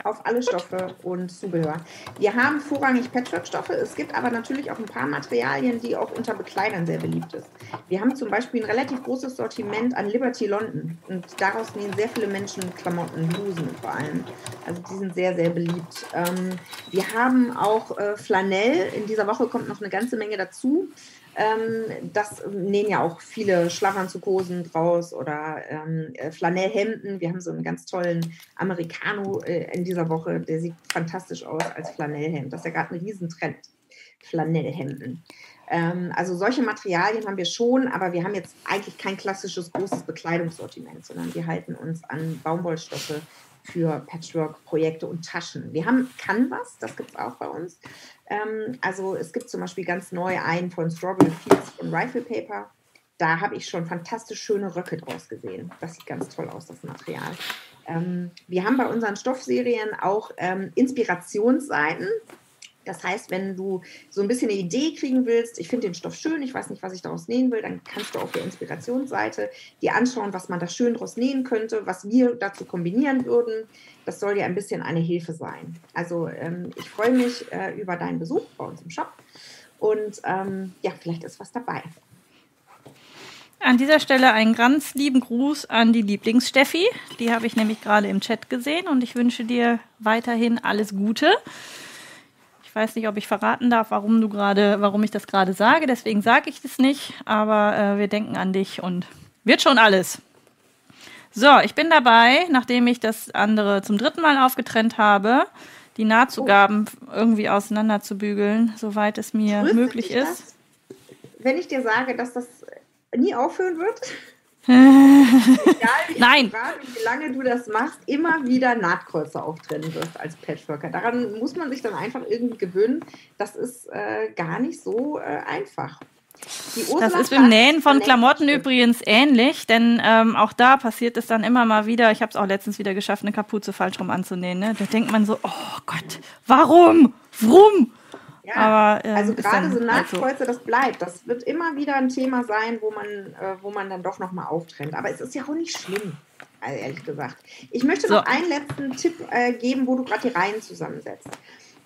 [SPEAKER 2] Auf alle Stoffe und Zubehör. Wir haben vorrangig Patchwork-Stoffe. Es gibt aber natürlich auch ein paar Materialien, die auch unter Bekleidern sehr beliebt sind. Wir haben zum Beispiel ein relativ großes Sortiment an Liberty London. Und daraus nähen sehr viele Menschen Klamotten, Blusen vor allem. Also die sind sehr, sehr beliebt. Ähm, wir haben auch äh, Flanell. In dieser Woche kommt noch eine ganze Menge dazu. Ähm, das nähen ja auch viele Schlafanzughosen draus oder ähm, äh, Flanellhemden. Wir haben so einen ganz tollen Americano äh, in dieser Woche, der sieht fantastisch aus als Flanellhemd. Das ist ja gerade ein Riesentrend. Flanellhemden. Ähm, also solche Materialien haben wir schon, aber wir haben jetzt eigentlich kein klassisches großes Bekleidungssortiment, sondern wir halten uns an Baumwollstoffe für Patchwork-Projekte und Taschen. Wir haben Canvas, das gibt es auch bei uns. Ähm, also es gibt zum Beispiel ganz neu einen von Strawberry Fields von Rifle Paper. Da habe ich schon fantastisch schöne Röcke draus gesehen. Das sieht ganz toll aus, das Material. Ähm, wir haben bei unseren Stoffserien auch ähm, Inspirationsseiten. Das heißt, wenn du so ein bisschen eine Idee kriegen willst, ich finde den Stoff schön, ich weiß nicht, was ich daraus nähen will, dann kannst du auf der Inspirationsseite dir anschauen, was man da schön daraus nähen könnte, was wir dazu kombinieren würden. Das soll dir ein bisschen eine Hilfe sein. Also ähm, ich freue mich äh, über deinen Besuch bei uns im Shop und ähm, ja, vielleicht ist was dabei.
[SPEAKER 1] An dieser Stelle einen ganz lieben Gruß an die Lieblingssteffi. Die habe ich nämlich gerade im Chat gesehen und ich wünsche dir weiterhin alles Gute. Ich weiß nicht, ob ich verraten darf, warum du gerade, warum ich das gerade sage. Deswegen sage ich das nicht. Aber äh, wir denken an dich und wird schon alles. So, ich bin dabei, nachdem ich das andere zum dritten Mal aufgetrennt habe, die Nahtzugaben irgendwie auseinander zu bügeln, soweit es mir
[SPEAKER 2] Tröstet
[SPEAKER 1] möglich ist.
[SPEAKER 2] das, wenn ich dir sage, dass das nie aufhören wird? Egal wie
[SPEAKER 1] Nein.
[SPEAKER 2] und wie lange du das machst, immer wieder Nahtkreuze auftrennen wirst als Patchworker. Daran muss man sich dann einfach irgendwie gewöhnen. Das ist äh, gar nicht so äh, einfach.
[SPEAKER 1] Das ist beim Nähen von Klamotten übrigens ähnlich, denn ähm, auch da passiert es dann immer mal wieder. Ich habe es auch letztens wieder geschafft, eine Kapuze falsch rum anzunähen. Ne? Da denkt man so, oh Gott, warum? Warum? Ja, aber,
[SPEAKER 2] ähm, also gerade so Nahtkreuze, halt das bleibt. Das wird immer wieder ein Thema sein, wo man, äh, wo man dann doch nochmal auftrennt. Aber es ist ja auch nicht schlimm, also ehrlich gesagt. Ich möchte noch so. einen letzten Tipp äh, geben, wo du gerade die Reihen zusammensetzt.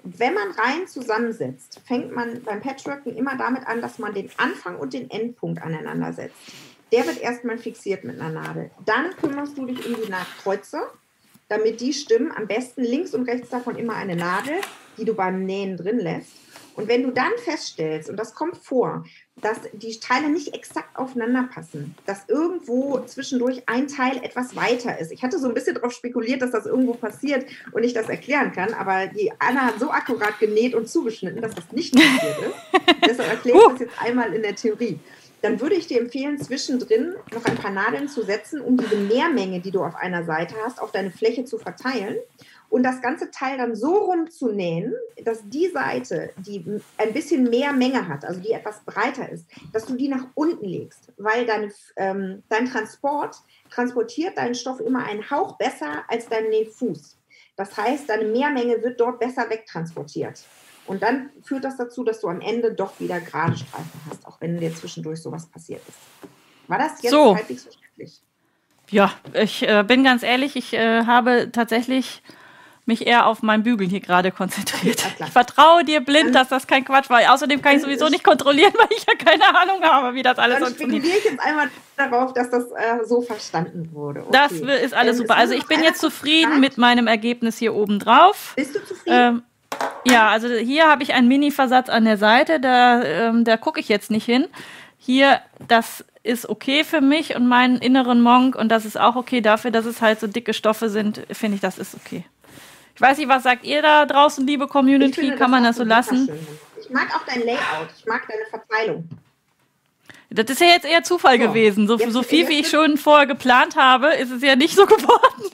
[SPEAKER 2] Wenn man Reihen zusammensetzt, fängt man beim Patchworken immer damit an, dass man den Anfang und den Endpunkt aneinander setzt. Der wird erstmal fixiert mit einer Nadel. Dann kümmerst du dich um die Nahtkreuze, damit die stimmen. Am besten links und rechts davon immer eine Nadel, die du beim Nähen drin lässt. Und wenn du dann feststellst, und das kommt vor, dass die Teile nicht exakt aufeinander passen, dass irgendwo zwischendurch ein Teil etwas weiter ist. Ich hatte so ein bisschen darauf spekuliert, dass das irgendwo passiert und ich das erklären kann, aber die Anna hat so akkurat genäht und zugeschnitten, dass das nicht passiert ist. Deshalb erkläre ich das jetzt einmal in der Theorie dann würde ich dir empfehlen, zwischendrin noch ein paar Nadeln zu setzen, um diese Mehrmenge, die du auf einer Seite hast, auf deine Fläche zu verteilen und das ganze Teil dann so rumzunähen, dass die Seite, die ein bisschen mehr Menge hat, also die etwas breiter ist, dass du die nach unten legst, weil dein, ähm, dein Transport transportiert deinen Stoff immer einen Hauch besser als dein Nähfuß. Das heißt, deine Mehrmenge wird dort besser wegtransportiert. Und dann führt das dazu, dass du am Ende doch wieder gerade Streifen hast, auch wenn dir zwischendurch sowas passiert ist. War das jetzt so. halbwegs verständlich?
[SPEAKER 1] Ja, ich äh, bin ganz ehrlich, ich äh, habe tatsächlich mich eher auf mein Bügeln hier gerade konzentriert. Ja, ich vertraue dir blind, dass das kein Quatsch war. Außerdem kann ich sowieso nicht kontrollieren, weil ich ja keine Ahnung habe, wie das alles
[SPEAKER 2] dann funktioniert. Dann ich jetzt einmal darauf, dass das äh, so verstanden wurde. Okay.
[SPEAKER 1] Das ist alles ähm, super. Also ich bin jetzt zufrieden mit meinem Ergebnis hier oben drauf.
[SPEAKER 2] Bist du zufrieden? Ähm,
[SPEAKER 1] ja, also hier habe ich einen Mini-Versatz an der Seite, da, ähm, da gucke ich jetzt nicht hin. Hier, das ist okay für mich und meinen inneren Monk und das ist auch okay dafür, dass es halt so dicke Stoffe sind, finde ich, das ist okay. Ich weiß nicht, was sagt ihr da draußen, liebe Community? Finde, Kann man das so lassen?
[SPEAKER 2] Ich mag auch dein Layout, ich mag deine Verteilung.
[SPEAKER 1] Das ist ja jetzt eher Zufall so, gewesen. So, so viel, wie ich schon vorher geplant habe, ist es ja nicht so geworden.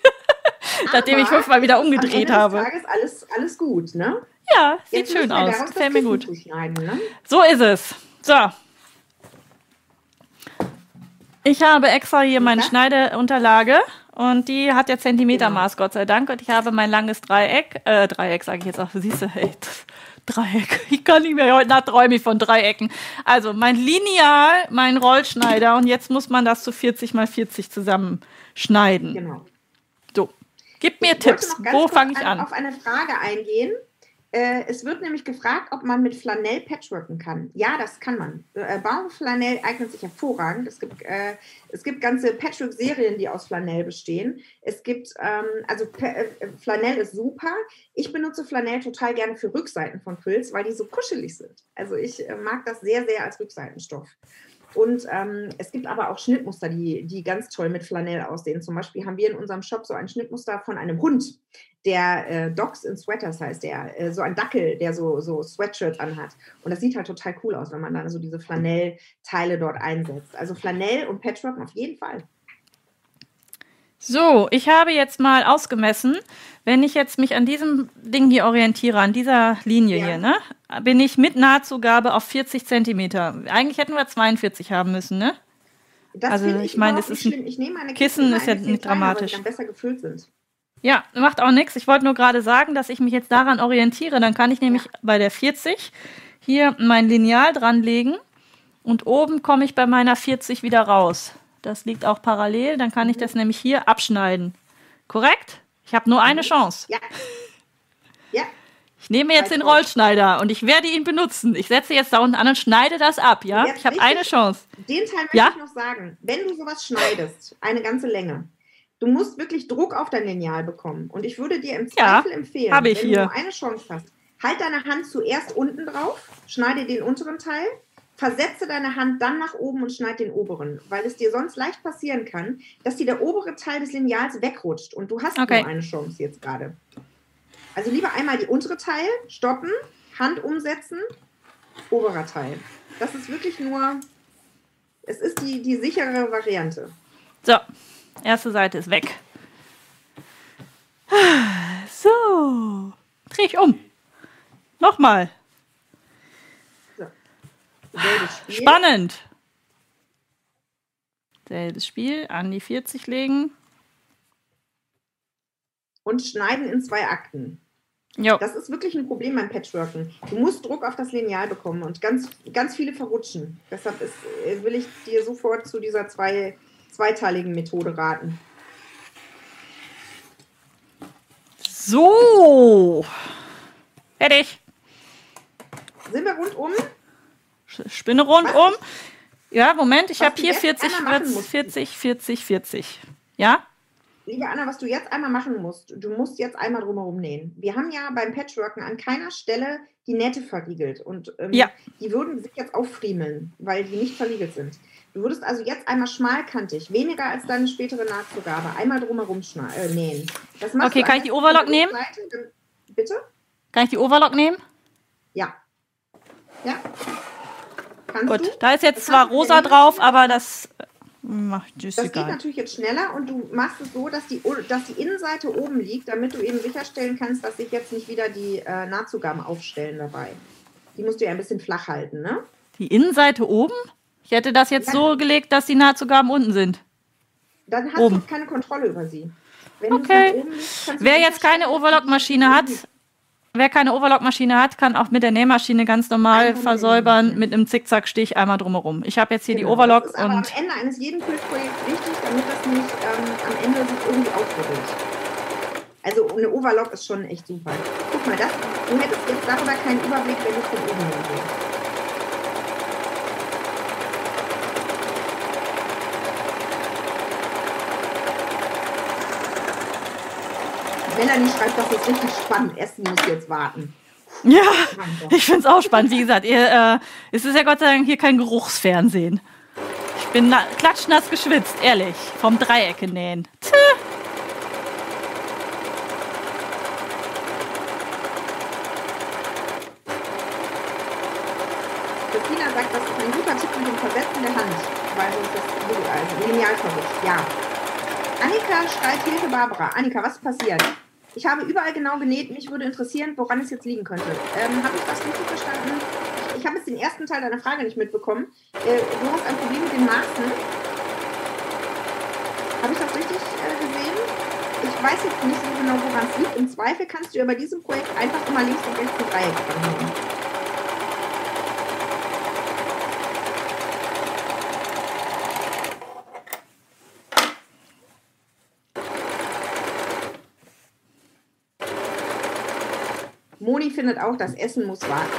[SPEAKER 1] Nachdem ich fünfmal wieder umgedreht am Ende habe.
[SPEAKER 2] Des Tages alles, alles gut, ne?
[SPEAKER 1] Ja, sieht Jetzt schön aus. Gefällt mir gut. Ne? So ist es. So. Ich habe extra hier meine Schneideunterlage und die hat ja Zentimetermaß, genau. Gott sei Dank. Und ich habe mein langes Dreieck, äh, Dreieck sage ich jetzt auch, siehst du, hey, Dreieck. Ich kann nicht mehr, heute Nacht träume ich von Dreiecken. Also mein Lineal, mein Rollschneider und jetzt muss man das zu 40 mal 40 zusammenschneiden. Genau. So, gib mir ich Tipps. Wo fange ich an?
[SPEAKER 2] auf eine Frage eingehen, äh, es wird nämlich gefragt, ob man mit Flanell patchworken kann. Ja, das kann man. Äh, Baumflanell eignet sich hervorragend. Es gibt, äh, es gibt ganze Patchwork-Serien, die aus Flanell bestehen. Es gibt, ähm, also äh, Flanell ist super. Ich benutze Flanell total gerne für Rückseiten von Quills, weil die so kuschelig sind. Also ich äh, mag das sehr, sehr als Rückseitenstoff. Und ähm, es gibt aber auch Schnittmuster, die, die ganz toll mit Flanell aussehen. Zum Beispiel haben wir in unserem Shop so ein Schnittmuster von einem Hund, der äh, Dogs in Sweaters heißt der, äh, so ein Dackel, der so, so Sweatshirts anhat. Und das sieht halt total cool aus, wenn man dann so diese Flanell-Teile dort einsetzt. Also Flanell und Patchwork auf jeden Fall.
[SPEAKER 1] So, ich habe jetzt mal ausgemessen, wenn ich jetzt mich an diesem Ding hier orientiere, an dieser Linie ja. hier, ne, bin ich mit Nahtzugabe auf 40 Zentimeter. Eigentlich hätten wir 42 haben müssen, ne?
[SPEAKER 2] Das also ich, ich meine, es ist ein
[SPEAKER 1] ich nehme meine Kissen, Kissen ist ja nicht dramatisch. Weil
[SPEAKER 2] die besser gefüllt sind.
[SPEAKER 1] Ja, macht auch nichts. Ich wollte nur gerade sagen, dass ich mich jetzt daran orientiere. Dann kann ich nämlich ja. bei der 40 hier mein Lineal dranlegen und oben komme ich bei meiner 40 wieder raus. Das liegt auch parallel. Dann kann ich das nämlich hier abschneiden. Korrekt? Ich habe nur eine mhm. Chance.
[SPEAKER 2] Ja. Ja.
[SPEAKER 1] Ich nehme jetzt den Rollschneider und ich werde ihn benutzen. Ich setze jetzt da unten an und schneide das ab, ja? Ich habe eine Chance.
[SPEAKER 2] Den Teil möchte ja? ich noch sagen. Wenn du sowas schneidest, eine ganze Länge, du musst wirklich Druck auf dein Lineal bekommen. Und ich würde dir im Zweifel ja, empfehlen,
[SPEAKER 1] wenn hier.
[SPEAKER 2] du eine Chance hast, halt deine Hand zuerst unten drauf, schneide den unteren Teil versetze deine Hand dann nach oben und schneide den oberen, weil es dir sonst leicht passieren kann, dass dir der obere Teil des Lineals wegrutscht und du hast okay. nur eine Chance jetzt gerade. Also lieber einmal die untere Teil stoppen, Hand umsetzen, oberer Teil. Das ist wirklich nur, es ist die, die sichere Variante.
[SPEAKER 1] So, erste Seite ist weg. So, dreh ich um. Nochmal. Spiel. Spannend. Selbes Spiel, an die 40 legen.
[SPEAKER 2] Und schneiden in zwei Akten.
[SPEAKER 1] Jo.
[SPEAKER 2] Das ist wirklich ein Problem beim Patchworken. Du musst Druck auf das Lineal bekommen und ganz, ganz viele verrutschen. Deshalb ist, äh, will ich dir sofort zu dieser zwei, zweiteiligen Methode raten.
[SPEAKER 1] So. Fertig.
[SPEAKER 2] Sind wir rundum?
[SPEAKER 1] Spinne rundum. Ja, Moment, ich habe hier
[SPEAKER 2] jetzt
[SPEAKER 1] 40,
[SPEAKER 2] einmal machen musst.
[SPEAKER 1] 40, 40, 40. Ja?
[SPEAKER 2] Liebe Anna, was du jetzt einmal machen musst, du musst jetzt einmal drumherum nähen. Wir haben ja beim Patchworken an keiner Stelle die Nähte verriegelt und ähm,
[SPEAKER 1] Ja.
[SPEAKER 2] die würden sich jetzt auffriemeln, weil die nicht verriegelt sind. Du würdest also jetzt einmal schmalkantig, weniger als deine spätere Nahtzugabe, einmal drumherum äh, nähen. Das machst
[SPEAKER 1] Okay, kann ich die Overlock nehmen?
[SPEAKER 2] Dann- Bitte?
[SPEAKER 1] Kann ich die Overlock nehmen?
[SPEAKER 2] Ja. Ja. Kannst
[SPEAKER 1] Gut,
[SPEAKER 2] du?
[SPEAKER 1] da ist jetzt
[SPEAKER 2] Das
[SPEAKER 1] zwar rosa drauf, aber das äh, macht
[SPEAKER 2] Das geht
[SPEAKER 1] egal.
[SPEAKER 2] natürlich jetzt schneller und du machst es so, dass die, dass die Innenseite oben liegt, damit du eben sicherstellen kannst, dass sich jetzt nicht wieder die äh, Nahtzugaben aufstellen dabei. Die musst du ja ein bisschen flach halten, ne?
[SPEAKER 1] Die Innenseite oben? Ich hätte das jetzt
[SPEAKER 2] Ja.
[SPEAKER 1] so gelegt, dass die Nahtzugaben unten sind.
[SPEAKER 2] Dann hast
[SPEAKER 1] Oben.
[SPEAKER 2] du keine Kontrolle über sie. Wenn
[SPEAKER 1] Okay.
[SPEAKER 2] liegst,
[SPEAKER 1] Wer jetzt keine Overlock-Maschine hat, wer keine Overlock-Maschine hat, kann auch mit der Nähmaschine ganz normal versäubern mit einem Zickzackstich einmal drumherum. Ich habe jetzt hier die
[SPEAKER 2] Genau,
[SPEAKER 1] Overlock
[SPEAKER 2] das ist aber
[SPEAKER 1] und
[SPEAKER 2] am Ende eines jeden Quillprojekts wichtig, damit das nicht ähm, am Ende sich irgendwie aufrüttelt. Also eine Overlock ist schon echt super. Guck mal, das, du hättest jetzt darüber keinen Überblick, wenn du von oben Melanie schreibt, das ist richtig spannend. Essen muss jetzt warten.
[SPEAKER 1] ja, ich finde es auch spannend. Wie gesagt, ihr, äh, es ist ja Gott sei Dank hier kein Geruchsfernsehen. Ich bin na klatschnass geschwitzt, ehrlich, vom Dreiecke nähen. Tö.
[SPEAKER 2] Christina sagt, das ist ein guter Tipp mit dem Versetzen der Hand, weil sonst das also Lineal verwischt. Ja. Annika schreit Hilfe Barbara. Annika, was ist passiert? Ich habe überall genau genäht. Mich würde interessieren, woran es jetzt liegen könnte. Ähm, habe ich das richtig verstanden? Ich, habe jetzt den ersten Teil deiner Frage nicht mitbekommen. Äh, du hast ein Problem mit den Maßen. Habe ich das richtig äh, gesehen? Ich weiß jetzt nicht so genau, woran es liegt. Im Zweifel kannst du bei diesem Projekt einfach immer links und rechts ein Dreieck dranhängen. Findet auch, das Essen muss warten.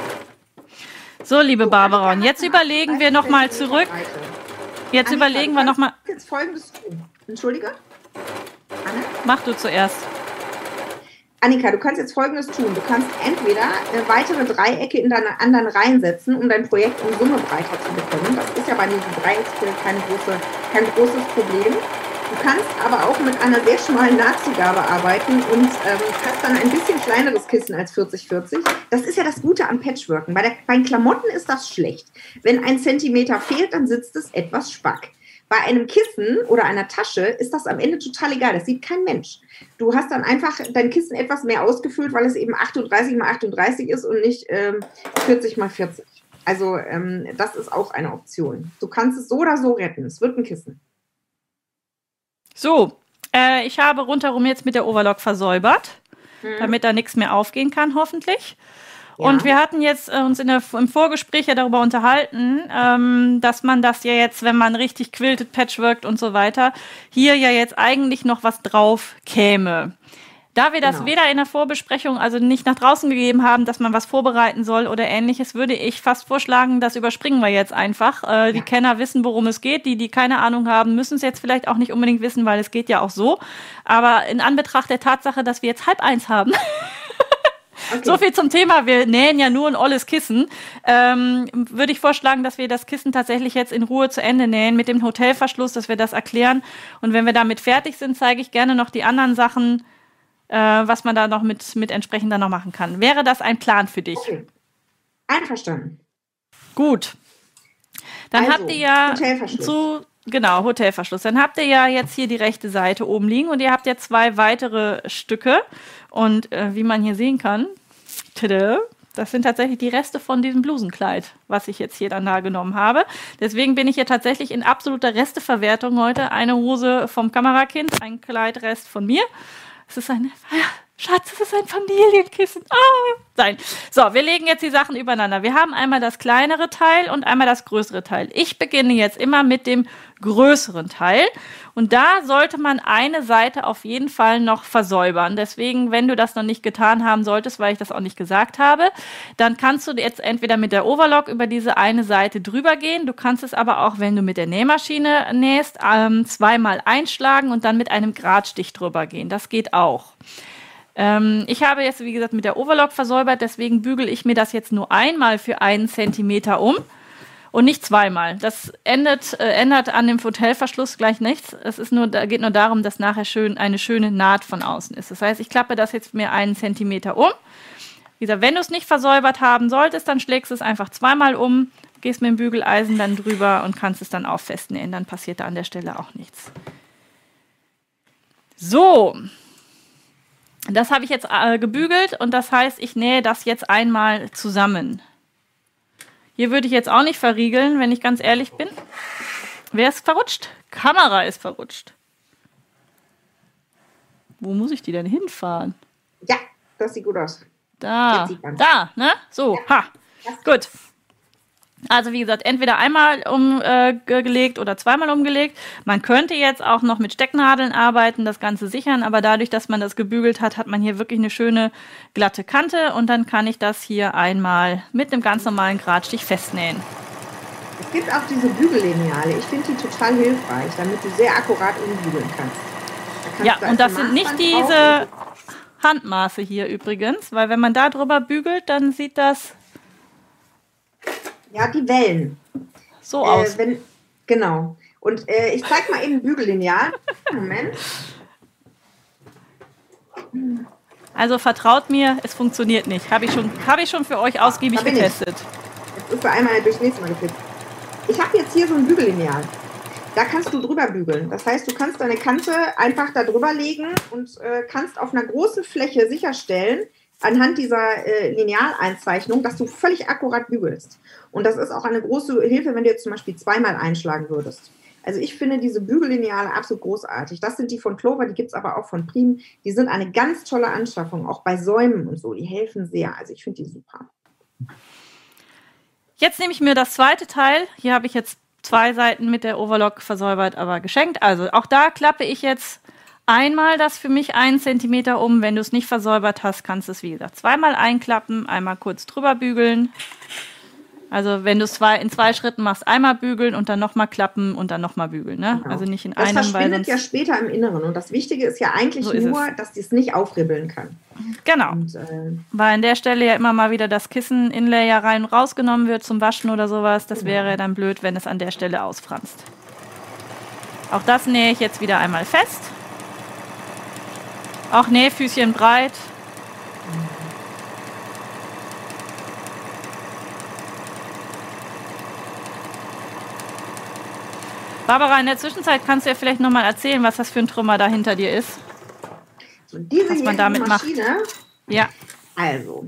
[SPEAKER 1] So, liebe Barbara, und jetzt überlegen wir nochmal zurück. Jetzt
[SPEAKER 2] Annika,
[SPEAKER 1] überlegen wir nochmal.
[SPEAKER 2] Jetzt folgendes tun. Entschuldige? Anne?
[SPEAKER 1] Mach du zuerst.
[SPEAKER 2] Annika, du kannst jetzt folgendes tun. Du kannst entweder äh, weitere Dreiecke in deine anderen Reihen setzen, um dein Projekt in Summe breiter zu bekommen. Das ist ja bei diesem Dreiecksbild keine große, kein großes Problem. Du kannst aber auch mit einer sehr schmalen Nahtzugabe arbeiten und ähm, hast dann ein bisschen kleineres Kissen als 40-40. Das ist ja das Gute am Patchworken. Bei, der, bei Klamotten ist das schlecht. Wenn ein Zentimeter fehlt, dann sitzt es etwas spack. Bei einem Kissen oder einer Tasche ist das am Ende total egal. Das sieht kein Mensch. Du hast dann einfach dein Kissen etwas mehr ausgefüllt, weil es eben 38 mal 38 ist und nicht ähm, 40 mal 40. Also ähm, das ist auch eine Option. Du kannst es so oder so retten. Es wird ein Kissen.
[SPEAKER 1] So, äh, ich habe rundherum jetzt mit der Overlock versäubert, damit da nichts mehr aufgehen kann, hoffentlich.
[SPEAKER 2] Ja.
[SPEAKER 1] Und wir hatten jetzt äh, uns in der, im Vorgespräch ja darüber unterhalten, ähm, dass man das ja jetzt, wenn man richtig quiltet, patchworkt und so weiter, hier ja jetzt eigentlich noch was drauf käme. Da wir das
[SPEAKER 2] Genau.
[SPEAKER 1] weder in der Vorbesprechung, also nicht nach draußen gegeben haben, dass man was vorbereiten soll oder ähnliches, würde ich fast vorschlagen, das überspringen wir jetzt einfach. Äh, die
[SPEAKER 2] Ja.
[SPEAKER 1] Kenner wissen, worum es geht. Die, die keine Ahnung haben, müssen es jetzt vielleicht auch nicht unbedingt wissen, weil es geht ja auch so. Aber in Anbetracht der Tatsache, dass wir jetzt halb eins haben,
[SPEAKER 2] Okay.
[SPEAKER 1] so viel zum Thema. Wir nähen ja nur ein olles Kissen. Ähm, würde ich vorschlagen, dass wir das Kissen tatsächlich jetzt in Ruhe zu Ende nähen mit dem Hotelverschluss, dass wir das erklären. Und wenn wir damit fertig sind, zeige ich gerne noch die anderen Sachen, äh, was man da noch mit, mit entsprechend dann noch machen kann. Wäre das ein Plan für dich?
[SPEAKER 2] Okay. Einverstanden.
[SPEAKER 1] Gut. Dann
[SPEAKER 2] Also,
[SPEAKER 1] habt ihr ja
[SPEAKER 2] Hotelverschluss.
[SPEAKER 1] zu genau Hotelverschluss. Dann habt ihr ja jetzt hier die rechte Seite oben liegen und ihr habt ja zwei weitere Stücke und äh, wie man hier sehen kann, tada, das sind tatsächlich die Reste von diesem Blusenkleid, was ich jetzt hier dann da genommen habe. Deswegen bin ich hier tatsächlich in absoluter Resteverwertung heute. Eine Hose vom Kamerakind, ein Kleidrest von mir. Es ist eine Schatz, das ist ein Familienkissen. Ah, sein. So, wir legen jetzt die Sachen übereinander. Wir haben einmal das kleinere Teil und einmal das größere Teil. Ich beginne jetzt immer mit dem größeren Teil. Und da sollte man eine Seite auf jeden Fall noch versäubern. Deswegen, wenn du das noch nicht getan haben solltest, weil ich das auch nicht gesagt habe, dann kannst du jetzt entweder mit der Overlock über diese eine Seite drüber gehen. Du kannst es aber auch, wenn du mit der Nähmaschine nähst, ähm, zweimal einschlagen und dann mit einem Gradstich drüber gehen. Das geht auch. Ähm, ich habe jetzt, wie gesagt, mit der Overlock versäubert, deswegen bügel ich mir das jetzt nur einmal für einen Zentimeter um und nicht zweimal. Das ändert, äh, ändert an dem Hotelverschluss gleich nichts. Es ist nur, da geht nur darum, dass nachher schön eine schöne Naht von außen ist. Das heißt, ich klappe das jetzt mir einen Zentimeter um. Wie gesagt, wenn du es nicht versäubert haben solltest, dann schlägst du es einfach zweimal um, gehst mit dem Bügeleisen dann drüber und kannst es dann auch festnähen. Dann passiert da an der Stelle auch nichts. So, das habe ich jetzt äh, gebügelt und das heißt, ich nähe das jetzt einmal zusammen. Hier würde ich jetzt auch nicht verriegeln, wenn ich ganz ehrlich bin. Wer ist verrutscht? Kamera ist verrutscht. Wo muss ich die denn hinfahren?
[SPEAKER 2] Ja, das sieht gut aus.
[SPEAKER 1] Da, da, ne? So, ja. ha. Gut. Also wie gesagt, entweder einmal umgelegt äh, oder zweimal umgelegt. Man könnte jetzt auch noch mit Stecknadeln arbeiten, das Ganze sichern, aber dadurch, dass man das gebügelt hat, hat man hier wirklich eine schöne glatte Kante und dann kann ich das hier einmal mit einem ganz normalen Gradstich festnähen.
[SPEAKER 2] Es gibt auch diese Bügellineale. Ich finde die total hilfreich, damit du sehr akkurat umbügeln kannst.
[SPEAKER 1] Ja, und das sind nicht diese Handmaße hier übrigens, weil wenn man da drüber bügelt, dann sieht das
[SPEAKER 2] ja, die Wellen.
[SPEAKER 1] So äh, aus.
[SPEAKER 2] Wenn, genau. Und äh, ich zeige mal eben Bügellineal. Moment.
[SPEAKER 1] Also vertraut mir, es funktioniert nicht. Habe ich, schon, hab ich schon für euch ausgiebig getestet.
[SPEAKER 2] Ich. Jetzt ist er einmal durchs nächste Mal geflickt. Ich habe jetzt hier so ein Bügellineal. Da kannst du drüber bügeln. Das heißt, du kannst deine Kante einfach da drüber legen und äh, kannst auf einer großen Fläche sicherstellen, anhand dieser äh, Linealeinzeichnung, dass du völlig akkurat bügelst. Und das ist auch eine große Hilfe, wenn du jetzt zum Beispiel zweimal einschlagen würdest. Also ich finde diese Bügellineale absolut großartig. Das sind die von Clover, die gibt es aber auch von Prim. Die sind eine ganz tolle Anschaffung, auch bei Säumen und so. Die helfen sehr. Also ich finde die super.
[SPEAKER 1] Jetzt nehme ich mir das zweite Teil. Hier habe ich jetzt zwei Seiten mit der Overlock versäubert, aber geschenkt. Also auch da klappe ich jetzt einmal das für mich einen Zentimeter um. Wenn du es nicht versäubert hast, kannst du es wie gesagt zweimal einklappen, einmal kurz drüber bügeln. Also wenn du es in zwei Schritten machst, einmal bügeln und dann nochmal klappen und dann nochmal bügeln. Ne?
[SPEAKER 2] Genau.
[SPEAKER 1] Also nicht in
[SPEAKER 2] das
[SPEAKER 1] einem.
[SPEAKER 2] Das verschwindet ja später im Inneren. Und das Wichtige ist ja eigentlich so nur, dass die es nicht aufribbeln kann.
[SPEAKER 1] Genau. Und, äh, Weil an der Stelle ja immer mal wieder das Kissen-Inlay ja rein und rausgenommen wird zum Waschen oder sowas. Das genau. wäre dann blöd, wenn es an der Stelle ausfranst. Auch das nähe ich jetzt wieder einmal fest. Auch Nähfüßchen breit. Barbara, in der Zwischenzeit kannst du ja vielleicht nochmal erzählen, was das für ein Trümmer da hinter dir ist.
[SPEAKER 2] So, diese was man damit Maschine, macht. Ja. Also,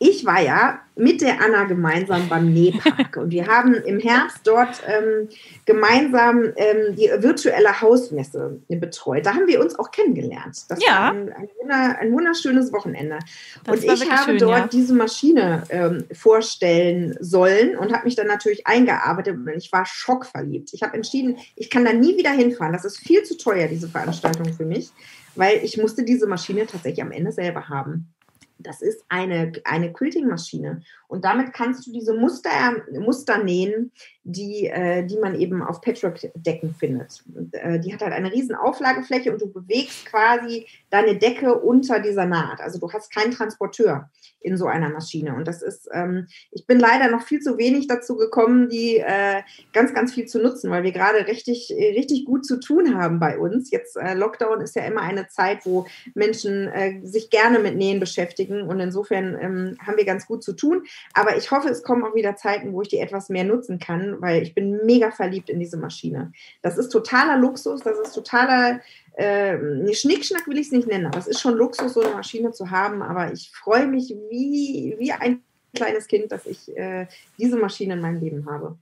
[SPEAKER 2] ich war ja mit der Anna gemeinsam beim Nähpark und wir haben im Herbst dort ähm, gemeinsam ähm, die virtuelle Hausmesse betreut. Da haben wir uns auch kennengelernt. Das ja. war ein, ein, wunder, ein wunderschönes Wochenende. Das und ich habe schön, dort ja. diese Maschine ähm, vorstellen sollen und habe mich dann natürlich eingearbeitet und ich war schockverliebt. Ich habe entschieden, ich kann da nie wieder hinfahren. Das ist viel zu teuer, diese Veranstaltung für mich, weil ich musste diese Maschine tatsächlich am Ende selber haben. Das ist eine, eine Quilting-Maschine. Und damit kannst du diese Muster, Muster nähen, die, äh, die man eben auf Patchwork-Decken findet. Und, äh, die hat halt eine riesen Auflagefläche und du bewegst quasi deine Decke unter dieser Naht. Also du hast keinen Transporteur in so einer Maschine. Und das ist, ähm, ich bin leider noch viel zu wenig dazu gekommen, die äh, ganz, ganz viel zu nutzen, weil wir gerade richtig, richtig gut zu tun haben bei uns. Jetzt äh, Lockdown ist ja immer eine Zeit, wo Menschen äh, sich gerne mit Nähen beschäftigen und insofern ähm, haben wir ganz gut zu tun. Aber ich hoffe, es kommen auch wieder Zeiten, wo ich die etwas mehr nutzen kann, weil ich bin mega verliebt in diese Maschine. Das ist totaler Luxus, das ist totaler äh, Schnickschnack will ich es nicht nennen, aber es ist schon Luxus, so eine Maschine zu haben. Aber ich freue mich wie, wie ein kleines Kind, dass ich äh, diese Maschine in meinem Leben habe.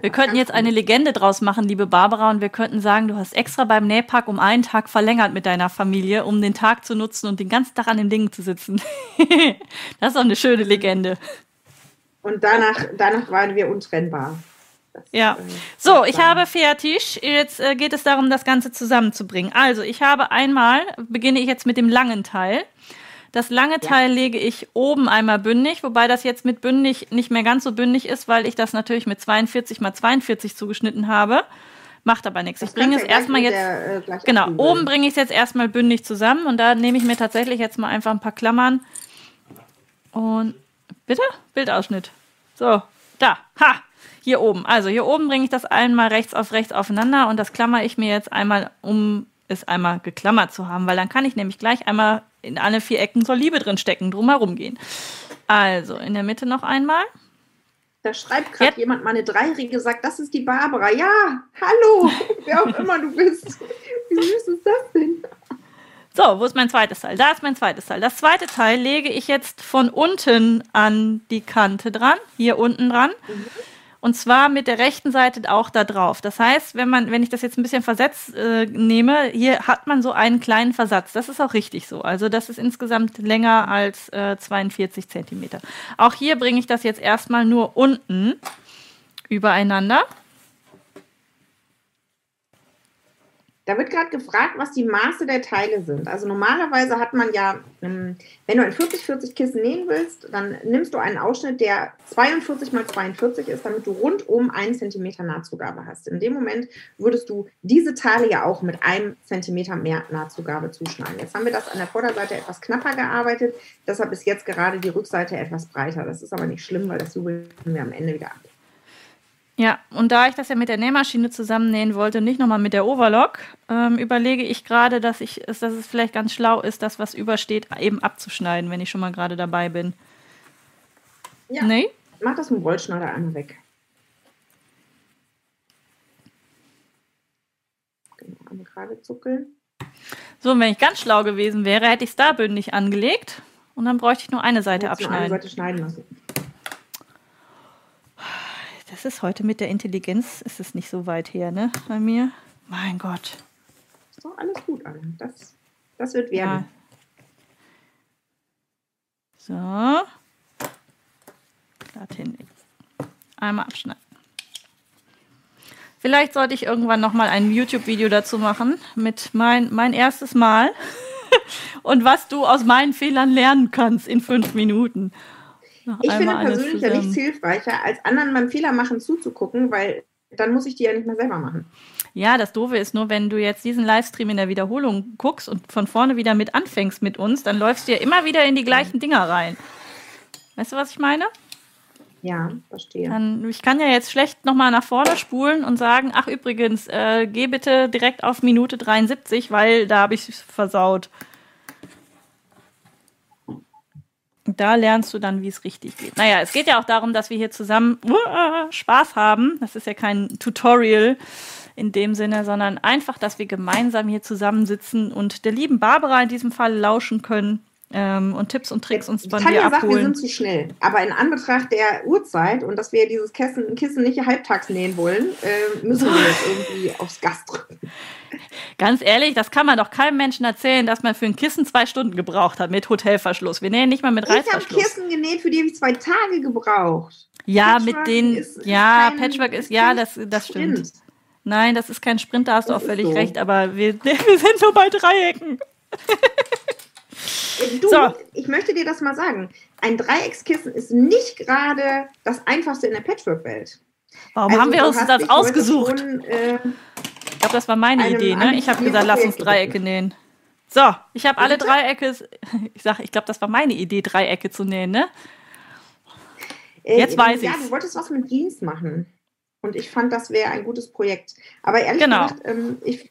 [SPEAKER 1] Wir könnten jetzt eine Legende draus machen, liebe Barbara, und wir könnten sagen, du hast extra beim Nähpack um einen Tag verlängert mit deiner Familie, um den Tag zu nutzen und den ganzen Tag an den Dingen zu sitzen. das ist doch eine schöne Legende.
[SPEAKER 2] Und danach, danach waren wir untrennbar.
[SPEAKER 1] Das, ja. Äh, so, ich habe fertig. Jetzt äh, geht es darum, das Ganze zusammenzubringen. Also, ich habe einmal, beginne ich jetzt mit dem langen Teil. Das lange Teil ja. lege ich oben einmal bündig, wobei das jetzt mit bündig nicht mehr ganz so bündig ist, weil ich das natürlich mit 42 mal 42 zugeschnitten habe. Macht aber nichts. ich bringe es erstmal jetzt. Der, äh, genau, oben bringe ich es jetzt erstmal bündig zusammen und da nehme ich mir tatsächlich jetzt mal einfach ein paar Klammern. Und bitte? Bildausschnitt. So, da. Ha! Hier oben. Also hier oben bringe ich das einmal rechts auf rechts aufeinander und das klammer ich mir jetzt einmal, um es einmal geklammert zu haben, weil dann kann ich nämlich gleich einmal in alle vier Ecken soll Liebe drin stecken, drumherum gehen. Also in der Mitte noch einmal.
[SPEAKER 2] Da schreibt gerade jemand, meine Dreijährige sagt, das ist die Barbara. Ja, hallo, wer auch immer du bist. Wie süß ist das denn?
[SPEAKER 1] So, wo ist mein zweites Teil? Da ist mein zweites Teil. Das zweite Teil lege ich jetzt von unten an die Kante dran, hier unten dran. Mhm. Und zwar mit der rechten Seite auch da drauf. Das heißt, wenn man, wenn ich das jetzt ein bisschen versetzt äh, nehme, hier hat man so einen kleinen Versatz. Das ist auch richtig so. Also das ist insgesamt länger als äh, 42 Zentimeter. Auch hier bringe ich das jetzt erstmal nur unten übereinander.
[SPEAKER 2] Da wird gerade gefragt, was die Maße der Teile sind. Also normalerweise hat man ja, ähm, wenn du ein 40-40 Kissen nähen willst, dann nimmst du einen Ausschnitt, der 42 mal 42 ist, damit du rundum einen Zentimeter Nahtzugabe hast. In dem Moment würdest du diese Teile ja auch mit einem Zentimeter mehr Nahtzugabe zuschneiden. Jetzt haben wir das an der Vorderseite etwas knapper gearbeitet, deshalb ist jetzt gerade die Rückseite etwas breiter. Das ist aber nicht schlimm, weil das jubeln wir am Ende wieder ab.
[SPEAKER 1] Ja, und da ich das ja mit der Nähmaschine zusammennähen wollte, nicht nochmal mit der Overlock, ähm, überlege ich gerade, dass, ich, dass es vielleicht ganz schlau ist, das, was übersteht, eben abzuschneiden, wenn ich schon mal gerade dabei bin.
[SPEAKER 2] Ja. Nee? Mach das mit dem Rollschneider einmal weg. Genau, einmal gerade zuckeln.
[SPEAKER 1] So, und wenn ich ganz schlau gewesen wäre, hätte ich es da bündig angelegt und dann bräuchte ich nur eine Seite abschneiden. Eine Seite schneiden lassen. Das ist heute mit der Intelligenz, ist es nicht so weit her, ne? Bei mir. Mein Gott.
[SPEAKER 2] Ist doch alles gut, Anne. Das, das wird werden.
[SPEAKER 1] Ja. So. Dorthin. Einmal abschneiden. Vielleicht sollte ich irgendwann noch mal ein YouTube-Video dazu machen mit mein, mein erstes Mal und was du aus meinen Fehlern lernen kannst in fünf Minuten.
[SPEAKER 2] Noch ich finde persönlich ja nichts hilfreicher, als anderen beim Fehler machen zuzugucken, weil dann muss ich die ja nicht mehr selber machen.
[SPEAKER 1] Ja, das Doofe ist nur, wenn du jetzt diesen Livestream in der Wiederholung guckst und von vorne wieder mit anfängst mit uns, dann läufst du ja immer wieder in die gleichen Dinger rein. Weißt du, was ich meine?
[SPEAKER 2] Ja, verstehe.
[SPEAKER 1] Dann, ich kann ja jetzt schlecht nochmal nach vorne spulen und sagen, ach übrigens, äh, geh bitte direkt auf Minute 73, weil da habe ich versaut. Da lernst du dann, wie es richtig geht. Naja, es geht ja auch darum, dass wir hier zusammen uh, Spaß haben. Das ist ja kein Tutorial in dem Sinne, sondern einfach, dass wir gemeinsam hier zusammensitzen und der lieben Barbara in diesem Fall lauschen können ähm, und Tipps und Tricks uns von dir abholen. Sagt, wir
[SPEAKER 2] sind zu schnell. Aber in Anbetracht der Uhrzeit und dass wir dieses Kissen, Kissen nicht halbtags nähen wollen, äh, müssen wir jetzt irgendwie aufs Gas drücken.
[SPEAKER 1] Ganz ehrlich, das kann man doch keinem Menschen erzählen, dass man für ein Kissen zwei Stunden gebraucht hat mit Hotelverschluss. Wir nähen nicht mal mit Reißverschluss.
[SPEAKER 2] Ich habe Kissen genäht, für die habe ich zwei Tage gebraucht.
[SPEAKER 1] Ja, Patchwork mit den, ist, ja, Patchwork ist, ja, das, das stimmt. Nein, das ist kein Sprint, da hast du auch völlig so. recht, aber wir, wir sind nur bei Dreiecken.
[SPEAKER 2] Du, so. ich möchte dir das mal sagen. Ein Dreieckskissen ist nicht gerade das einfachste in der Patchwork-Welt.
[SPEAKER 1] Warum also, haben wir uns das ausgesucht? Schon, äh, ich glaube, das war meine Idee, ne? Ich habe gesagt, lass uns Dreiecke nähen. So, ich habe alle Dreiecke. Ich sage, ich glaube, das war meine Idee, Dreiecke zu nähen, ne?
[SPEAKER 2] Äh, Jetzt äh, weiß ich. Ja, du wolltest was mit Jeans machen. Und ich fand, das wäre ein gutes Projekt. Aber ehrlich genau. gesagt, ähm, ich,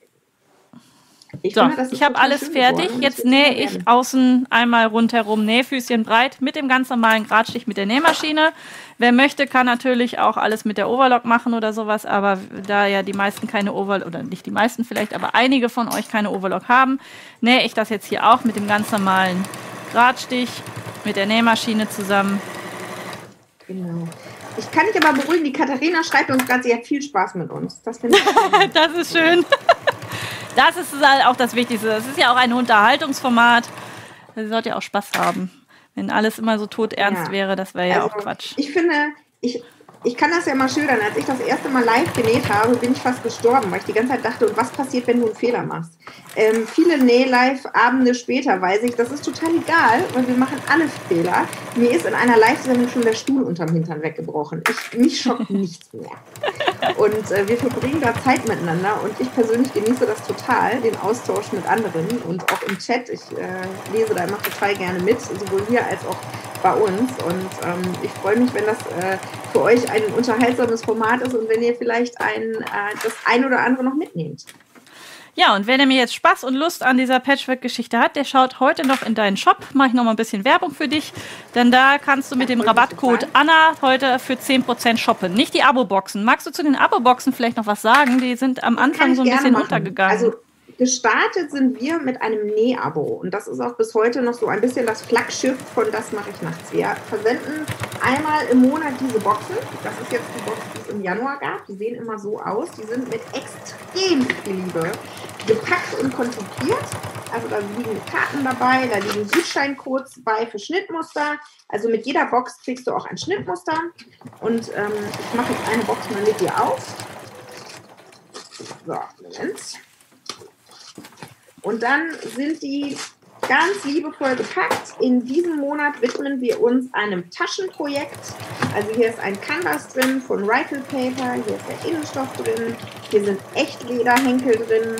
[SPEAKER 1] ich, so, ich habe alles fertig. Jetzt nähe ich außen einmal rundherum Nähfüßchen breit mit dem ganz normalen Gradstich mit der Nähmaschine. Wer möchte, kann natürlich auch alles mit der Overlock machen oder sowas, aber da ja die meisten keine Overlock, oder nicht die meisten vielleicht, aber einige von euch keine Overlock haben, nähe ich das jetzt hier auch mit dem ganz normalen Gradstich mit der Nähmaschine zusammen.
[SPEAKER 2] Genau. Ich kann dich aber beruhigen, die Katharina schreibt uns gerade, sie hat viel Spaß mit uns. Das finde ich.
[SPEAKER 1] das ist schön. Das ist halt auch das Wichtigste. Das ist ja auch ein Unterhaltungsformat. Sie sollte ja auch Spaß haben. Wenn alles immer so todernst ja. wäre, das wäre ja also, auch Quatsch.
[SPEAKER 2] Ich finde, ich, ich kann das ja mal schildern. Als ich das erste Mal live genäht habe, bin ich fast gestorben, weil ich die ganze Zeit dachte, und was passiert, wenn du einen Fehler machst? Ähm, viele Näh-Live-Abende später weiß ich, das ist total egal, weil wir machen alle Fehler. Mir ist in einer Live-Sendung schon der Stuhl unterm Hintern weggebrochen. Ich, mich schockt nichts mehr. Und äh, wir verbringen da Zeit miteinander und ich persönlich genieße das total, den Austausch mit anderen und auch im Chat. Ich äh, lese da immer total gerne mit, sowohl hier als auch bei uns. Und ähm, ich freue mich, wenn das äh, für euch ein unterhaltsames Format ist und wenn ihr vielleicht ein, äh, das ein oder andere noch mitnehmt.
[SPEAKER 1] Ja, und wenn er mir jetzt Spaß und Lust an dieser Patchwork-Geschichte hat, der schaut heute noch in deinen Shop. Mache ich noch mal ein bisschen Werbung für dich. Denn da kannst du mit dem Rabattcode Anna heute für 10% shoppen. Nicht die Abo-Boxen. Magst du zu den Abo-Boxen vielleicht noch was sagen? Die sind am Anfang so ein bisschen machen. untergegangen.
[SPEAKER 2] Also Gestartet sind wir mit einem Näh-Abo und das ist auch bis heute noch so ein bisschen das Flaggschiff von Das mache ich nachts. Wir versenden einmal im Monat diese Boxen. Das ist jetzt die Box, die es im Januar gab. Die sehen immer so aus. Die sind mit extrem viel Liebe gepackt und konzipiert. Also da liegen Karten dabei, da liegen Südscheincodes bei für Schnittmuster. Also mit jeder Box kriegst du auch ein Schnittmuster. Und ähm, ich mache jetzt eine Box mal mit dir auf. So, Moment. Und dann sind die ganz liebevoll gepackt. In diesem Monat widmen wir uns einem Taschenprojekt. Also hier ist ein Canvas drin von Rifle Paper, hier ist der Innenstoff drin, hier sind Echtlederhenkel drin,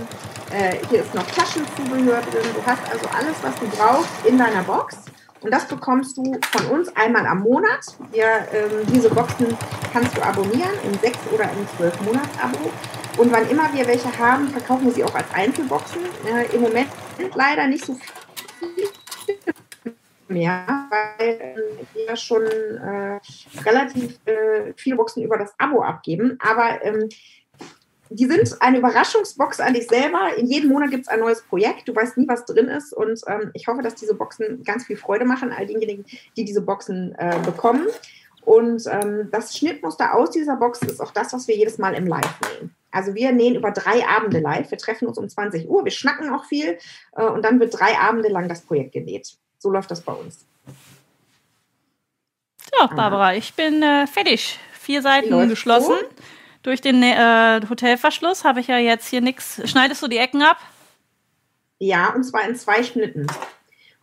[SPEAKER 2] äh, hier ist noch Taschenzubehör drin. Du hast also alles, was du brauchst in deiner Box. Und das bekommst du von uns einmal am Monat. Wir, ähm, diese Boxen kannst du abonnieren im 6 oder im 12 Monats Abo. Und wann immer wir welche haben, verkaufen wir sie auch als Einzelboxen. Äh, Im Moment sind leider nicht so viel mehr, weil äh, wir schon äh, relativ äh, viele Boxen über das Abo abgeben. Aber ähm, die sind eine Überraschungsbox an dich selber. In jedem Monat gibt es ein neues Projekt. Du weißt nie, was drin ist. Und ähm, ich hoffe, dass diese Boxen ganz viel Freude machen, all denjenigen, die diese Boxen äh, bekommen. Und ähm, das Schnittmuster aus dieser Box ist auch das, was wir jedes Mal im Live nähen. Also wir nähen über drei Abende live. Wir treffen uns um 20 Uhr, wir schnacken auch viel äh, und dann wird drei Abende lang das Projekt genäht. So läuft das bei uns.
[SPEAKER 1] So, Barbara, ich bin äh, fertig. Vier Seiten geschlossen. So? Durch den äh, Hotelverschluss habe ich ja jetzt hier nichts. Schneidest du die Ecken ab?
[SPEAKER 2] Ja, und zwar in zwei Schnitten.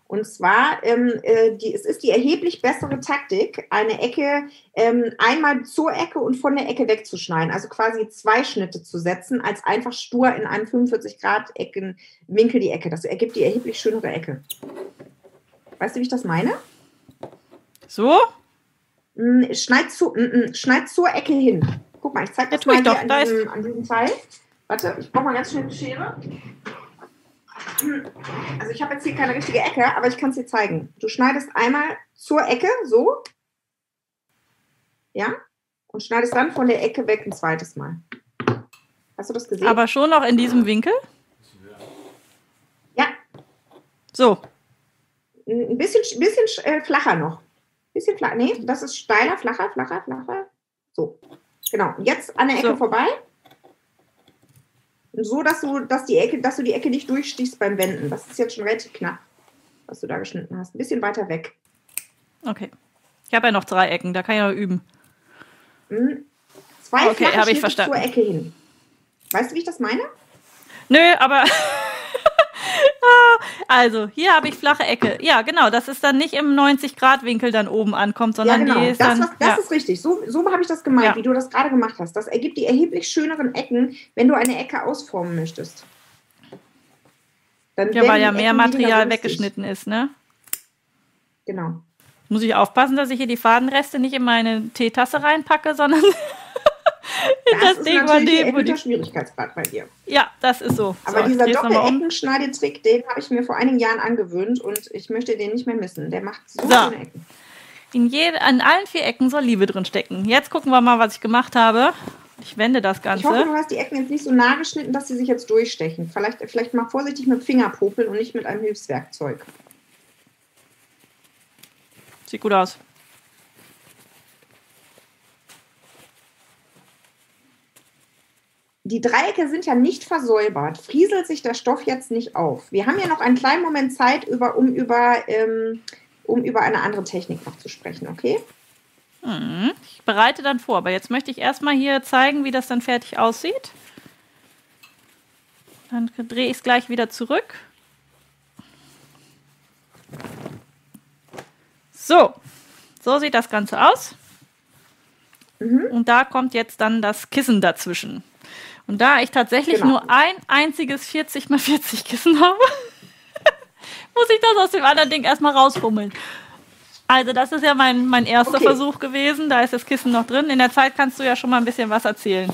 [SPEAKER 2] Und zwar, ähm, äh, die, es ist die erheblich bessere Taktik, eine Ecke ähm, einmal zur Ecke und von der Ecke wegzuschneiden. Also quasi zwei Schnitte zu setzen, als einfach stur in einem 45 Grad Ecken Winkel die Ecke. Das ergibt die erheblich schönere Ecke. Weißt du, wie ich das meine?
[SPEAKER 1] So?
[SPEAKER 2] Hm, schneid, zu, mm, schneid zur Ecke hin. Guck mal, ich zeige das ja, mal
[SPEAKER 1] dir
[SPEAKER 2] an, diesem, an diesem Teil. Warte, ich brauche mal ganz schnell eine Schere. Also ich habe jetzt hier keine richtige Ecke, aber ich kann es dir zeigen. Du schneidest einmal zur Ecke, so. Ja? Und schneidest dann von der Ecke weg ein zweites Mal. Hast du das gesehen?
[SPEAKER 1] Aber schon noch in diesem Winkel?
[SPEAKER 2] Ja.
[SPEAKER 1] So.
[SPEAKER 2] Ein bisschen, bisschen äh, flacher noch. Bisschen flacher. Nee, das ist steiler, flacher, flacher, flacher. So. Genau. Jetzt an der Ecke so. vorbei so, dass du, dass die Ecke, dass du die Ecke nicht durchstichst beim Wenden. Das ist jetzt schon relativ knapp, was du da geschnitten hast. Ein bisschen weiter weg.
[SPEAKER 1] Okay. Ich habe ja noch drei Ecken, da kann ich noch üben.
[SPEAKER 2] Mhm. Zwei
[SPEAKER 1] okay, habe ich verstanden.
[SPEAKER 2] zur Ecke hin. Weißt du, wie ich das meine?
[SPEAKER 1] Nö, aber also, hier habe ich flache Ecke. Ja, genau, dass es dann nicht im 90-Grad-Winkel dann oben ankommt, sondern ja, genau. die ist
[SPEAKER 2] das,
[SPEAKER 1] dann.
[SPEAKER 2] Was, das ja. ist richtig. So, so habe ich das gemeint, ja. wie du das gerade gemacht hast. Das ergibt die erheblich schöneren Ecken, wenn du eine Ecke ausformen möchtest.
[SPEAKER 1] Dann ja, weil ja mehr Material weggeschnitten ist, ne?
[SPEAKER 2] Genau.
[SPEAKER 1] Muss ich aufpassen, dass ich hier die Fadenreste nicht in meine Teetasse reinpacke, sondern
[SPEAKER 2] das, das Ding war neben der Schwierigkeitsgrad bei dir.
[SPEAKER 1] Ja, das ist so.
[SPEAKER 2] Aber
[SPEAKER 1] so,
[SPEAKER 2] dieser Doppel-Ecken-Schneidetrick, den habe ich mir vor einigen Jahren angewöhnt und ich möchte den nicht mehr missen. Der macht so, so. schöne Ecken.
[SPEAKER 1] In, jede, an allen vier Ecken soll Liebe drin stecken. Jetzt gucken wir mal, was ich gemacht habe. Ich wende das Ganze.
[SPEAKER 2] Ich hoffe, du hast die Ecken jetzt nicht so nah geschnitten, dass sie sich jetzt durchstechen. Vielleicht, vielleicht mal vorsichtig mit Fingerpopeln und nicht mit einem Hilfswerkzeug.
[SPEAKER 1] Sieht gut aus.
[SPEAKER 2] Die Dreiecke sind ja nicht versäubert. Frieselt sich der Stoff jetzt nicht auf? Wir haben ja noch einen kleinen Moment Zeit, über, um, über, ähm, um über eine andere Technik noch zu sprechen, okay?
[SPEAKER 1] Mhm. Ich bereite dann vor, aber jetzt möchte ich erstmal hier zeigen, wie das dann fertig aussieht. Dann drehe ich es gleich wieder zurück. So, so sieht das Ganze aus. Mhm. Und da kommt jetzt dann das Kissen dazwischen. Und da ich tatsächlich genau. nur ein einziges 40 x 40 Kissen habe, muss ich das aus dem anderen Ding erstmal rausfummeln. Also das ist ja mein, mein erster okay. Versuch gewesen. Da ist das Kissen noch drin. In der Zeit kannst du ja schon mal ein bisschen was erzählen.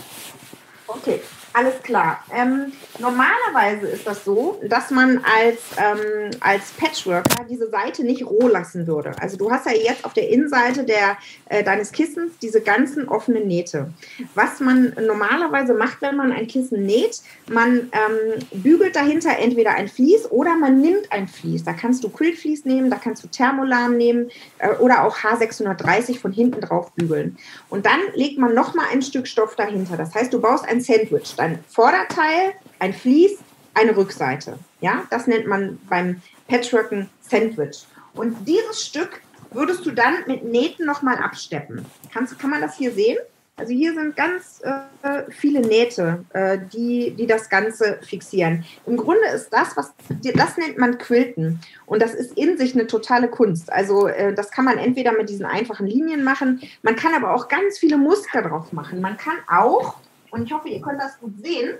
[SPEAKER 2] Okay. Alles klar. Ähm, normalerweise ist das so, dass man als, ähm, als Patchworker diese Seite nicht roh lassen würde. Also du hast ja jetzt auf der Innenseite der, äh, deines Kissens diese ganzen offenen Nähte. Was man normalerweise macht, wenn man ein Kissen näht, man ähm, bügelt dahinter entweder ein Vlies oder man nimmt ein Vlies. Da kannst du Quillvlies nehmen, da kannst du Thermolam nehmen äh, oder auch H630 von hinten drauf bügeln. Und dann legt man nochmal ein Stück Stoff dahinter. Das heißt, du baust ein Sandwich ein Vorderteil, ein Vlies, eine Rückseite. Ja, das nennt man beim Patchworken Sandwich. Und dieses Stück würdest du dann mit Nähten nochmal absteppen. Kannst, kann man das hier sehen? Also hier sind ganz äh, viele Nähte, äh, die, die das Ganze fixieren. Im Grunde ist das, was das nennt man Quilten. Und das ist in sich eine totale Kunst. Also äh, das kann man entweder mit diesen einfachen Linien machen, man kann aber auch ganz viele Muster drauf machen. Man kann auch und ich hoffe, ihr könnt das gut sehen.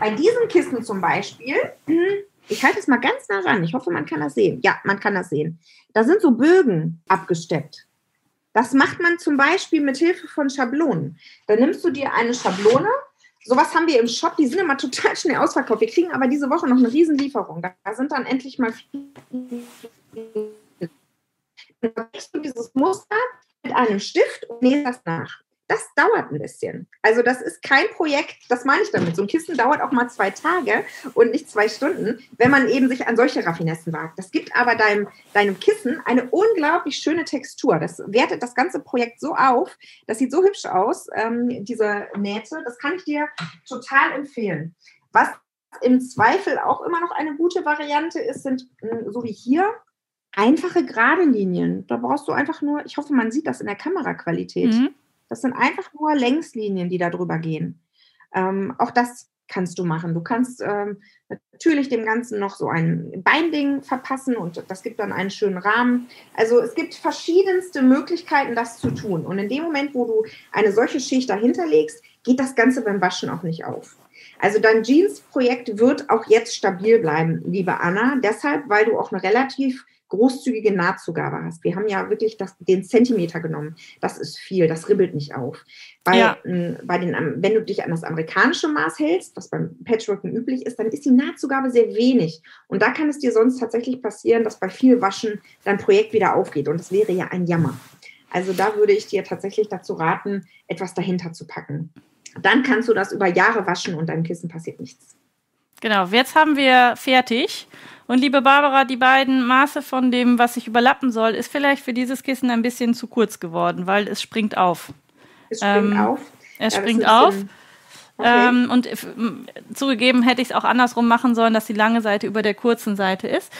[SPEAKER 2] Bei diesem Kissen zum Beispiel, ich halte es mal ganz nah ran. Ich hoffe, man kann das sehen. Ja, man kann das sehen. Da sind so Bögen abgesteppt. Das macht man zum Beispiel mit Hilfe von Schablonen. Da nimmst du dir eine Schablone. Sowas haben wir im Shop, die sind immer total schnell ausverkauft. Wir kriegen aber diese Woche noch eine Riesenlieferung. Da sind dann endlich mal dann du dieses Muster mit einem Stift und nähst das nach. Das dauert ein bisschen. Also das ist kein Projekt, das meine ich damit. So ein Kissen dauert auch mal zwei Tage und nicht zwei Stunden, wenn man eben sich an solche Raffinessen wagt. Das gibt aber deinem, deinem Kissen eine unglaublich schöne Textur. Das wertet das ganze Projekt so auf. Das sieht so hübsch aus, ähm, diese Nähte. Das kann ich dir total empfehlen. Was im Zweifel auch immer noch eine gute Variante ist, sind hm, so wie hier einfache gerade Linien. Da brauchst du einfach nur, ich hoffe, man sieht das in der Kameraqualität. Mhm das sind einfach nur Längslinien, die da drüber gehen. Ähm, auch das kannst du machen. Du kannst ähm, natürlich dem Ganzen noch so ein Binding verpassen und das gibt dann einen schönen Rahmen. Also es gibt verschiedenste Möglichkeiten, das zu tun. Und in dem Moment, wo du eine solche Schicht dahinter legst, geht das Ganze beim Waschen auch nicht auf. Also dein Jeans-Projekt wird auch jetzt stabil bleiben, liebe Anna. Deshalb, weil du auch eine relativ großzügige Nahtzugabe hast. Wir haben ja wirklich das, den Zentimeter genommen. Das ist viel, das ribbelt nicht auf. Bei, ja. m, bei den, wenn du dich an das amerikanische Maß hältst, was beim Patchworken üblich ist, dann ist die Nahtzugabe sehr wenig. Und da kann es dir sonst tatsächlich passieren, dass bei viel Waschen dein Projekt wieder aufgeht. Und das wäre ja ein Jammer. Also da würde ich dir tatsächlich dazu raten, etwas dahinter zu packen. Dann kannst du das über Jahre waschen und deinem Kissen passiert nichts.
[SPEAKER 1] Genau, jetzt haben wir fertig. Und liebe Barbara, die beiden Maße von dem, was sich überlappen soll, ist vielleicht für dieses Kissen ein bisschen zu kurz geworden, weil es springt auf.
[SPEAKER 2] Es springt ähm, auf.
[SPEAKER 1] Es ja, springt auf. Okay. Ähm, und zugegeben hätte ich es auch andersrum machen sollen, dass die lange Seite über der kurzen Seite ist.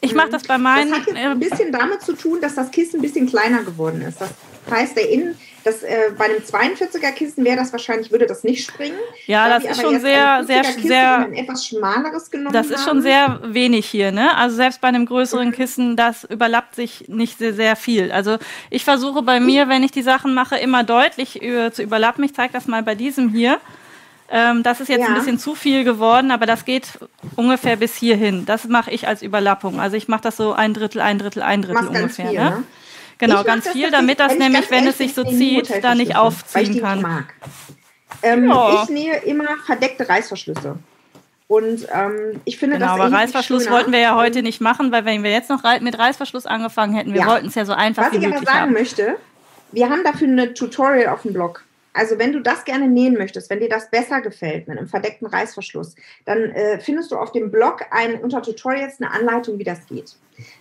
[SPEAKER 1] Ich mache das bei meinen.
[SPEAKER 2] Das hat jetzt ein bisschen damit zu tun, dass das Kissen ein bisschen kleiner geworden ist. Das heißt, der Innen, das, äh, bei einem 42er Kissen wäre das wahrscheinlich, würde das nicht springen.
[SPEAKER 1] Ja, das ist schon sehr, sehr, sehr.
[SPEAKER 2] Ein etwas schmaleres genommen
[SPEAKER 1] Das ist schon sehr wenig hier, ne? Also selbst bei einem größeren mhm. Kissen, das überlappt sich nicht sehr, sehr viel. Also ich versuche bei mir, wenn ich die Sachen mache, immer deutlich über, zu überlappen. Ich zeige das mal bei diesem hier. Ähm, das ist jetzt ja. ein bisschen zu viel geworden, aber das geht ungefähr bis hierhin. Das mache ich als Überlappung. Also ich mache das so ein Drittel, ein Drittel, ein Drittel ungefähr. Viel, ne? Ne? Genau, ganz das, viel, damit das nämlich, wenn es sich so zieht, da nicht aufziehen kann.
[SPEAKER 2] Mag. Ähm, ja. Ich nähe immer verdeckte Reißverschlüsse. Und ähm, ich finde
[SPEAKER 1] genau,
[SPEAKER 2] das
[SPEAKER 1] aber Reißverschluss schöner. wollten wir ja heute nicht machen, weil wenn wir jetzt noch mit Reißverschluss angefangen hätten, wir ja. wollten es ja so einfach
[SPEAKER 2] Was wie möglich Was ich aber sagen haben. möchte, wir haben dafür eine Tutorial auf dem Blog. Also wenn du das gerne nähen möchtest, wenn dir das besser gefällt mit einem verdeckten Reißverschluss, dann äh, findest du auf dem Blog ein, unter Tutorials eine Anleitung, wie das geht.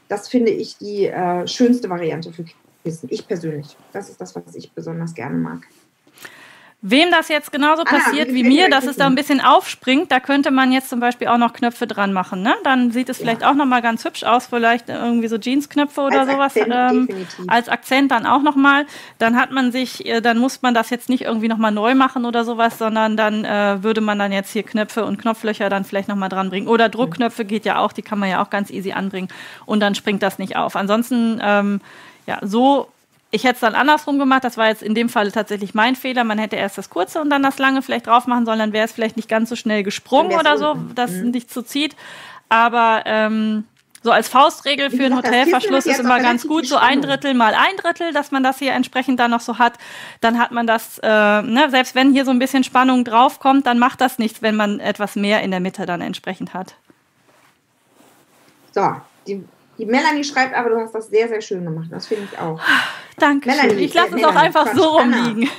[SPEAKER 2] Das finde ich die äh, schönste Variante für Kissen. Ich persönlich. Das ist das, was ich besonders gerne mag.
[SPEAKER 1] Wem das jetzt genauso ah, passiert wie mir, dass es da ein bisschen aufspringt, da könnte man jetzt zum Beispiel auch noch Knöpfe dran machen. Ne? Dann sieht es vielleicht ja. auch noch mal ganz hübsch aus, vielleicht irgendwie so Jeansknöpfe oder als sowas Akzent, ähm, als Akzent dann auch noch mal. Dann hat man sich, äh, dann muss man das jetzt nicht irgendwie noch mal neu machen oder sowas, sondern dann äh, würde man dann jetzt hier Knöpfe und Knopflöcher dann vielleicht noch mal dran bringen. Oder Druckknöpfe geht ja auch, die kann man ja auch ganz easy anbringen und dann springt das nicht auf. Ansonsten ähm, ja, so ich hätte es dann andersrum gemacht. Das war jetzt in dem Fall tatsächlich mein Fehler. Man hätte erst das kurze und dann das lange vielleicht drauf machen sollen. Dann wäre es vielleicht nicht ganz so schnell gesprungen oder so, dass mhm. nicht so zieht. Aber ähm, so als Faustregel für einen Hotelverschluss ist immer ganz gut, so ein Drittel mal ein Drittel, dass man das hier entsprechend dann noch so hat. Dann hat man das, äh, ne, selbst wenn hier so ein bisschen Spannung draufkommt, dann macht das nichts, wenn man etwas mehr in der Mitte dann entsprechend hat.
[SPEAKER 2] So, die die Melanie schreibt aber, du hast das sehr, sehr schön gemacht. Das finde ich auch.
[SPEAKER 1] Danke. Melanie, ich lasse äh, es auch einfach Quatsch, so rumliegen.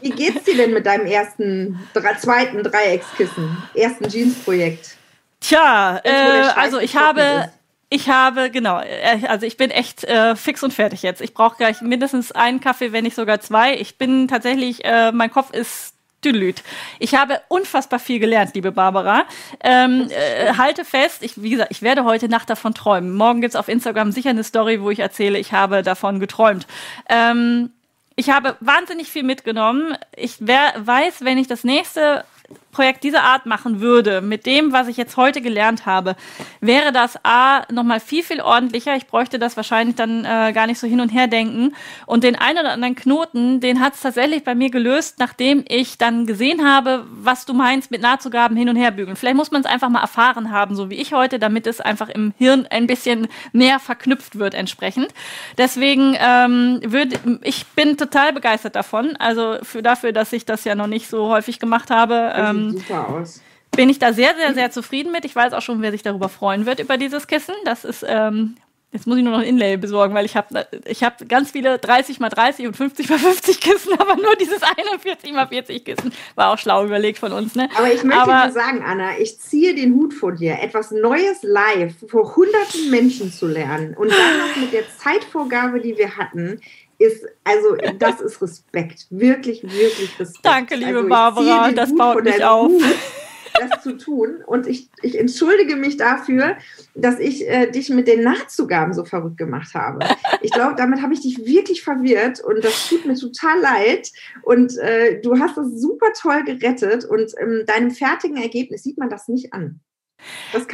[SPEAKER 2] Wie geht's dir denn mit deinem ersten, zweiten Dreieckskissen, ersten Jeans-Projekt?
[SPEAKER 1] Tja, äh, also ich habe, ich habe, genau, äh, also ich bin echt äh, fix und fertig jetzt. Ich brauche gleich mindestens einen Kaffee, wenn nicht sogar zwei. Ich bin tatsächlich, äh, mein Kopf ist Tüdelüt. Ich habe unfassbar viel gelernt, liebe Barbara. Ähm, äh, halte fest, ich, wie gesagt, ich werde heute Nacht davon träumen. Morgen gibt's auf Instagram sicher eine Story, wo ich erzähle, ich habe davon geträumt. Ähm, ich habe wahnsinnig viel mitgenommen. Ich wär, weiß, wenn ich das nächste Projekt dieser Art machen würde, mit dem, was ich jetzt heute gelernt habe, wäre das A nochmal viel, viel ordentlicher. Ich bräuchte das wahrscheinlich dann äh, gar nicht so hin und her denken. Und den einen oder anderen Knoten, den hat es tatsächlich bei mir gelöst, nachdem ich dann gesehen habe, was du meinst mit Nahtzugaben hin und her bügeln. Vielleicht muss man es einfach mal erfahren haben, so wie ich heute, damit es einfach im Hirn ein bisschen mehr verknüpft wird entsprechend. Deswegen ähm, würde ich bin total begeistert davon. Also für dafür, dass ich das ja noch nicht so häufig gemacht habe. Ähm, super aus. Bin ich da sehr, sehr, sehr zufrieden mit. Ich weiß auch schon, wer sich darüber freuen wird, über dieses Kissen. Das ist, ähm, jetzt muss ich nur noch ein Inlay besorgen, weil ich habe ich hab ganz viele 30 mal 30 und 50 mal 50 Kissen, aber nur dieses 41 mal 40 Kissen war auch schlau überlegt von uns. Ne?
[SPEAKER 2] Aber ich möchte aber, dir sagen, Anna, ich ziehe den Hut vor dir, etwas Neues live vor hunderten Menschen zu lernen und dann noch mit der Zeitvorgabe, die wir hatten, ist, also das ist Respekt. Wirklich, wirklich Respekt.
[SPEAKER 1] Danke, liebe also, Barbara, das Hut baut mich auf. Hut,
[SPEAKER 2] das zu tun. Und ich, ich entschuldige mich dafür, dass ich äh, dich mit den Nachzugaben so verrückt gemacht habe. Ich glaube, damit habe ich dich wirklich verwirrt und das tut mir total leid. Und äh, du hast das super toll gerettet und in ähm, deinem fertigen Ergebnis sieht man das nicht an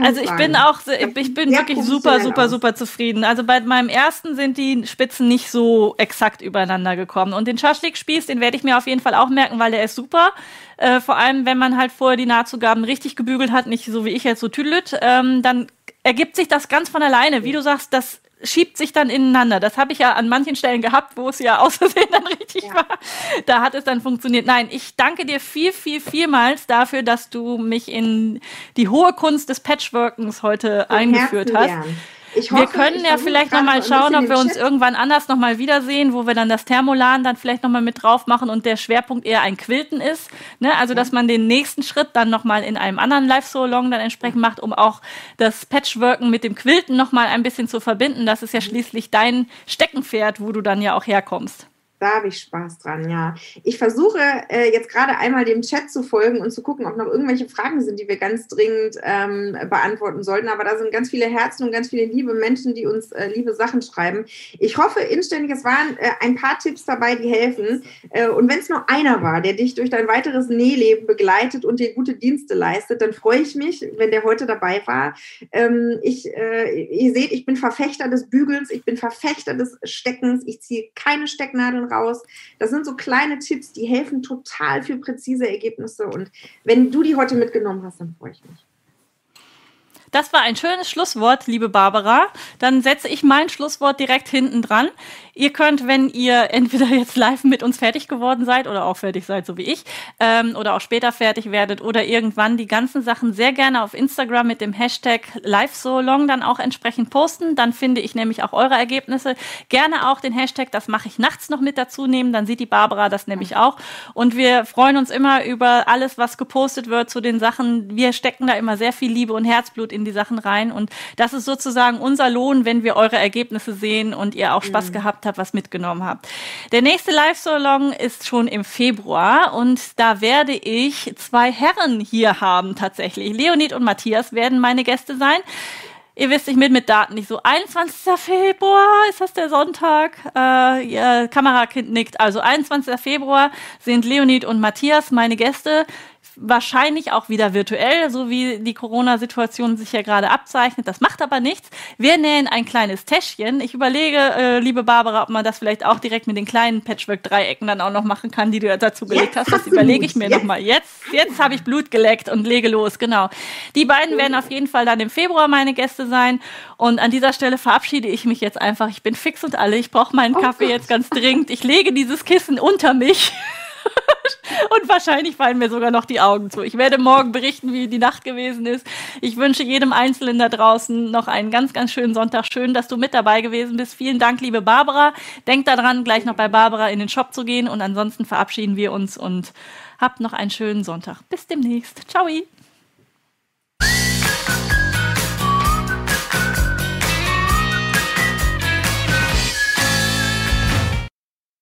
[SPEAKER 1] also ich bin auch, ich bin wirklich super, super, aus. super zufrieden. Also bei meinem ersten sind die Spitzen nicht so exakt übereinander gekommen. Und den Schaschlik-Spieß, den werde ich mir auf jeden Fall auch merken, weil der ist super. Äh, vor allem, wenn man halt vorher die Nahtzugaben richtig gebügelt hat, nicht so wie ich jetzt so tüdelüt, ähm, dann ergibt sich das ganz von alleine. Wie du sagst, das schiebt sich dann ineinander. Das habe ich ja an manchen Stellen gehabt, wo es ja aus Versehen dann richtig ja. war. Da hat es dann funktioniert. Nein, ich danke dir viel, viel, vielmals dafür, dass du mich in die hohe Kunst des Patchworkens heute Von eingeführt hast. Gern. Hoffe, wir können ja vielleicht noch mal schauen, ob wir uns irgendwann anders noch mal wiedersehen, wo wir dann das Thermolan dann vielleicht noch mal mit drauf machen und der Schwerpunkt eher ein Quilten ist. Ne? Also, dass man den nächsten Schritt dann noch mal in einem anderen Live-So-Long dann entsprechend macht, um auch das Patchworken mit dem Quilten noch mal ein bisschen zu verbinden. Das ist ja schließlich dein Steckenpferd, wo du dann ja auch herkommst.
[SPEAKER 2] Da habe ich Spaß dran, ja. Ich versuche äh, jetzt gerade einmal dem Chat zu folgen und zu gucken, ob noch irgendwelche Fragen sind, die wir ganz dringend ähm, beantworten sollten. Aber da sind ganz viele Herzen und ganz viele liebe Menschen, die uns äh, liebe Sachen schreiben. Ich hoffe inständig, es waren äh, ein paar Tipps dabei, die helfen. Äh, und wenn es nur einer war, der dich durch dein weiteres Nähleben begleitet und dir gute Dienste leistet, dann freue ich mich, wenn der heute dabei war. Ähm, ich, äh, ihr seht, ich bin Verfechter des Bügelns, ich bin Verfechter des Steckens. Ich ziehe keine Stecknadeln raus. Das sind so kleine Tipps, die helfen total für präzise Ergebnisse. Und wenn du die heute mitgenommen hast, dann freue ich mich.
[SPEAKER 1] Das war ein schönes Schlusswort, liebe Barbara. Dann setze ich mein Schlusswort direkt hinten dran. Ihr könnt, wenn ihr entweder jetzt live mit uns fertig geworden seid oder auch fertig seid, so wie ich, ähm, oder auch später fertig werdet oder irgendwann die ganzen Sachen sehr gerne auf Instagram mit dem Hashtag LiveSoLong dann auch entsprechend posten. Dann finde ich nämlich auch eure Ergebnisse. Gerne auch den Hashtag, das mache ich nachts noch mit dazu nehmen, dann sieht die Barbara das nämlich auch. Und wir freuen uns immer über alles, was gepostet wird zu den Sachen. Wir stecken da immer sehr viel Liebe und Herzblut in in die Sachen rein. Und das ist sozusagen unser Lohn, wenn wir eure Ergebnisse sehen und ihr auch Spaß mhm. gehabt habt, was mitgenommen habt. Der nächste Live-Salon ist schon im Februar und da werde ich zwei Herren hier haben tatsächlich. Leonid und Matthias werden meine Gäste sein. Ihr wisst, ich bin mit Daten nicht so. 21. Februar ist das der Sonntag. Äh, ihr Kamerakind nickt. Also 21. Februar sind Leonid und Matthias meine Gäste wahrscheinlich auch wieder virtuell, so wie die Corona-Situation sich ja gerade abzeichnet. Das macht aber nichts. Wir nähen ein kleines Täschchen. Ich überlege, äh, liebe Barbara, ob man das vielleicht auch direkt mit den kleinen Patchwork-Dreiecken dann auch noch machen kann, die du dazu gelegt hast. Das überlege ich mir nochmal. Jetzt, jetzt habe ich Blut geleckt und lege los, genau. Die beiden werden auf jeden Fall dann im Februar meine Gäste sein. Und an dieser Stelle verabschiede ich mich jetzt einfach. Ich bin fix und alle. Ich brauche meinen oh Kaffee oh jetzt ganz dringend. Ich lege dieses Kissen unter mich. Und wahrscheinlich fallen mir sogar noch die Augen zu. Ich werde morgen berichten, wie die Nacht gewesen ist. Ich wünsche jedem Einzelnen da draußen noch einen ganz, ganz schönen Sonntag. Schön, dass du mit dabei gewesen bist. Vielen Dank, liebe Barbara. Denk daran, gleich noch bei Barbara in den Shop zu gehen. Und ansonsten verabschieden wir uns und habt noch einen schönen Sonntag. Bis demnächst. Ciao.